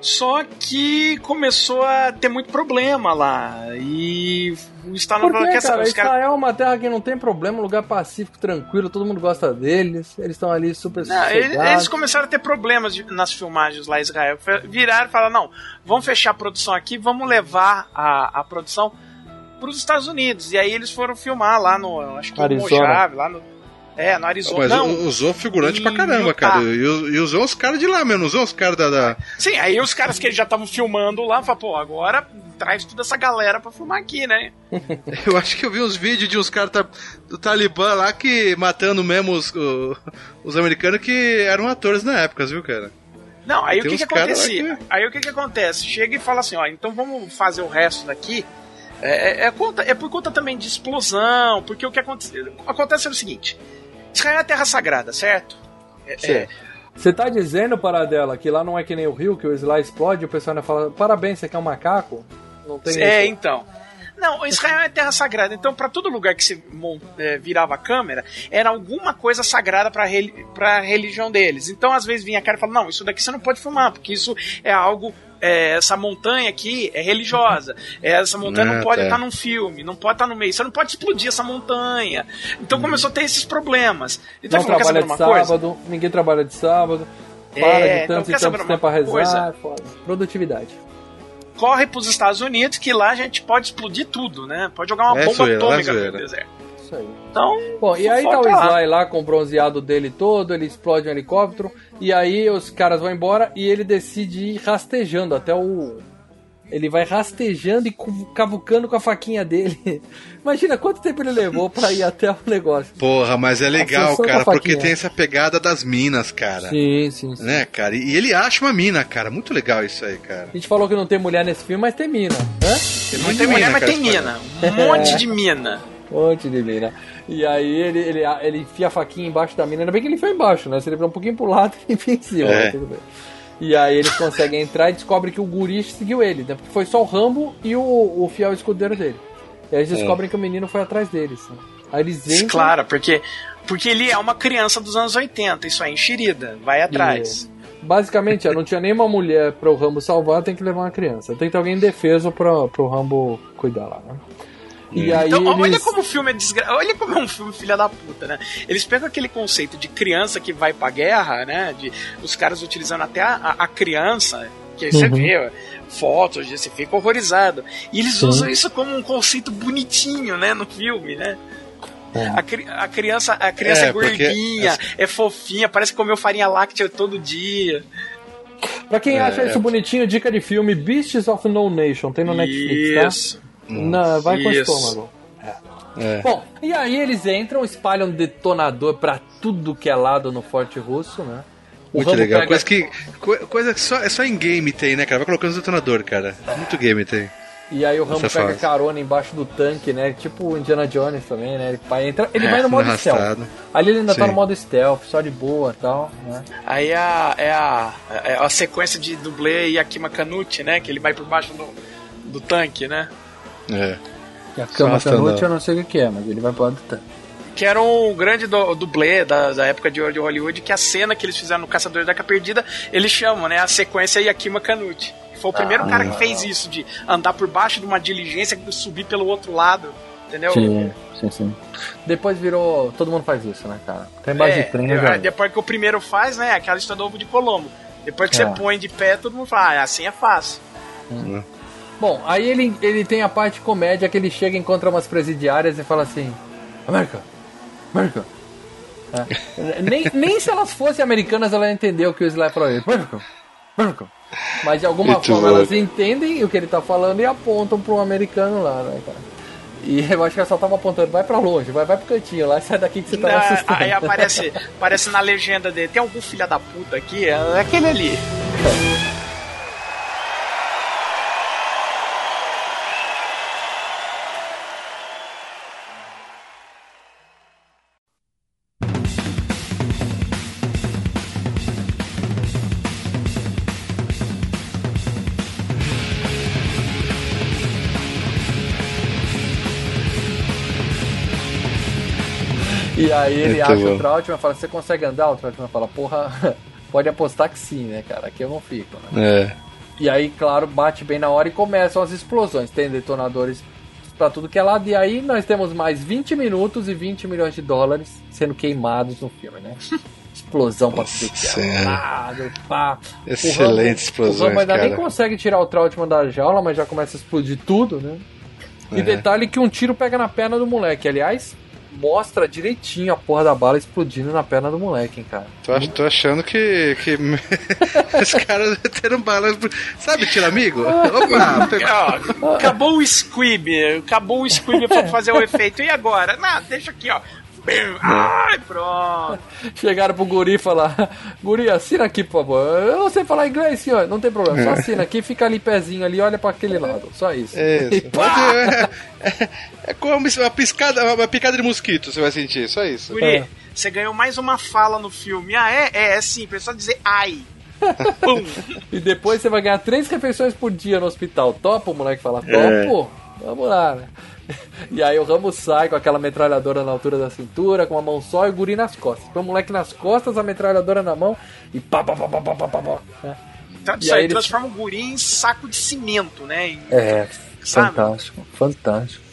Só que começou a ter muito problema lá. E Por falou que, cara? os caras. Israel é uma terra que não tem problema, um lugar pacífico, tranquilo, todo mundo gosta deles, eles estão ali super Não, eles, eles começaram a ter problemas de- nas filmagens lá em Israel. Viraram e falaram: não, vamos fechar a produção aqui, vamos levar a, a produção para os Estados Unidos. E aí eles foram filmar lá no. Acho que no Arizona. Mojave, lá no. É, no Arizona. Mas não, usou figurante pra em caramba, Utah. cara. E, u- e usou os caras de lá mesmo, usou os caras da, da- Sim, aí os caras que eles já estavam filmando lá falaram: pô, agora traz toda essa galera pra filmar aqui, né? Eu acho que eu vi uns vídeos de uns caras ta- do Talibã lá que matando mesmo os, o- os americanos que eram atores na época, viu, cara? Não, aí Tem o que, que acontecia? que- Aí o que, que acontece? Chega e fala assim, ó, então vamos fazer o resto daqui. É, é- é conta- é por conta também de explosão, porque o que acontece, acontece é o seguinte: Israel é terra sagrada, certo? É, é, Você tá dizendo, Paradela, que lá não é que nem o Rio, que o Sly explode e o pessoal ainda fala, parabéns, você quer um macaco? Não tem é, isso. então. Não, Israel é terra sagrada. Então, pra todo lugar que se é, virava a câmera, era alguma coisa sagrada pra, reli pra religião deles. Então, às vezes vinha a cara e falava: Não, isso daqui você não pode filmar, porque isso é algo. é, essa montanha aqui é religiosa. É, essa montanha Ah, não pode tá. estar num filme, não pode estar no meio. Você não pode explodir essa montanha. Então começou a ter esses problemas. Então, Não trabalha de uma coisa? sábado, ninguém trabalha de sábado, É, para de então tanto e tanto tempo pra rezar, coisa? é. Produtividade. Corre pros Estados Unidos, que lá a gente pode explodir tudo, né? Pode jogar uma É bomba zoeira, é atômica no zoeira. deserto. Isso aí. Então, Bom, e aí tá o. Sly lá com o bronzeado dele todo, ele explode um helicóptero, e aí os caras vão embora e ele decide ir rastejando até o. Ele vai rastejando e cavucando com a faquinha dele. Imagina quanto tempo ele levou pra ir até o negócio. Porra, mas é legal, cara, porque tem essa pegada das minas, cara. Sim, sim, sim. Né, cara? E ele acha uma mina, cara. Muito legal isso aí, cara. A gente falou que não tem mulher nesse filme, mas tem mina. Hã? não tem mulher, mas cara, tem mina. Um monte de mina. Um monte de mina. E aí ele, ele, ele enfia a faquinha embaixo da mina. Ainda bem que ele foi embaixo, né? Se ele for um pouquinho pro lado, ele enfia em cima. É. mas tudo bem. E aí eles conseguem entrar e descobrem que o guri seguiu ele, né? Porque foi só o Rambo e o, o fiel escudeiro dele. E aí eles descobrem que o menino foi atrás deles. né? Aí eles entram. Claro, porque, porque ele é uma criança dos anos 80, isso é enxerida, vai atrás. Basicamente, ó, não tinha nenhuma mulher para o Rambo salvar, tem que levar uma criança. Tem que ter alguém indefeso para pro Rambo cuidar lá, né? E aí Então, olha eles... como o filme é desgra... Olha como é um filme filha da puta, né? Eles pegam aquele conceito de criança que vai pra guerra, né? De os caras utilizando até a, a- a criança, que aí você Uhum. vê fotos, você fica horrorizado. E eles Sim. usam isso como um conceito bonitinho, né? No filme, né? É. A, cri- a criança, a criança é, É, porque gordinha, é fofinha, parece que comeu farinha láctea todo dia. Pra quem acha É. isso bonitinho, dica de filme Beasts of No Nation, tem no Netflix, tá? Não, vai com o Isso. estômago. É. Bom, e aí eles entram, espalham detonador pra tudo que é lado no Forte Russo, né? O Muito Rambo legal. pega- Coisa que. co- Coisa que só, é só em game tem, né, cara? Vai colocando os detonador, cara. Muito game tem. E aí o Rambo Essa pega fase. carona embaixo do tanque, né? Tipo o Indiana Jones também, né? Ele vai, entra, ele É, vai no modo arrastado. stealth. Ali ele ainda tá Sim. no modo stealth, só de boa e tal, né? Aí é a, é a, é a sequência de dublê e Akima Kanuti, né? Que ele vai por baixo do, do tanque, né? É. E a cama Canute arrastando. eu não sei o que é, mas ele vai pro lado do tanque. Que era um grande do, dublê da, da época de, de Hollywood, que a cena que eles fizeram no Caçador da Arca Perdida, eles chamam, né? A sequência Yakima Kanuti. Foi o primeiro cara que fez isso, de andar por baixo de uma diligência e subir pelo outro lado. Entendeu? sim, sim. Depois virou. Todo mundo faz isso, né, cara? Tem base É, de trem, já. depois que o primeiro faz, né? Aquela história do ovo de Colombo. Depois que É. você põe de pé, todo mundo fala, ah, assim é fácil. Bom, aí ele, ele tem a parte comédia que ele chega, encontra umas presidiárias e fala assim: América, América. É. nem, nem se elas fossem americanas ela entendeu o que o Sly falou. América, América. Mas de alguma Muito forma elas entendem o que ele tá falando e apontam pro americano lá, né, cara? E eu acho que ela só tava apontando, vai pra longe, vai, vai pro cantinho lá, sai daqui que você tá Na- assustando. aí aparece, aparece na legenda dele, tem algum filha da puta aqui? É aquele ali. E aí ele Muito acha bom. o Trautmann e fala, você consegue andar? O Trautmann fala, porra, pode apostar que sim, né, cara? Aqui eu não fico, né? É. E aí, claro, bate bem na hora e começam as explosões. Tem detonadores pra tudo que é lado. E aí nós temos mais 20 minutos e 20 milhões de dólares sendo queimados no filme, né? Explosão pra tudo que é lado, pá. O Excelentes Rambo- O explosões, Rambo ainda nem consegue tirar o Trautmann da jaula, mas já começa a explodir tudo, né? E É. detalhe que um tiro pega na perna do moleque. Aliás, mostra direitinho a porra da bala explodindo na perna do moleque, hein, cara. Tô, ach- tô achando que, que os caras meteram balas. Sabe, tira amigo? Opa, pegou. Acabou o squib, acabou o squib pra fazer o efeito. E agora? Não, deixa aqui, ó. Ai, pronto. Chegaram pro guri e falaram: Guri, assina aqui, por favor. Eu não sei falar inglês, senhor. Não tem problema. Só assina aqui, fica ali pezinho ali, olha pra aquele lado. Só isso. E Isso. É, é, é como uma piscada, uma picada de mosquito, você vai sentir, só isso. Guri, É. você ganhou mais uma fala no filme. Ah, é? É, é simples, é só dizer ai. Pum. E depois você vai ganhar três refeições por dia no hospital. Topa o moleque fala, É. topo? Vamos lá, né? E aí o Ramo sai com aquela metralhadora na altura da cintura, com a mão só e o guri nas costas. Põe o moleque nas costas, a metralhadora na mão e pá, pá, pá, pá, pá, pá, pá, pá. né? Então, isso aí aí ele- transforma o guri em saco de cimento, né? É, Sabe? fantástico, fantástico.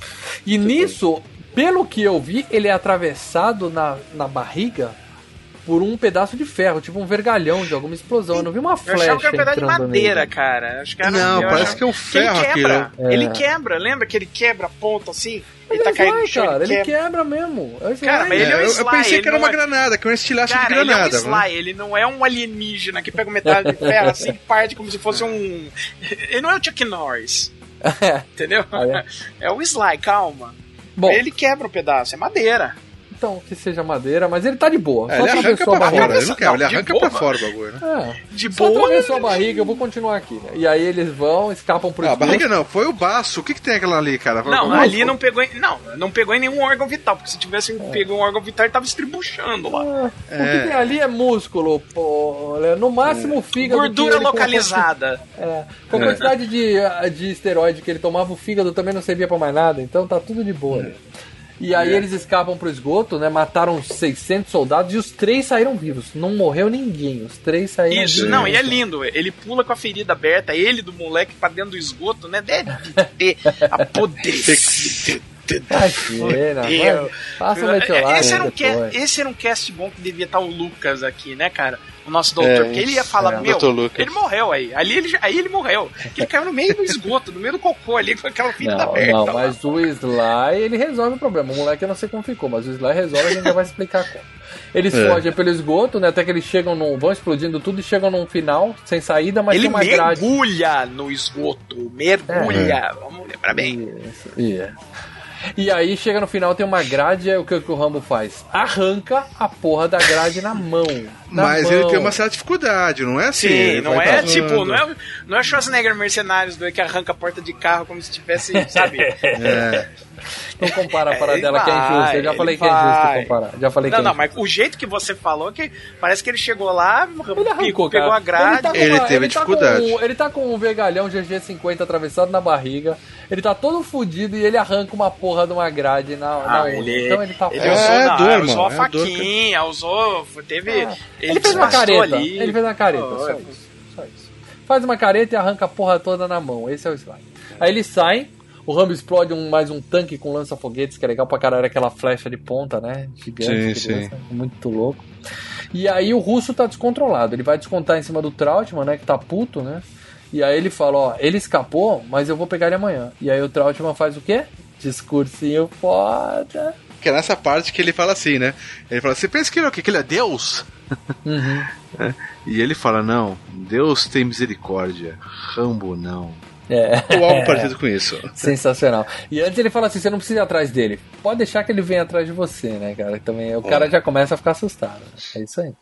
E nisso, pelo que eu vi, ele é atravessado na, na barriga por um pedaço de ferro, tipo um vergalhão de alguma explosão. Eu não vi uma Eu flecha achava que era um pedaço de entrando madeira, nele. cara. Acho que era, Não, eu parece achava que é um ferro ele quebra. É. Ele quebra, lembra que ele quebra a ponta assim? Mas ele tá é caindo no Sly, chão, cara, ele ele quebra. quebra mesmo. É Sly. Cara, mas ele é É, um eu, eu Sly, pensei ele que era uma é- granada, que era um estilhaço Cara, de ele é um granada. né? Sly, ele não é um alienígena que pega metade de ferro assim, parte como se fosse um. Ele não é o Chuck Norris, entendeu? Ah, é? É o Sly, calma. Bom, Ele quebra um pedaço, é madeira. Então que seja madeira, mas ele tá de boa. É, só ele atravessou a pra barriga. fora, ele não quer, ele Não, arranca boa. pra fora o bagulho, né? É, De só boa. atravessou a barriga, eu vou continuar aqui. né? E aí eles vão, escapam pro Não, a barriga não, foi o baço. O que, que tem aquela ali, cara? Não, Como- ali não pegou em. Não, não pegou em nenhum órgão vital, porque se tivesse pegado um órgão vital, ele tava estribuchando lá. Ah, O que tem ali é músculo, pô. né? No máximo o fígado. Gordura ele com a localizada. É, com a quantidade de, de esteroide que ele tomava, o fígado também não servia pra mais nada, então tá tudo de boa. ali. E aí eles escapam pro esgoto, né? Mataram uns 600 soldados e os três saíram vivos. Não morreu ninguém, os três saíram Isso, vivos. não, e é lindo. Ele pula com a ferida aberta, ele do moleque pra dentro do esgoto, né? Deve ter a Imagina, vai, Passa o metiolate esse, era um depois. cast, esse era um cast bom que devia estar o Lucas aqui, né, cara? O nosso doutor, É, porque ele ia falar, é, meu, ele morreu aí. Ali ele, aí ele morreu. Ele caiu no meio do esgoto, no meio do cocô ali, com aquela ferida Não, aberta. não, lá. mas o Sly, ele resolve o problema. O moleque eu não sei como ficou, mas o Sly resolve, a gente já vai explicar como. Eles É. fogem pelo esgoto, né? Até que eles chegam num. vão explodindo tudo e chegam num final, sem saída, mas ele tem uma grade. mergulha no esgoto, mergulha. Vamos lembrar bem. Isso, isso. E aí chega no final, tem uma grade, aí o que, que o Rambo faz? Arranca a porra da grade na mão. Na Mas mão. ele tem uma certa dificuldade, não é assim? Sim, ele não vai é travando. tipo, não é, não é Schwarzenegger Mercenários do que arranca a porta de carro como se tivesse, sabe? É. Não compara a parada Ele dela que é vai, injusto. Eu já ele falei que é vai. injusto comparar. Já falei Não, que é não, injusto. mas o jeito que você falou é que parece que ele chegou lá, Ele arrancou, pegou, cara. a grade. Ele, tá com Ele uma- teve tá dificuldade. com- ele tá com um vergalhão GG50 atravessado na barriga. Ele tá todo fudido e ele arranca uma porra de uma grade na, na Ah, outra. ele, Então ele tá ele foda. É, usou, não, dor, ele usou a é dor faquinha, usou. Teve. É. Ele, Ele fez uma careta. ali. Ele fez uma careta, Oh, só é. isso. Só isso. Faz uma careta e arranca a porra toda na mão. Esse é o slide. Aí eles saem. O Rambo explode um, mais um tanque com lança-foguetes, que é legal pra caralho, aquela flecha de ponta, né? Gigante. Sim, sim. lança, muito louco. E aí o russo tá descontrolado. Ele vai descontar em cima do Trautmann, né? Que tá puto, né? E aí ele fala, ó, ele escapou, mas eu vou pegar ele amanhã. E aí o Trautmann faz o quê? Discursinho foda. Que é nessa parte que ele fala assim, né? Ele fala, você pensa que ele é o quê? Que ele é Deus? Uhum. E ele fala, não, Deus tem misericórdia, Rambo não. É. Ou algo parecido com isso. Sensacional. E antes ele fala assim: você não precisa ir atrás dele. Pode deixar que ele venha atrás de você, né, cara? Também o cara já começa a ficar assustado. É isso aí.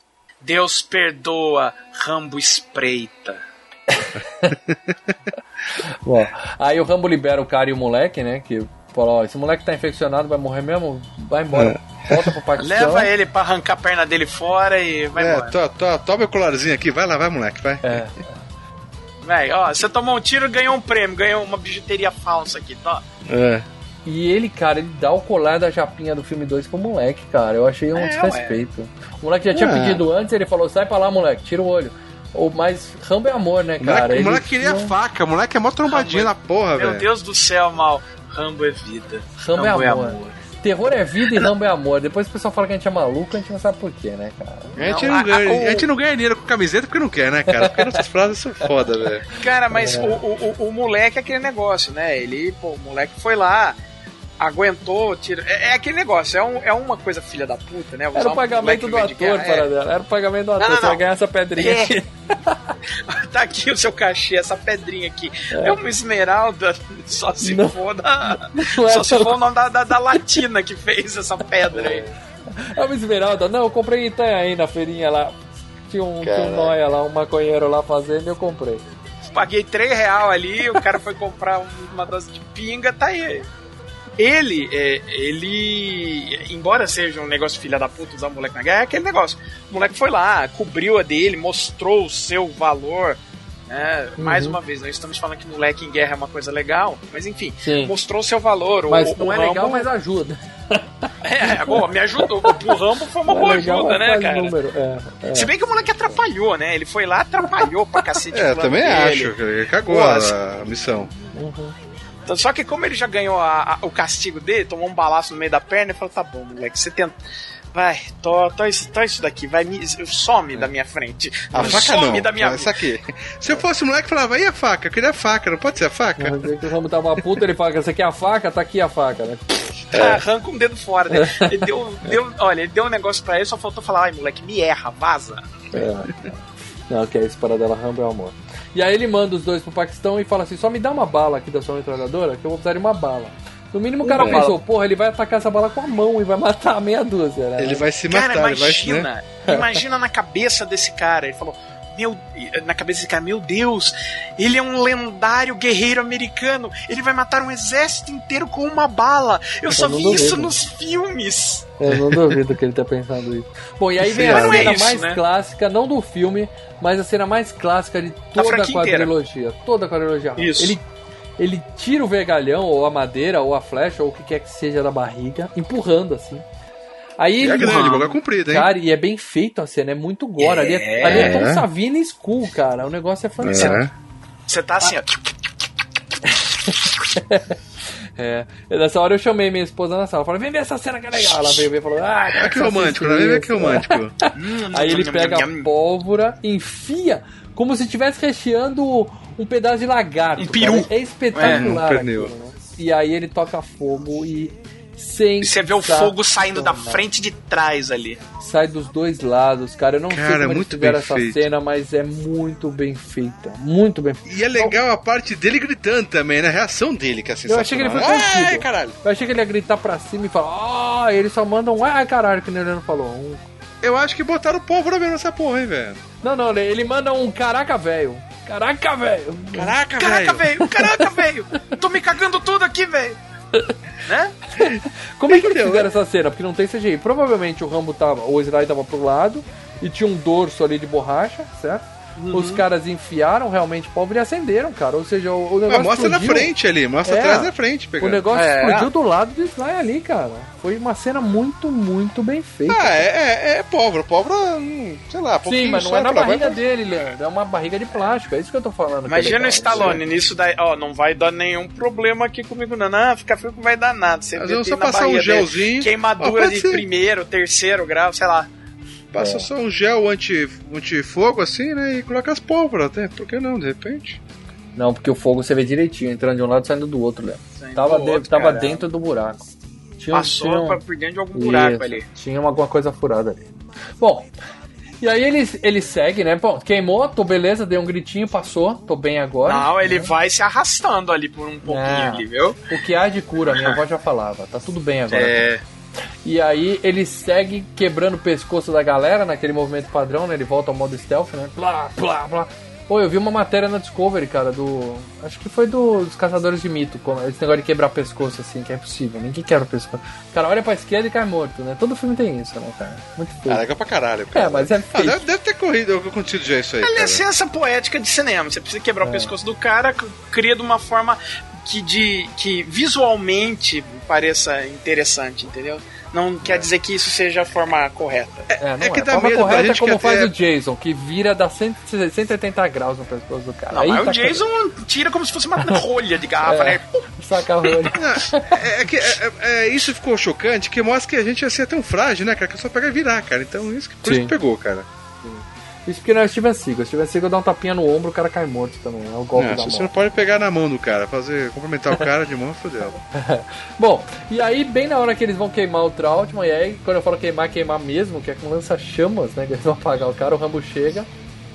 Deus perdoa, Rambo espreita. Bom, aí o Rambo libera o cara e o moleque, né? Que fala: ó, esse moleque tá infeccionado, vai morrer mesmo? Vai embora. Volta pro Paquistão. Leva ele pra arrancar a perna dele fora e vai é, embora. to, to, toma o colarzinho aqui, vai lá, vai moleque, vai. É. Véi, ó, você tomou um tiro ganhou um prêmio, ganhou uma bijuteria falsa aqui, tá? É. E ele, cara, ele dá o colar da japinha do filme 2 pro moleque, cara. Eu achei um É, desrespeito. O moleque já tinha É. pedido antes, ele falou: sai pra lá, moleque, tira o olho. Ou, mas Rambo é amor, né, O cara? moleque, o Ele moleque queria tinha- faca, o moleque é mó trombadinha na porra, Meu velho. Deus do céu, mal. Rambo é vida. Rambo é amor. Terror é vida e Rambo é amor. Depois o pessoal fala que a gente é maluco, a gente não sabe por quê, né, cara? A gente, Não, não a- ganha, a- o- a gente não ganha dinheiro com camiseta porque não quer, né, cara? Porque nossas frases são foda, velho. Cara, mas É. o, o, o, o moleque é aquele negócio, né? Ele, pô, o moleque foi lá, aguentou, tira. É, é aquele negócio, é, um, é uma coisa filha da puta, né? Era o um pagamento moleque do ator, guerra, é. para dela. Era o pagamento do ator. não, Você vai ganhar essa pedrinha É. aqui. tá aqui o seu cachê, essa pedrinha aqui. É, uma esmeralda, só se Não. for da. Não é só se for o nome da, da, da latina que fez essa pedra aí. É uma esmeralda. Não, eu comprei em Itanhaém na feirinha lá. Tinha um, tinha um nóia lá, um maconheiro lá fazendo e eu comprei. Paguei 3 real ali, o cara foi comprar um- uma dose de pinga, tá aí. Ele, é, ele, embora seja um negócio filha da puta usar o moleque na guerra, é aquele negócio. O moleque foi lá, cobriu a dele, mostrou o seu valor. Né? Mais Uhum. uma vez, nós estamos falando que moleque em guerra é uma coisa legal, mas enfim, Sim. mostrou o seu valor. Mas o, não o é Rambo- legal, mas ajuda. É, bom, me ajudou. O Rambo foi uma é boa legal, ajuda, né, cara? número. É, é. Se bem que o moleque atrapalhou, né? Ele foi lá, atrapalhou pra cacete. É, também dele. acho. Ele cagou Pô, a, assim- a missão. Uhum. Então, Só que como ele já ganhou a- a- o castigo dele, tomou um balaço no meio da perna, ele falou, tá bom, moleque, você tenta... Vai, to, to, isso, to isso daqui, vai, me, some da minha frente. A faca some não. da minha Essa aqui. Se eu fosse moleque, eu falava, e a faca? Eu queria a faca, não pode ser a faca? Mas aí que o Rambo tava puto, ele fala: Você quer a faca? Tá aqui a faca, né? Cara, arranca um dedo fora, né? Ele deu, deu, olha, ele deu um negócio pra ele, só faltou falar, ai, moleque, me erra, vaza. É. Não, que é esse paradela Rambo é amor. E aí ele manda os dois pro Paquistão e fala assim: só me dá uma bala aqui da sua metralhadora, que eu vou precisar de uma bala. No mínimo o cara Uma pensou, porra, ele vai atacar essa bala com a mão e vai matar a meia dúzia, né? Ele vai se matar, Cara, ele vai se. Né? imagina, imagina na cabeça desse cara. Ele falou, meu, na cabeça desse cara, meu Deus, ele é um lendário guerreiro americano. Ele vai matar um exército inteiro com uma bala. Eu só não vi isso nos filmes. Eu não duvido que ele tá pensando isso. Bom, e aí vem a não é cena isso, mais né? clássica, não do filme, mas a cena mais clássica de toda a franquia inteira. quadrilogia. Toda a quadrilogia. Isso. Ele, ele tira o vergalhão, ou a madeira, ou a flecha, ou o que quer que seja da barriga, empurrando assim. Aí E é grande, boca comprida, hein? Cara, e é bem feito a cena, é muito gore. Ali é, ali é Tom Savini School, cara. O negócio é fantástico. É. Você tá assim, ó. É. Nessa hora eu chamei minha esposa na sala. Falei, vem ver essa cena que é legal. Ela veio ver e falou, ah, Olha que romântico, né? Vem ver que romântico. Aí ele pega a pólvora, enfia, como se estivesse recheando um pedaço de lagarto. Um peru. cara. É espetacular. É, um pernil. aquilo, né? E aí ele toca fogo e. Sem E você vê o fogo saindo da frente de trás ali. Sai dos dois lados, cara. Eu não Cara, sei como é eles muito bem essa feito. cena, mas é muito bem feita. Muito bem feita. E é legal a parte dele gritando também, né? A reação dele, que é sensacional. Eu achei que ele foi Ai, contido. caralho. Eu achei que ele ia gritar pra cima e falar, ah, e ele só manda um, ah, caralho, que o Leandro falou. Um... Eu acho que botaram o pólvora mesmo nessa porra, hein, velho. Não, não, ele manda um caraca, velho. Caraca, velho. Caraca, Caraca, velho. velho! Caraca, velho! Tô me cagando tudo aqui, velho! Né? Como é que eles fizeram essa cena? Porque não tem CGI. Provavelmente o Rambo tava, o Sly tava pro lado e tinha um dorso ali de borracha, certo? Uhum. Os caras enfiaram realmente pólvora e acenderam, cara. Ou seja, o, o negócio mostra na explodiu. frente ali, mostra É. atrás da frente. O Pegando. negócio É. explodiu do lado do Sly ali, cara. Foi uma cena muito, muito bem feita. Ah, é, é, é pólvora. Pólvora, hum, sei lá, Sim, mas não é na pra- barriga vai- dele, Leandro. É uma barriga de plástico. É isso que eu tô falando. é Imagina o Stallone nisso daí, ó, não vai dar nenhum problema aqui comigo, não. Não, fica frio que não vai dar nada. Você Mas tem só na passar um barriga dele gelzinho. Queimadura Ó, de ser. primeiro, terceiro grau, sei lá. Passa É. só um gel anti, anti-fogo assim, né? E coloca as pólvoras até. Por que não, de repente? Não, porque o fogo você vê direitinho, entrando de um lado e saindo do outro, Leandro. Saindo Tava, do de- outro, tava dentro do buraco. Tinha, um- Passou tinha um- por dentro de algum buraco Isso, ali. Tinha alguma coisa furada ali. Bom, e aí ele, ele segue, né? Bom, queimou, tô beleza, deu um gritinho, passou, tô bem agora. Não, ele vai se arrastando ali por um pouquinho Não. ali, viu? O que há de cura, minha avó já falava, tá tudo bem agora. É. E aí ele segue quebrando o pescoço da galera naquele movimento padrão, né? Ele volta ao modo stealth, né? Plá, plá, plá. Pô, eu vi uma matéria na Discovery, cara, do. Acho que foi do- dos Caçadores de Mito, esse negócio de quebrar pescoço, assim, que é impossível. Ninguém quebra o pescoço. O cara olha pra esquerda e cai morto, né? Todo filme tem isso, né, cara? Muito feio. Ah, legal pra caralho. É, mas é Ah, feio. deve, deve ter corrido, acontecido já isso aí. É cara. licença poética de cinema. Você precisa quebrar o pescoço do cara, cria de uma forma que, de, que visualmente pareça interessante, entendeu? Não quer dizer que isso seja a forma correta. É, não é. que dá a forma medo correta é como que faz até- o Jason, que vira dá 100 180 graus no pescoço do cara. Não, Aí mas tá o Jason tira como se fosse uma rolha de garrafa, É. né? Saca a rolha. É, é que é, é- é- isso ficou chocante, que mostra que a gente ia ser tão frágil, né, cara? Que só pega e virar, cara. Então isso que, por isso que pegou, cara. Isso porque não é Steven Seagal. Steven Seagal dá um tapinha no ombro, o cara cai morto também. É o golpe Não, da se você mão. não pode pegar na mão do cara, fazer, cumprimentar o cara de mão, fodeu. Bom, e aí, bem na hora que eles vão queimar o Trautmann, e aí, quando eu falo queimar, queimar mesmo, que é com lança-chamas, né? Que eles vão apagar o cara, o Rambo chega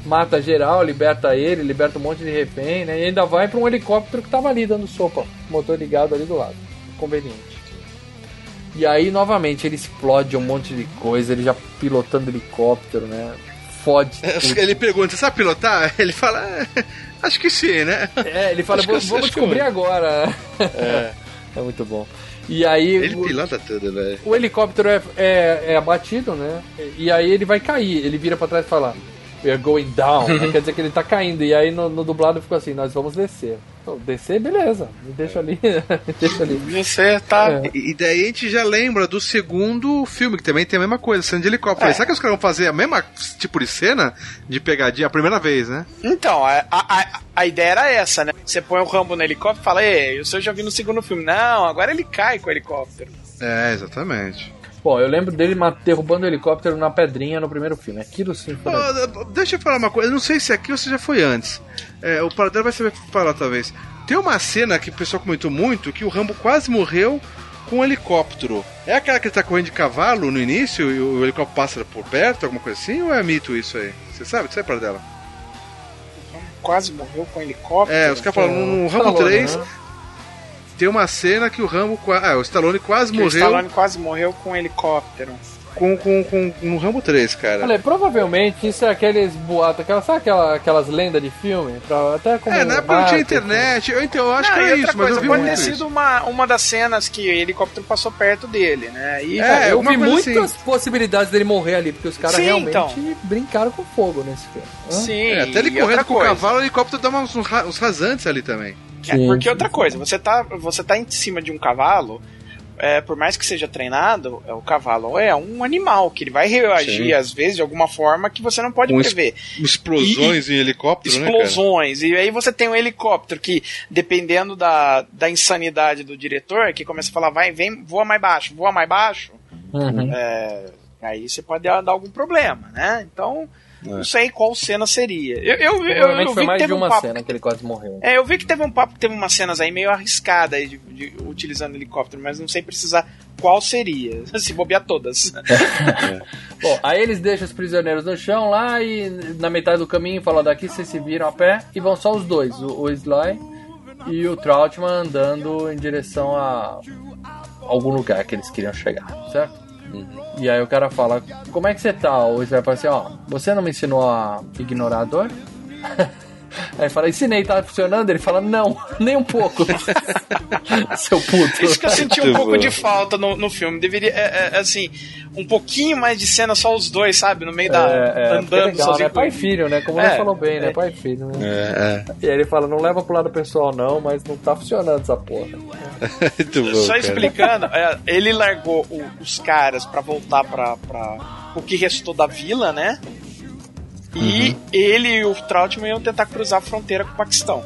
mata geral, liberta ele, liberta um monte de refém, né? E ainda vai pra um helicóptero que tava ali dando sopa, motor ligado ali do lado. Conveniente. E aí, novamente, ele explode um monte de coisa, ele já pilotando helicóptero, né? Fode. tudo. Ele pergunta, sabe pilotar? Ele fala, "É, acho que sim, né? É, ele fala, vamos, eu- descobrir agora. É, É muito bom. E aí ele o, pilota tudo, velho. o helicóptero é, é, é abatido, né? E aí ele vai cair. Ele vira pra trás e fala: We're going down. né? Quer dizer que ele tá caindo. E aí no, no dublado ficou assim: Nós vamos descer. Então, descer, beleza. Me deixa ali. Me deixa ali. Você tá. É. E daí a gente já lembra do segundo filme, que também tem a mesma coisa, cena de helicóptero. É. Será que os caras vão fazer a mesma tipo de cena de pegadinha a primeira vez, né? Então, a, a, a- a ideia era essa, né? Você põe o Rambo no helicóptero e fala, ei, o senhor já vi no segundo filme. Não, agora ele cai com o helicóptero. É, exatamente. Bom, eu lembro dele derrubando o helicóptero na pedrinha no primeiro filme. Aquilo sim foi. Deixa eu falar uma coisa, eu não sei se aqui ou se já foi antes. É, o Paradelo vai saber falar, talvez. Tem uma cena que o pessoal comentou muito que o Rambo quase morreu com um helicóptero. É aquela que ele tá correndo de cavalo no início e o helicóptero passa por perto, alguma coisa assim, ou é mito isso aí? Você sabe? Você sabe, Paradela? Quase morreu com o helicóptero. É, os caras falam, no Rambo Stallone, 3 né? Tem uma cena que o Rambo. Ah, o Stallone quase Que o morreu Stallone quase morreu com um helicóptero. com, com, com, no Rambo 3, cara. Olha, provavelmente isso é aqueles boatos, aquelas, sabe aquela, aquelas lendas de filme? Pra, até como É, na época não tinha marketing. internet. Eu, então, eu acho Não, que é isso, mas coisa, eu vi pode muito ter sido isso. uma, uma das cenas que o helicóptero passou perto dele, né? E, É, É, eu vi muitas assim. possibilidades dele morrer ali, porque os caras realmente então. brincaram com fogo nesse filme. Hã? sim, É, até ele correndo com o cavalo, o helicóptero dá uns, uns rasantes ali também. É, porque outra coisa, você tá, você tá em cima de um cavalo, é, por mais que seja treinado, é, o cavalo é um animal, que ele vai reagir, Sim. às vezes, de alguma forma que você não pode es- prever. Explosões em helicóptero, né? Explosões. e aí você tem um helicóptero que, dependendo da, da insanidade do diretor, que começa a falar, vai, vem, voa mais baixo, voa mais baixo, Uhum. é, aí você pode dar, dar algum problema, né? Então, É. não sei qual cena seria. Eu, eu, eu, eu foi vi que mais de teve um uma papo cena que ele quase morreu. é, eu vi que teve um papo, teve umas cenas aí meio arriscadas aí de, de- utilizando helicóptero, mas não sei precisar qual seria. Se bobear todas. Bom, aí eles deixam os prisioneiros no chão lá e na metade do caminho falam daqui vocês se viram a pé e vão só os dois, o, o Sly e o Troutman andando em direção a algum lugar que eles queriam chegar, certo? E aí o cara fala, como é que você tá? O Sly fala assim, ó, você não me ensinou a ignorar a dor? Aí fala, ensinei, tá funcionando? Ele fala, não, nem um pouco. Seu puto. Isso que eu senti um pouco de falta no, no filme. Deveria, é, é, assim, um pouquinho mais de cena só os dois, sabe? No meio da. É, é, porque é andando legal, sozinho. né? Pai e filho, né? Como É, ele falou bem, né? é. Pai e filho, né? É, E aí ele fala, não leva pro lado pessoal não, mas não tá funcionando essa porra. é. Muito bom, Só cara. explicando, é, ele largou o- os caras pra voltar pra, pra o que restou da vila, né? E Uhum. ele e o Troutman iam tentar cruzar a fronteira com o Paquistão.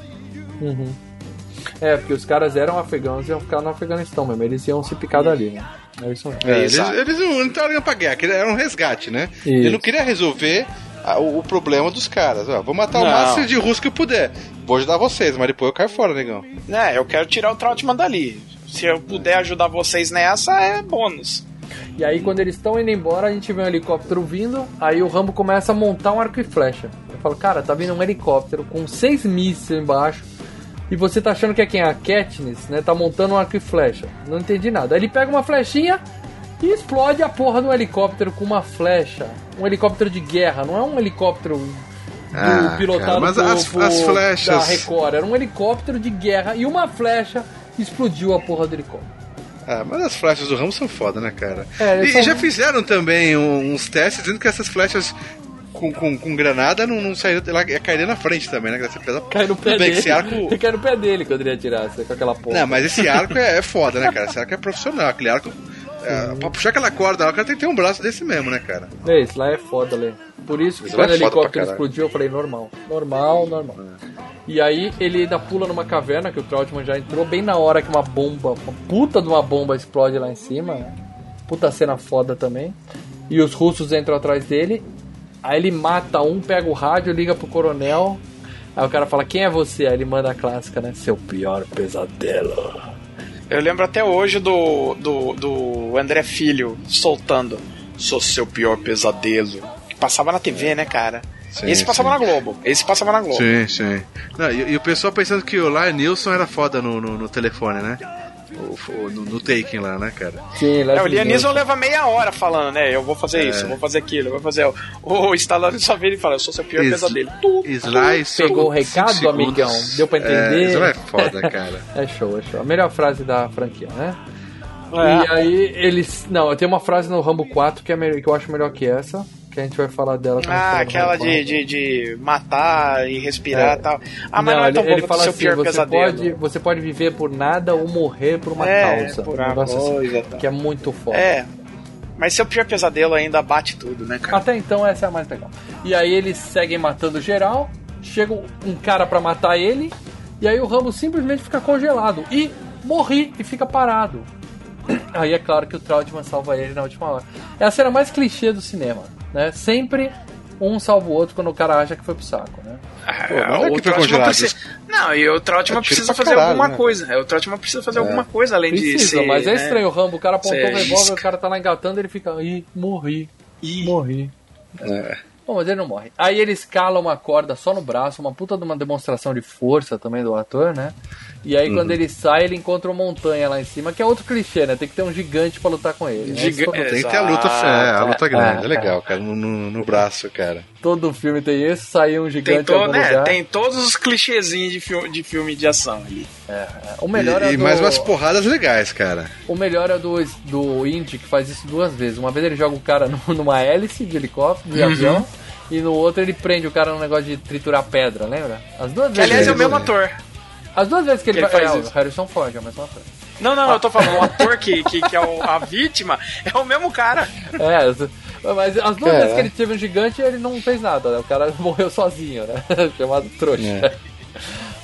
É, porque os caras eram afegãos e iam ficar no Afeganistão mesmo, eles iam se picar dali, né? É isso mesmo. É, eles, eles não estavam indo pra guerra, era um resgate, né? Ele não queria resolver a- o, o problema dos caras. Ó, vou matar o Não. máximo de russo que eu puder. Vou ajudar vocês, mas depois eu caio fora, negão. É, eu quero tirar o Troutman dali. Se eu puder ajudar vocês nessa, é bônus. E aí quando eles estão indo embora, a gente vê um helicóptero vindo, aí o Rambo começa a montar um arco e flecha. Eu falo, cara, tá vindo um helicóptero com seis mísseis embaixo, e você tá achando que é quem? A Katniss, né? Tá montando um arco e flecha. Não entendi nada. Aí ele pega uma flechinha e explode a porra do helicóptero com uma flecha. Um helicóptero de guerra, não é um helicóptero do Ah, pilotado cara, mas por- as- por- as flechas- da Record. Era um helicóptero de guerra e uma flecha explodiu a porra do helicóptero. Ah, mas as flechas do Ramo são foda, né, cara? É, e são- já fizeram também uns testes dizendo que essas flechas com, com, com granada não, não saíram, ela cairia na frente também, né? que Você pesa... Cai no pé bem dele. que esse arco. Cai no pé dele quando ele atirasse com aquela porra. Não, mas esse arco é, é foda, né, cara? Esse arco é profissional. Aquele arco. É, pra puxar aquela corda lá, o cara tem que ter um braço desse mesmo, né, cara? É, isso lá é foda, Lê. Por isso que Isso quando o é pra helicóptero explodiu, eu falei normal. Normal, normal. E aí ele ainda pula numa caverna, que o Trautmann já entrou, bem na hora que uma bomba, uma puta de uma bomba explode lá em cima. né? Puta cena foda também. E os russos entram atrás dele. Aí ele mata um, pega o rádio, liga pro coronel. Aí o cara fala, quem é você? Aí ele manda a clássica, né? Seu pior pesadelo. Eu lembro até hoje do, do, do André Filho soltando Sou seu pior pesadelo. Que passava na TV, né, cara? Sim, Esse passava sim. na Globo. Esse passava na Globo. Sim, sim. Não, e, e o pessoal pensando que o Lion Nilson era foda no, no, no telefone, né? O- o- no, no Taking lá, né, cara? Sim, É, o Lianisson leva meia hora falando, né? Eu vou fazer É. isso, eu vou fazer aquilo, eu vou fazer. O Stallone só vem e fala, eu sou seu pior Is- pesadelo. Tu, Sly Pegou o recado, segundos. amigão? Deu pra entender? É, é foda, cara. É show, é show. A melhor frase da franquia, né? É. E aí eles. Não, tem uma frase no Rambo 4 que, é melhor, que eu acho melhor que essa. Que a gente vai falar dela Ah, aquela de, 4. de, de matar e respirar e É. tal. Ah, mas não, é ele, tão ele quanto fala seu assim, pior você pesadelo. pode, você pode viver por nada ou morrer por uma É, causa. por um uma assim, coisa, tá. que é muito foda. É. Mas seu pior pesadelo ainda bate tudo, né, cara? Até então essa é a mais legal. E aí eles seguem matando geral, chega um cara pra matar ele, e aí o Rambo simplesmente fica congelado e morre e fica parado. Aí é claro que o Trautmann salva ele na última hora. É a cena mais clichê do cinema, né? Sempre um salva o outro quando o cara acha que foi pro saco, né? Ah, Pô, mas não é o Trautmann precisa... Não, e o Trautmann É precisa fazer caralho, alguma né? coisa. É, o Trautmann precisa fazer alguma coisa além de Precisa, ser... mas é né? estranho. O Rambo, o cara apontou o Você revólver, o cara tá lá engatando, ele fica, ih, morri, Ih. morri. Bom, mas ele não morre. Aí ele escala uma corda só no braço, uma puta de uma demonstração de força também do ator, né? E aí quando ele sai, ele encontra uma montanha lá em cima, que é outro clichê, né? Tem que ter um gigante pra lutar com ele. né? Giga- Isso todo, é. Tem que ter a luta, é, a luta é, grande, é, é. legal, cara, no, no, no braço, cara. todo filme tem esse, saiu um Tem, gigante em to, né, tem todos os clichêzinhos de filme, de filme de ação ali. O melhor e é e do... mais umas porradas legais, cara. O melhor é do, do Indy, que faz isso duas vezes. Uma vez ele joga o cara numa hélice de helicóptero, Uhum. de avião, e no outro ele prende o cara num negócio de triturar pedra, lembra? As duas Que, vezes. aliás, é o mesmo ator. As duas vezes que ele, que ele faz, é, isso. o Harrison Ford, é o mesmo ator. Não, não, eu tô falando, o ator que, que, que é o- a vítima é o mesmo cara. É, as- mas as duas Cara. vezes que ele teve um gigante, ele não fez nada, né? O cara morreu sozinho, né? Chamado trouxa. É.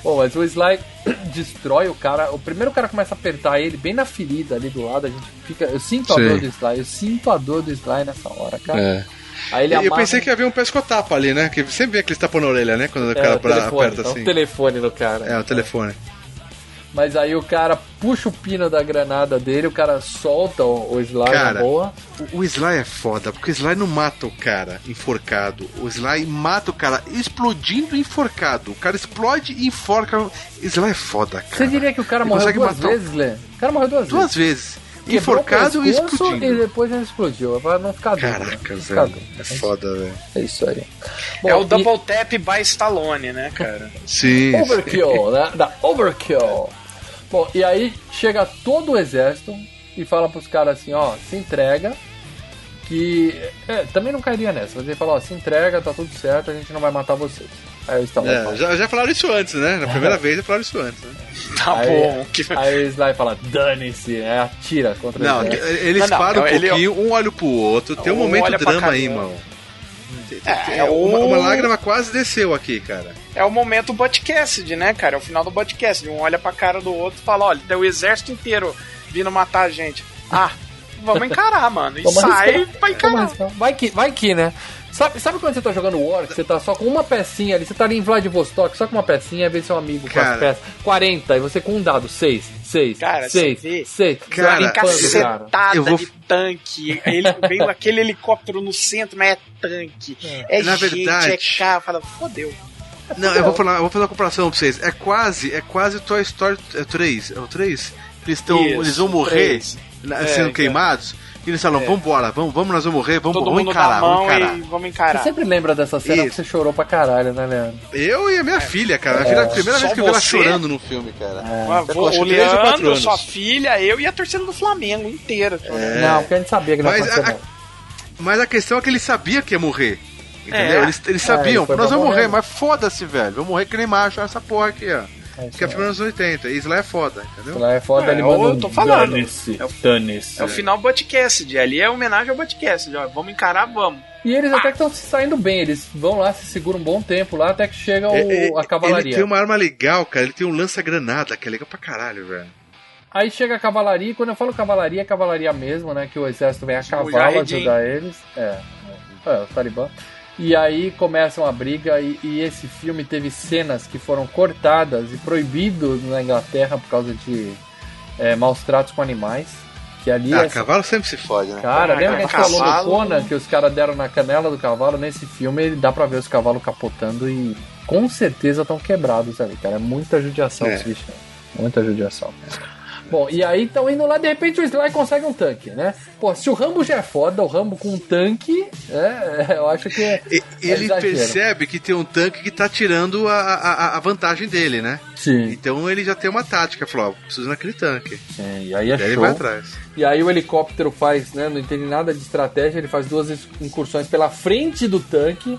Bom, mas o Sly destrói o cara. O primeiro cara começa a apertar ele bem na ferida ali do lado. A gente fica. Eu sinto a Sim. dor do Sly, eu sinto a dor do Sly nessa hora, cara. É. Aí ele E eu amarra- pensei que ia haver um pescotapa ali, né? Que sempre vem aqueles tapas na orelha, né? Quando o é, cara o telefone, aperta um assim. telefone no cara. É, o telefone. Mas aí o cara puxa o pino da granada dele, o cara solta o, o Sly Cara, na boa. O, o Sly é foda, porque o Sly não mata o cara enforcado. O Sly mata o cara explodindo enforcado. O cara explode e enforca. O Sly é foda, cara. Você diria que o cara Ele morreu duas matar o- vezes, Lê? O cara morreu duas, Duas vezes. vezes. Quebrou Enforcado e explodindo. E depois ele explodiu, pra não ficar duro. né? Caraca, ficar velho. duro. É foda, velho. É isso aí. é Bom, o e- Double Tap by Stallone, né, cara? Sim. Overkill, né? Da Overkill. Bom, e aí chega todo o exército e fala pros caras assim, ó, se entrega. Que. É, também não cairia nessa, mas ele fala, ó, se entrega, tá tudo certo, a gente não vai matar vocês. Aí eles estavam É, já, já falaram isso antes, né? Na primeira vez já falaram isso antes, né? Tá Aí- bom. Que... Aí o Sly fala, dane-se, é, atira contra Não, exército. eles Não, não, param um ele- pouquinho, um olha pro outro. Tem um Um momento drama aí, um. irmão. É, É, uma, o- uma lágrima quase desceu aqui, cara. é o momento podcast, né, cara? É o final do podcast. Um olha pra cara do outro e fala: olha, tem o exército inteiro vindo matar a gente. Ah, vamos encarar, mano. E Vamos sai arriscar. pra encarar. Vai que, vai que, né? Sabe, sabe quando você tá jogando War, que você tá só com uma pecinha ali, você tá ali em Vladivostok, só com uma pecinha, aí vem seu amigo com Cara. as peças. 40, e você com um dado, 6, 6, Cara, 6, você vê. 6. Cara, Tem cara. cacetada eu vou- de tanque. Ele, veio aquele helicóptero no centro, mas é tanque. É, Na gente, verdade- é carro. Fala, fodeu. Não, eu vou falar, eu vou fazer uma comparação pra vocês. É quase, é quase Toy Story é, 3. É o 3? Eles, tão, Isso, eles vão morrer três. na- É, sendo que- queimados. E eles falam, É. vambora, vamos, vamos, nós vamos morrer, vamos, Todo vamos encarar, vamos encarar. vamos Você encarar. sempre lembra dessa cena Isso. que você chorou pra caralho, né, Leandro? Eu e a minha filha, cara. A, filha- a primeira É. Só vez que eu vi ela você? chorando no filme, cara. Já vou- o Leandro, anos. sua filha, eu e a torcida do Flamengo inteira. Não, porque a gente sabia que não ia Mas acontecer a- não. Mas a questão é que ele sabia que ia morrer. Entendeu? É. Eles, eles É, sabiam, ele foi nós vamos morrer, morrer. mas foda-se, velho. Vamos morrer que nem macho essa porra aqui, ó. É Que é filme dos anos 80. E isso lá é foda, entendeu? Lá é foda, É, ele eu manda um tô falando. dane-se, É o- dane-se. É o final Botcast, ali é homenagem ao Botcast. ó, Vamos encarar, vamos. E eles até que estão se saindo bem, eles vão lá, se seguram um bom tempo lá, até que chega o- É, é, a cavalaria. Ele tem uma arma legal, cara. Ele tem um lança-granada, que é legal pra caralho, velho. Aí chega a cavalaria, e quando eu falo cavalaria, é cavalaria mesmo, né? Que o exército vem a cavalo Mujahedin. ajudar eles. É, é, é, o Talibã. E aí começa uma briga, e, e esse filme teve cenas que foram cortadas e proibidos na Inglaterra por causa de é, maus tratos com animais. que ali Ah, é. cavalo sempre se fode, né? Cara, Ah, lembra que a gente falou no cavalo- Conan que os caras deram na canela do cavalo? Nesse filme ele dá pra ver os cavalos capotando e com certeza estão quebrados ali, cara. É muita judiação É. esse bicho. Muita judiação. Bom, e aí estão indo lá, de repente o Sly consegue um tanque, né? Pô, se o Rambo já é foda, o Rambo com um tanque, é, eu acho que é, é Ele exagero. percebe que tem um tanque que tá tirando a, a, a vantagem dele, né? Sim, Então ele já tem uma tática, falou, ó, preciso naquele tanque. sim, e aí é E aí ele vai atrás. E aí o helicóptero faz, né? Não entende nada de estratégia, ele faz duas incursões pela frente do tanque.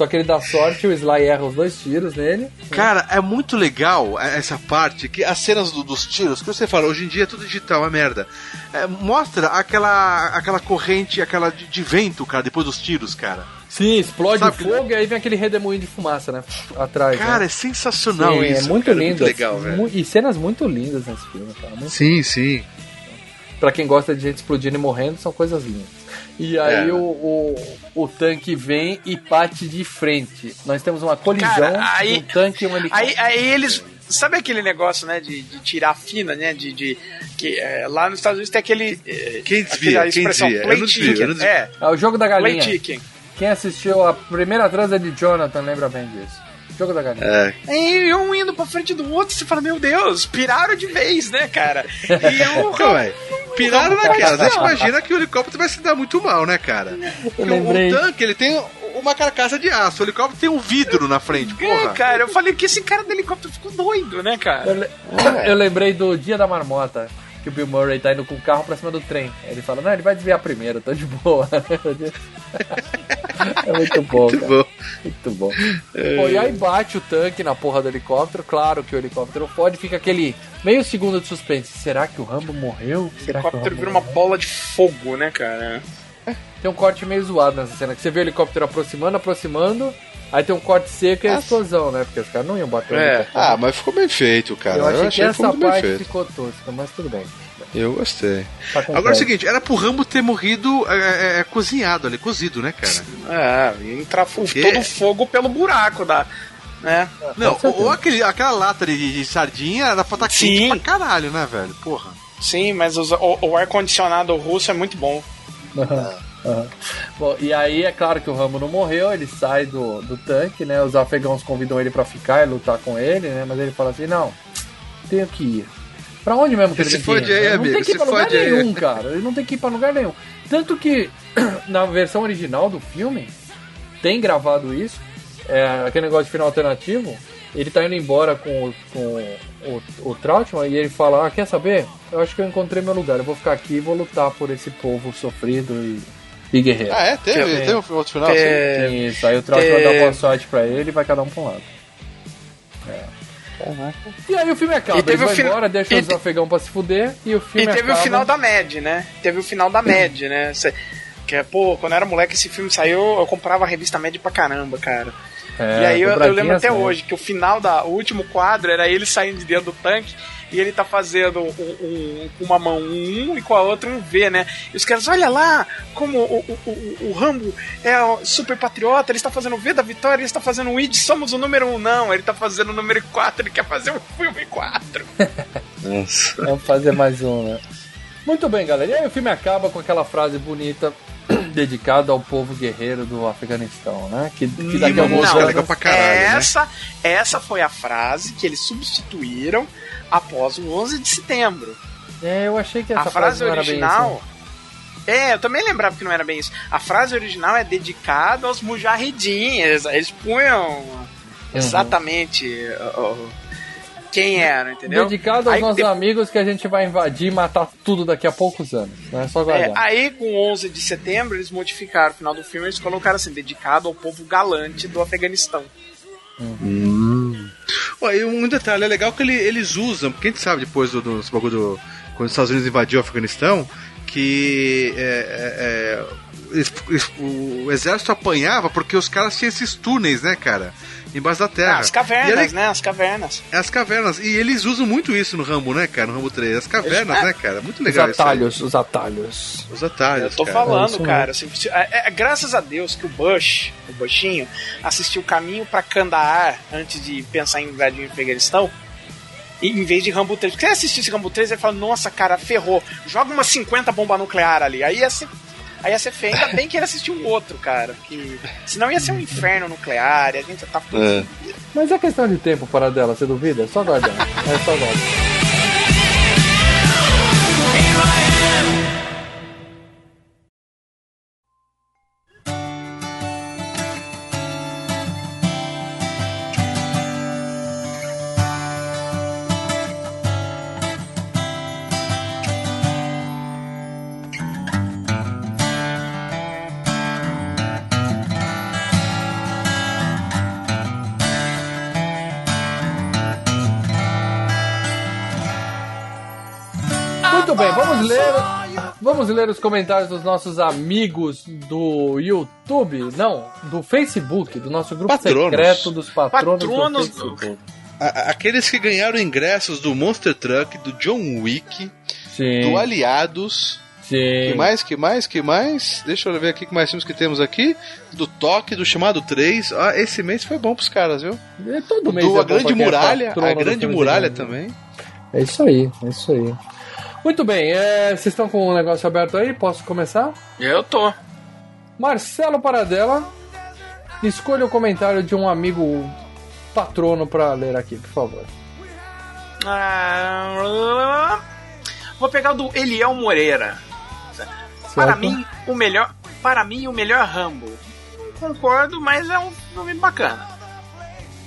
Só que ele dá sorte, o Sly erra os dois tiros nele. Cara, é muito legal essa parte, que as cenas do- dos tiros, que você fala, hoje em dia é tudo digital, é merda. É, mostra aquela, aquela corrente, aquela de, de vento, cara, depois dos tiros, cara. Sim, explode Sabe- o fogo e aí vem aquele redemoinho de fumaça, né? Atrás. Cara, né? é sensacional Sim, isso. é muito cara, lindo. Muito legal, velho. E cenas muito lindas nesse filme, cara. Muito... Sim, sim. Pra quem gosta de gente explodindo e morrendo, são coisas lindas. E aí É. o, o, o tanque vem e bate de frente. Nós temos uma colisão Cara, aí- um tanque e um helicóptero. Aí, aí eles. Sabe aquele negócio, né, de, de tirar fina, né? De. de que é, lá nos Estados Unidos tem aquele. é, Quem desvia? Quem expressão desvia? Eu play não desvio, chicken. eu não desvio. É, É o jogo da play galinha. chicken. Quem assistiu a primeira transa de Jonathan lembra bem disso. Jogo da galinha. É. E um indo pra frente do outro, você fala, meu Deus, piraram de vez, né, cara? E o Então, velho, piraram naquela. pra A gente cá. imagina que o helicóptero vai se dar muito mal, né, cara? Porque o- lembrei. O tanque, ele tem uma carcaça de aço. O helicóptero tem um vidro na frente, É, porra. cara, eu falei que esse cara do helicóptero ficou doido, né, Eu, cara? le- eu lembrei do Dia da Marmota, que o Bill Murray tá indo com o carro pra cima do trem. Ele fala, não, ele vai desviar primeiro, tô de boa. é muito bom, Muito cara. bom. Muito bom. Pô, e aí bate o tanque na porra do helicóptero. Claro que o helicóptero pode, fica aquele meio segundo de suspense. Será que o Rambo morreu? O Será que o helicóptero Rambo vira uma bola de fogo, né, cara? Tem um corte meio zoado nessa cena, que você vê o helicóptero aproximando, aproximando, aí tem um corte seco e a explosão, né? Porque os caras não iam bater É. Ah, mas ficou bem feito, cara. eu achei que ficou essa muito bem parte feito. ficou tosca, mas tudo bem. Eu gostei. Tá Agora é o seguinte, era pro Rambo ter morrido é, é, é, cozinhado ali, cozido, né, cara? É, entrar fu- Que? todo o fogo pelo buraco da. Né? Não, Com certeza. ou aquele, aquela lata de, de sardinha era pra estar quente Sim. pra caralho, né, velho? Porra. Sim, mas os- o, o ar-condicionado russo é muito bom. Aham. Bom, e aí é claro que o Rambo não morreu, ele sai do, do tanque, né? Os afegãos convidam ele pra ficar e lutar com ele, né? Mas ele fala assim, não, tenho que ir. Pra onde mesmo que ele Se tem que ir? aí, Não amigo, tem que ir pra lugar fode aí. nenhum, cara. Ele não tem que ir pra lugar nenhum. Tanto que na versão original do filme tem gravado isso, é, aquele negócio de final alternativo. Ele tá indo embora com, o- com o, o Trautmann e ele fala: Ah, quer saber? Eu acho que eu encontrei meu lugar. Eu vou ficar aqui e vou lutar por esse povo sofrido e, e guerreiro. Ah, é? Teve, Tem. teve um outro final? Tem isso. Aí o Trautmann É. dá boa sorte pra ele e vai cada um pra um lado. É. E aí o filme acaba, E teve ele o vai fin- embora, deixa e os te- afegãos pra se fuder e o filme E teve acaba... o final da Mad, né? Teve o final da Mad, né? Cê- que é, pô, quando eu era moleque, esse filme saiu, eu comprava a revista Mad pra caramba, cara. É, e aí eu, eu lembro até assim. hoje que o final da. O último quadro era ele saindo de dentro do tanque e ele tá fazendo um, um- com uma mão um e com a outra um V, né? E os caras, olha lá como o, o, o, o Rambo é super patriota, ele está fazendo o V da vitória, ele está fazendo o ID, somos o número um, não, ele tá fazendo o número 4, ele quer fazer o filme 4. Nossa. Vamos fazer mais um, né? Muito bem, galera. E aí o filme acaba com aquela frase bonita dedicada ao povo guerreiro do Afeganistão, né? Que, que daqui a uma alguns música anos... legal pra caralho, né? essa, essa foi a frase que eles substituíram após o 11 de setembro. É, eu achei que essa a frase não bem original. assim. É, eu também lembrava que não era bem isso. A frase original é dedicada aos mujahidin. Eles, eles punham Uhum. exatamente uh, uh, quem era, entendeu? Dedicado aos Aí, nossos de- amigos que a gente vai invadir e matar tudo daqui a poucos anos. Não é só É, aí, com 11 de setembro, eles modificaram o final do filme. Eles colocaram assim: dedicado ao povo galante do Afeganistão. Ó, e um detalhe, é legal que ele- eles usam, porque a gente sabe depois do, do bagulho do. Quando os Estados Unidos invadiu o Afeganistão, que é, é, é, o exército apanhava porque os caras tinham esses túneis, né, cara? Embaixo da terra. Ah, as cavernas, ele- né? As cavernas. As cavernas. E eles usam muito isso no Rambo, né, cara? No Rambo 3. As cavernas, Eles- né, cara? Muito Os legal isso aí. atalhos, os atalhos. Os atalhos. Eu tô cara. É falando, isso cara. assim, se- é- é- graças a Deus que o Bush, o Bushinho, assistiu Caminho pra Kandahar antes de pensar em invadir o Afeganistão. em vez de Rambo 3. Porque se você assistisse Rambo 3, ele fala, nossa, cara, ferrou. Joga umas 50 bomba nuclear ali. Aí ia ser. Aí ia ser feio. Ainda bem que ele assistiu um outro, cara. Que... Senão ia ser um inferno nuclear. E a gente já tá. É. Mas é questão de tempo para dela, você duvida? É só guardar. É só guardar. Vamos ler os comentários dos nossos amigos do YouTube, não, do Facebook, do nosso grupo Patronos. secreto dos patronos, Patronos do Facebook. A- a- Aqueles que ganharam ingressos do Monster Truck, do John Wick, Sim, do Aliados. Que sim. mais, que mais, que mais? Deixa eu ver aqui que mais filmes que temos aqui. Do Toque, do Chamado 3. Ah, esse mês foi bom pros caras, viu? É, todo mês Do é A bom Grande é Muralha, A Grande Muralha Games. também. É isso aí, é isso aí. Muito bem, é, vocês estão com o negócio aberto aí? Posso começar? Eu tô. Marcelo Paradela, escolha o comentário de um amigo patrono pra ler aqui, por favor. Ah, Vou pegar o do Eliel Moreira. Para Certo? mim, o melhor. Para mim, o melhor Rambo. Concordo, mas é um filme bacana.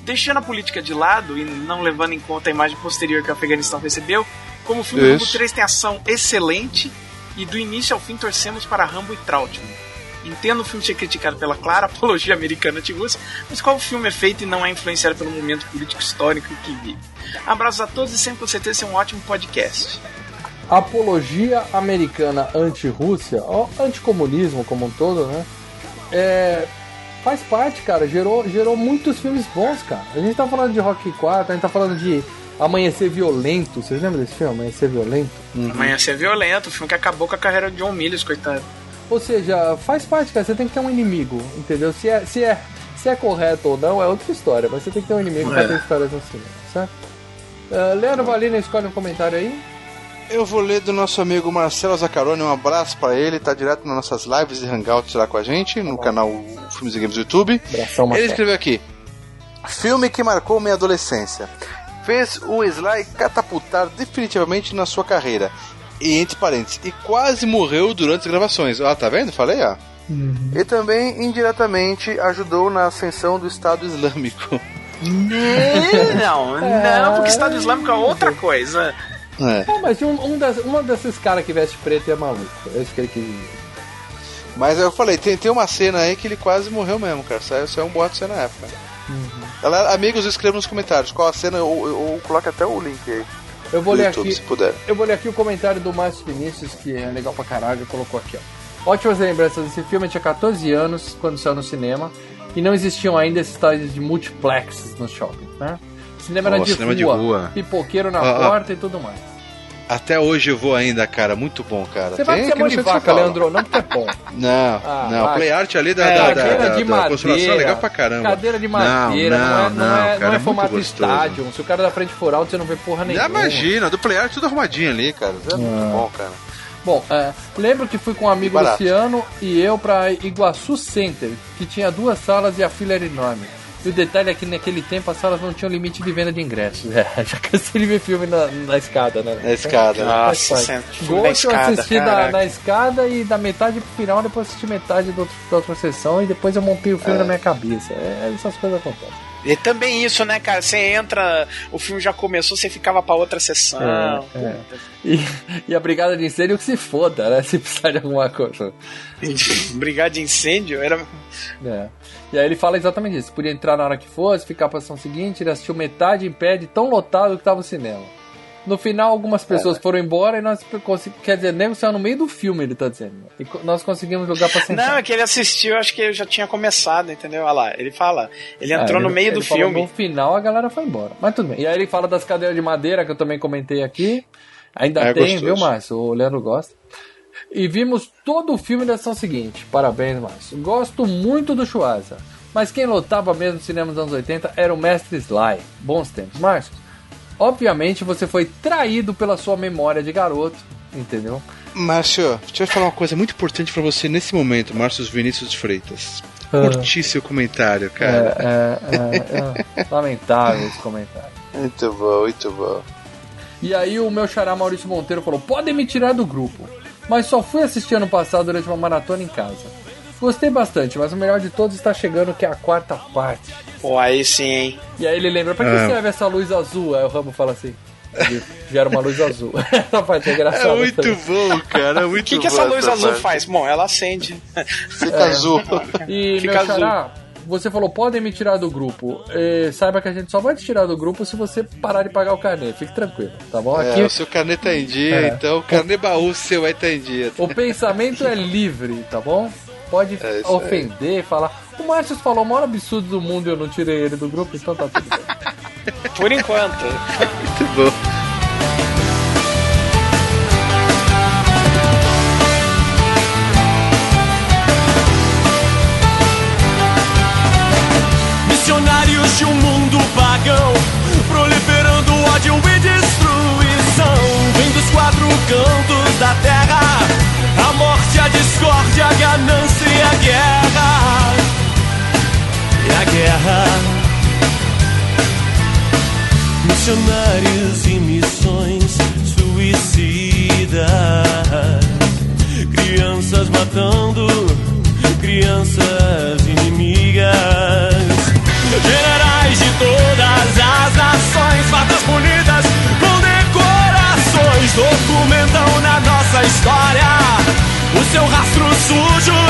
Deixando a política de lado e não levando em conta a imagem posterior que o Afeganistão recebeu, como o filme Rambo Isso. 3 tem ação excelente e do início ao fim torcemos para Rambo e Trautmann. Entendo o filme ser criticado pela clara apologia americana anti-Rússia, mas qual filme é feito e não é influenciado pelo momento político histórico que vive? Abraços a todos e sempre com certeza ser um ótimo podcast. Apologia americana anti-Rússia, anticomunismo como um todo, né? É, faz parte, cara. Gerou, gerou muitos filmes bons, cara. A gente tá falando de Rock 4, a gente tá falando de Amanhecer Violento. Vocês lembram desse filme? Amanhecer Violento? Amanhã ser violento, o filme que acabou com a carreira de John Milius, coitado. Ou seja, faz parte, cara. Você tem que ter um inimigo, entendeu? Se é, se é, se é correto ou não é outra história, mas você tem que ter um inimigo pra É. ter histórias cinema, certo? Uh, Leandro Valina, escolhe um comentário aí. Eu vou ler do nosso amigo Marcelo Zaccaroni, um abraço pra ele, tá direto nas nossas lives e hangouts lá com a gente, no canal Filmes e Games do YouTube. Abração, Ele Marcelo. escreveu aqui: Filme que marcou minha adolescência. Fez o Sly catapultar definitivamente na sua carreira. E entre parênteses, e quase morreu durante as gravações. Ah, tá vendo? Falei, ó. E também indiretamente ajudou na ascensão do Estado Islâmico. Não, não, porque Estado Islâmico é outra coisa. É. Ah, mas um, um, das, uma desses caras que veste preto é maluco. É isso que ele quis. Mas eu falei, tem, tem uma cena aí que ele quase morreu mesmo, cara. Saiu, saiu um boato cena na época. Galera, amigos, escrevam nos comentários qual a cena, ou, ou coloque até o link aí. Eu vou no ler YouTube, aqui. se puder. Eu vou ler aqui o comentário do Márcio Vinícius, que é legal pra caralho, colocou aqui, ó. Ótimas lembranças desse filme, eu tinha 14 anos quando saiu no cinema, e não existiam ainda esses tais de multiplexes nos shoppings, né? O cinema era Oh, de, cinema rua, de rua. pipoqueiro na Ah, ah. porta e tudo mais. Até hoje eu vou ainda, cara. Muito bom, cara. Você vai ser mão de vaca. Leandro, não porque é bom. Não, Ah, não. vai. Play art ali da, É, da, da, cadeira da, de da consolação é madeira. legal pra caramba. Cadeira de madeira, não, não, é, não, não, é, cara, não é muito formato gostoso. estádio. Se o cara da frente for alto, você não vê porra nenhuma. Já imagina, do Play art tudo arrumadinho ali, cara. Isso é Ah. muito bom, cara. Bom, é, lembro que fui com um amigo. Luciano e eu pra Iguaçu Center, que tinha duas salas e a fila era enorme. E o detalhe é que naquele tempo as salas não tinham limite de venda de ingressos. É, já cansei de ver filme na, na escada, né? Na escada. né? Nossa, sempre Ghost eu escada, assisti da- caraca. na escada e da metade pro final, depois assisti metade do da outra sessão e depois eu montei o filme na minha cabeça. É, essas coisas acontecem. E também isso, né, cara? Você entra, o filme já começou, você ficava pra outra sessão. É, é. E, e a brigada de incêndio que se foda, né? Se precisar de alguma coisa. Brigar de incêndio era. É. E aí ele fala exatamente isso. Podia entrar na hora que fosse, ficar pra ação seguinte, ele assistiu metade em pé de tão lotado que tava o cinema. No final, algumas pessoas foram embora e nós conseguimos. Quer dizer, nego saiu no meio do filme, ele tá dizendo. E nós conseguimos lugar pra sentar. Não, é que ele assistiu, acho que ele já tinha começado, entendeu? Olha lá, ele fala. Ele entrou É, no ele- meio do ele falou, filme. No final a galera foi embora. Mas tudo bem. E aí ele fala das cadeiras de madeira que eu também comentei aqui. Ainda É tem, gostoso. viu, Márcio? O Leandro gosta. E vimos todo o filme da ação seguinte. Parabéns, Márcio. Gosto muito do Schwarza. Mas quem lotava mesmo no cinema nos anos 80 era o Mestre Sly. Bons tempos. Márcio, obviamente você foi traído pela sua memória de garoto, entendeu? Márcio, deixa eu falar uma coisa muito importante pra você nesse momento, Márcio Vinícius Freitas. Ah. Curti seu comentário, cara. É, é, é, é. lamentável esse comentário. Muito bom, muito bom. E aí o meu xará Maurício Monteiro falou: podem me tirar do grupo. Mas só fui assistir ano passado durante uma maratona em casa. Gostei bastante, mas o melhor de todos está chegando, que é a quarta parte. Pô, aí sim, hein? E aí ele lembra, pra que Ah. serve essa luz azul? Aí o Rambo fala assim, gera uma luz azul. essa parte é engraçada. É muito também. bom, cara. É O muito que, que bom essa luz azul parte. faz? Bom, ela acende. Fica azul. E Fica meu azul. xará, você falou, podem me tirar do grupo. Eh, saiba que a gente só vai te tirar do grupo se você parar de pagar o carnê. Fique tranquilo, tá bom? É, Aqui o seu carnê tá em dia, É. então o carnê baú seu vai estar em dia. o pensamento é livre, tá bom? Pode É isso aí. ofender, falar. O Márcio falou o maior absurdo do mundo e eu não tirei ele do grupo, então tá tudo bem. Por enquanto. Muito bom. Missionários de um mundo pagão, proliferando ódio e destruição. Vem dos quatro cantos da terra, a morte, a discórdia, a ganância e a guerra. E a guerra. Missionários e missões suicidas, crianças matando crianças inimigas. Generais de todas as nações, fatas bonitas com decorações, documentam na nossa história seu rastro sujo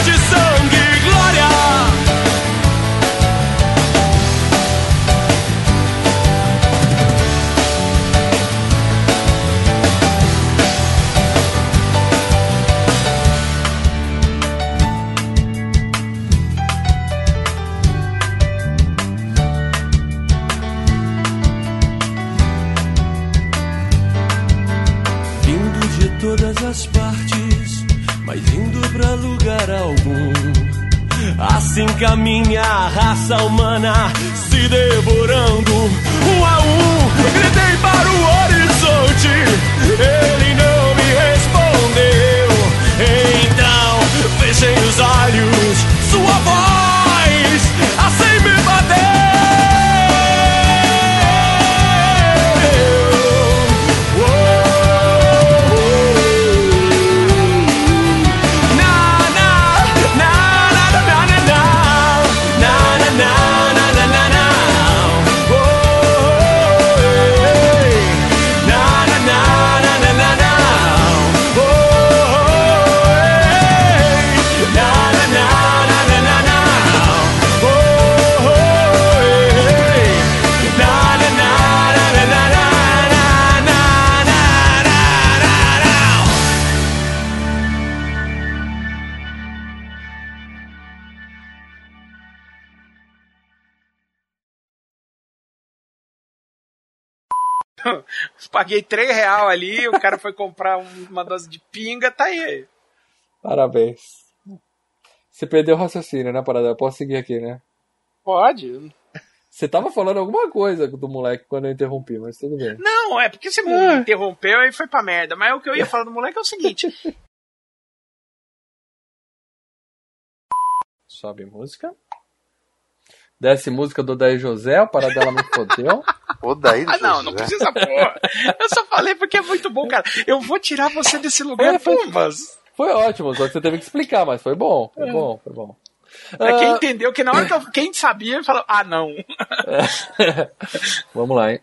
Assim caminha a raça humana, se devorando um a um. Gritei para o horizonte, ele não me respondeu. Então fechei os olhos, sua voz Paguei 3 real ali, o cara foi comprar um- uma dose de pinga, tá aí. Parabéns. Você perdeu o raciocínio, né, Parada? Eu posso seguir aqui, né? Pode. Você tava falando alguma coisa do moleque quando eu interrompi, mas tudo bem. Não, é porque você me interrompeu e foi pra merda. Mas o que eu ia falar do moleque é o seguinte: Sobe música. Desce música do Daí José, o Paradela me fodeu. O daí Ah, não, não precisa pôr. Eu só falei porque é muito bom, cara. Eu vou tirar você desse lugar, É, foi- pumas. Foi ótimo, só que você teve que explicar, mas foi bom, foi bom, foi bom. É quem Ah, entendeu que na hora que eu, quem sabia falou, ah, não. Vamos lá, hein?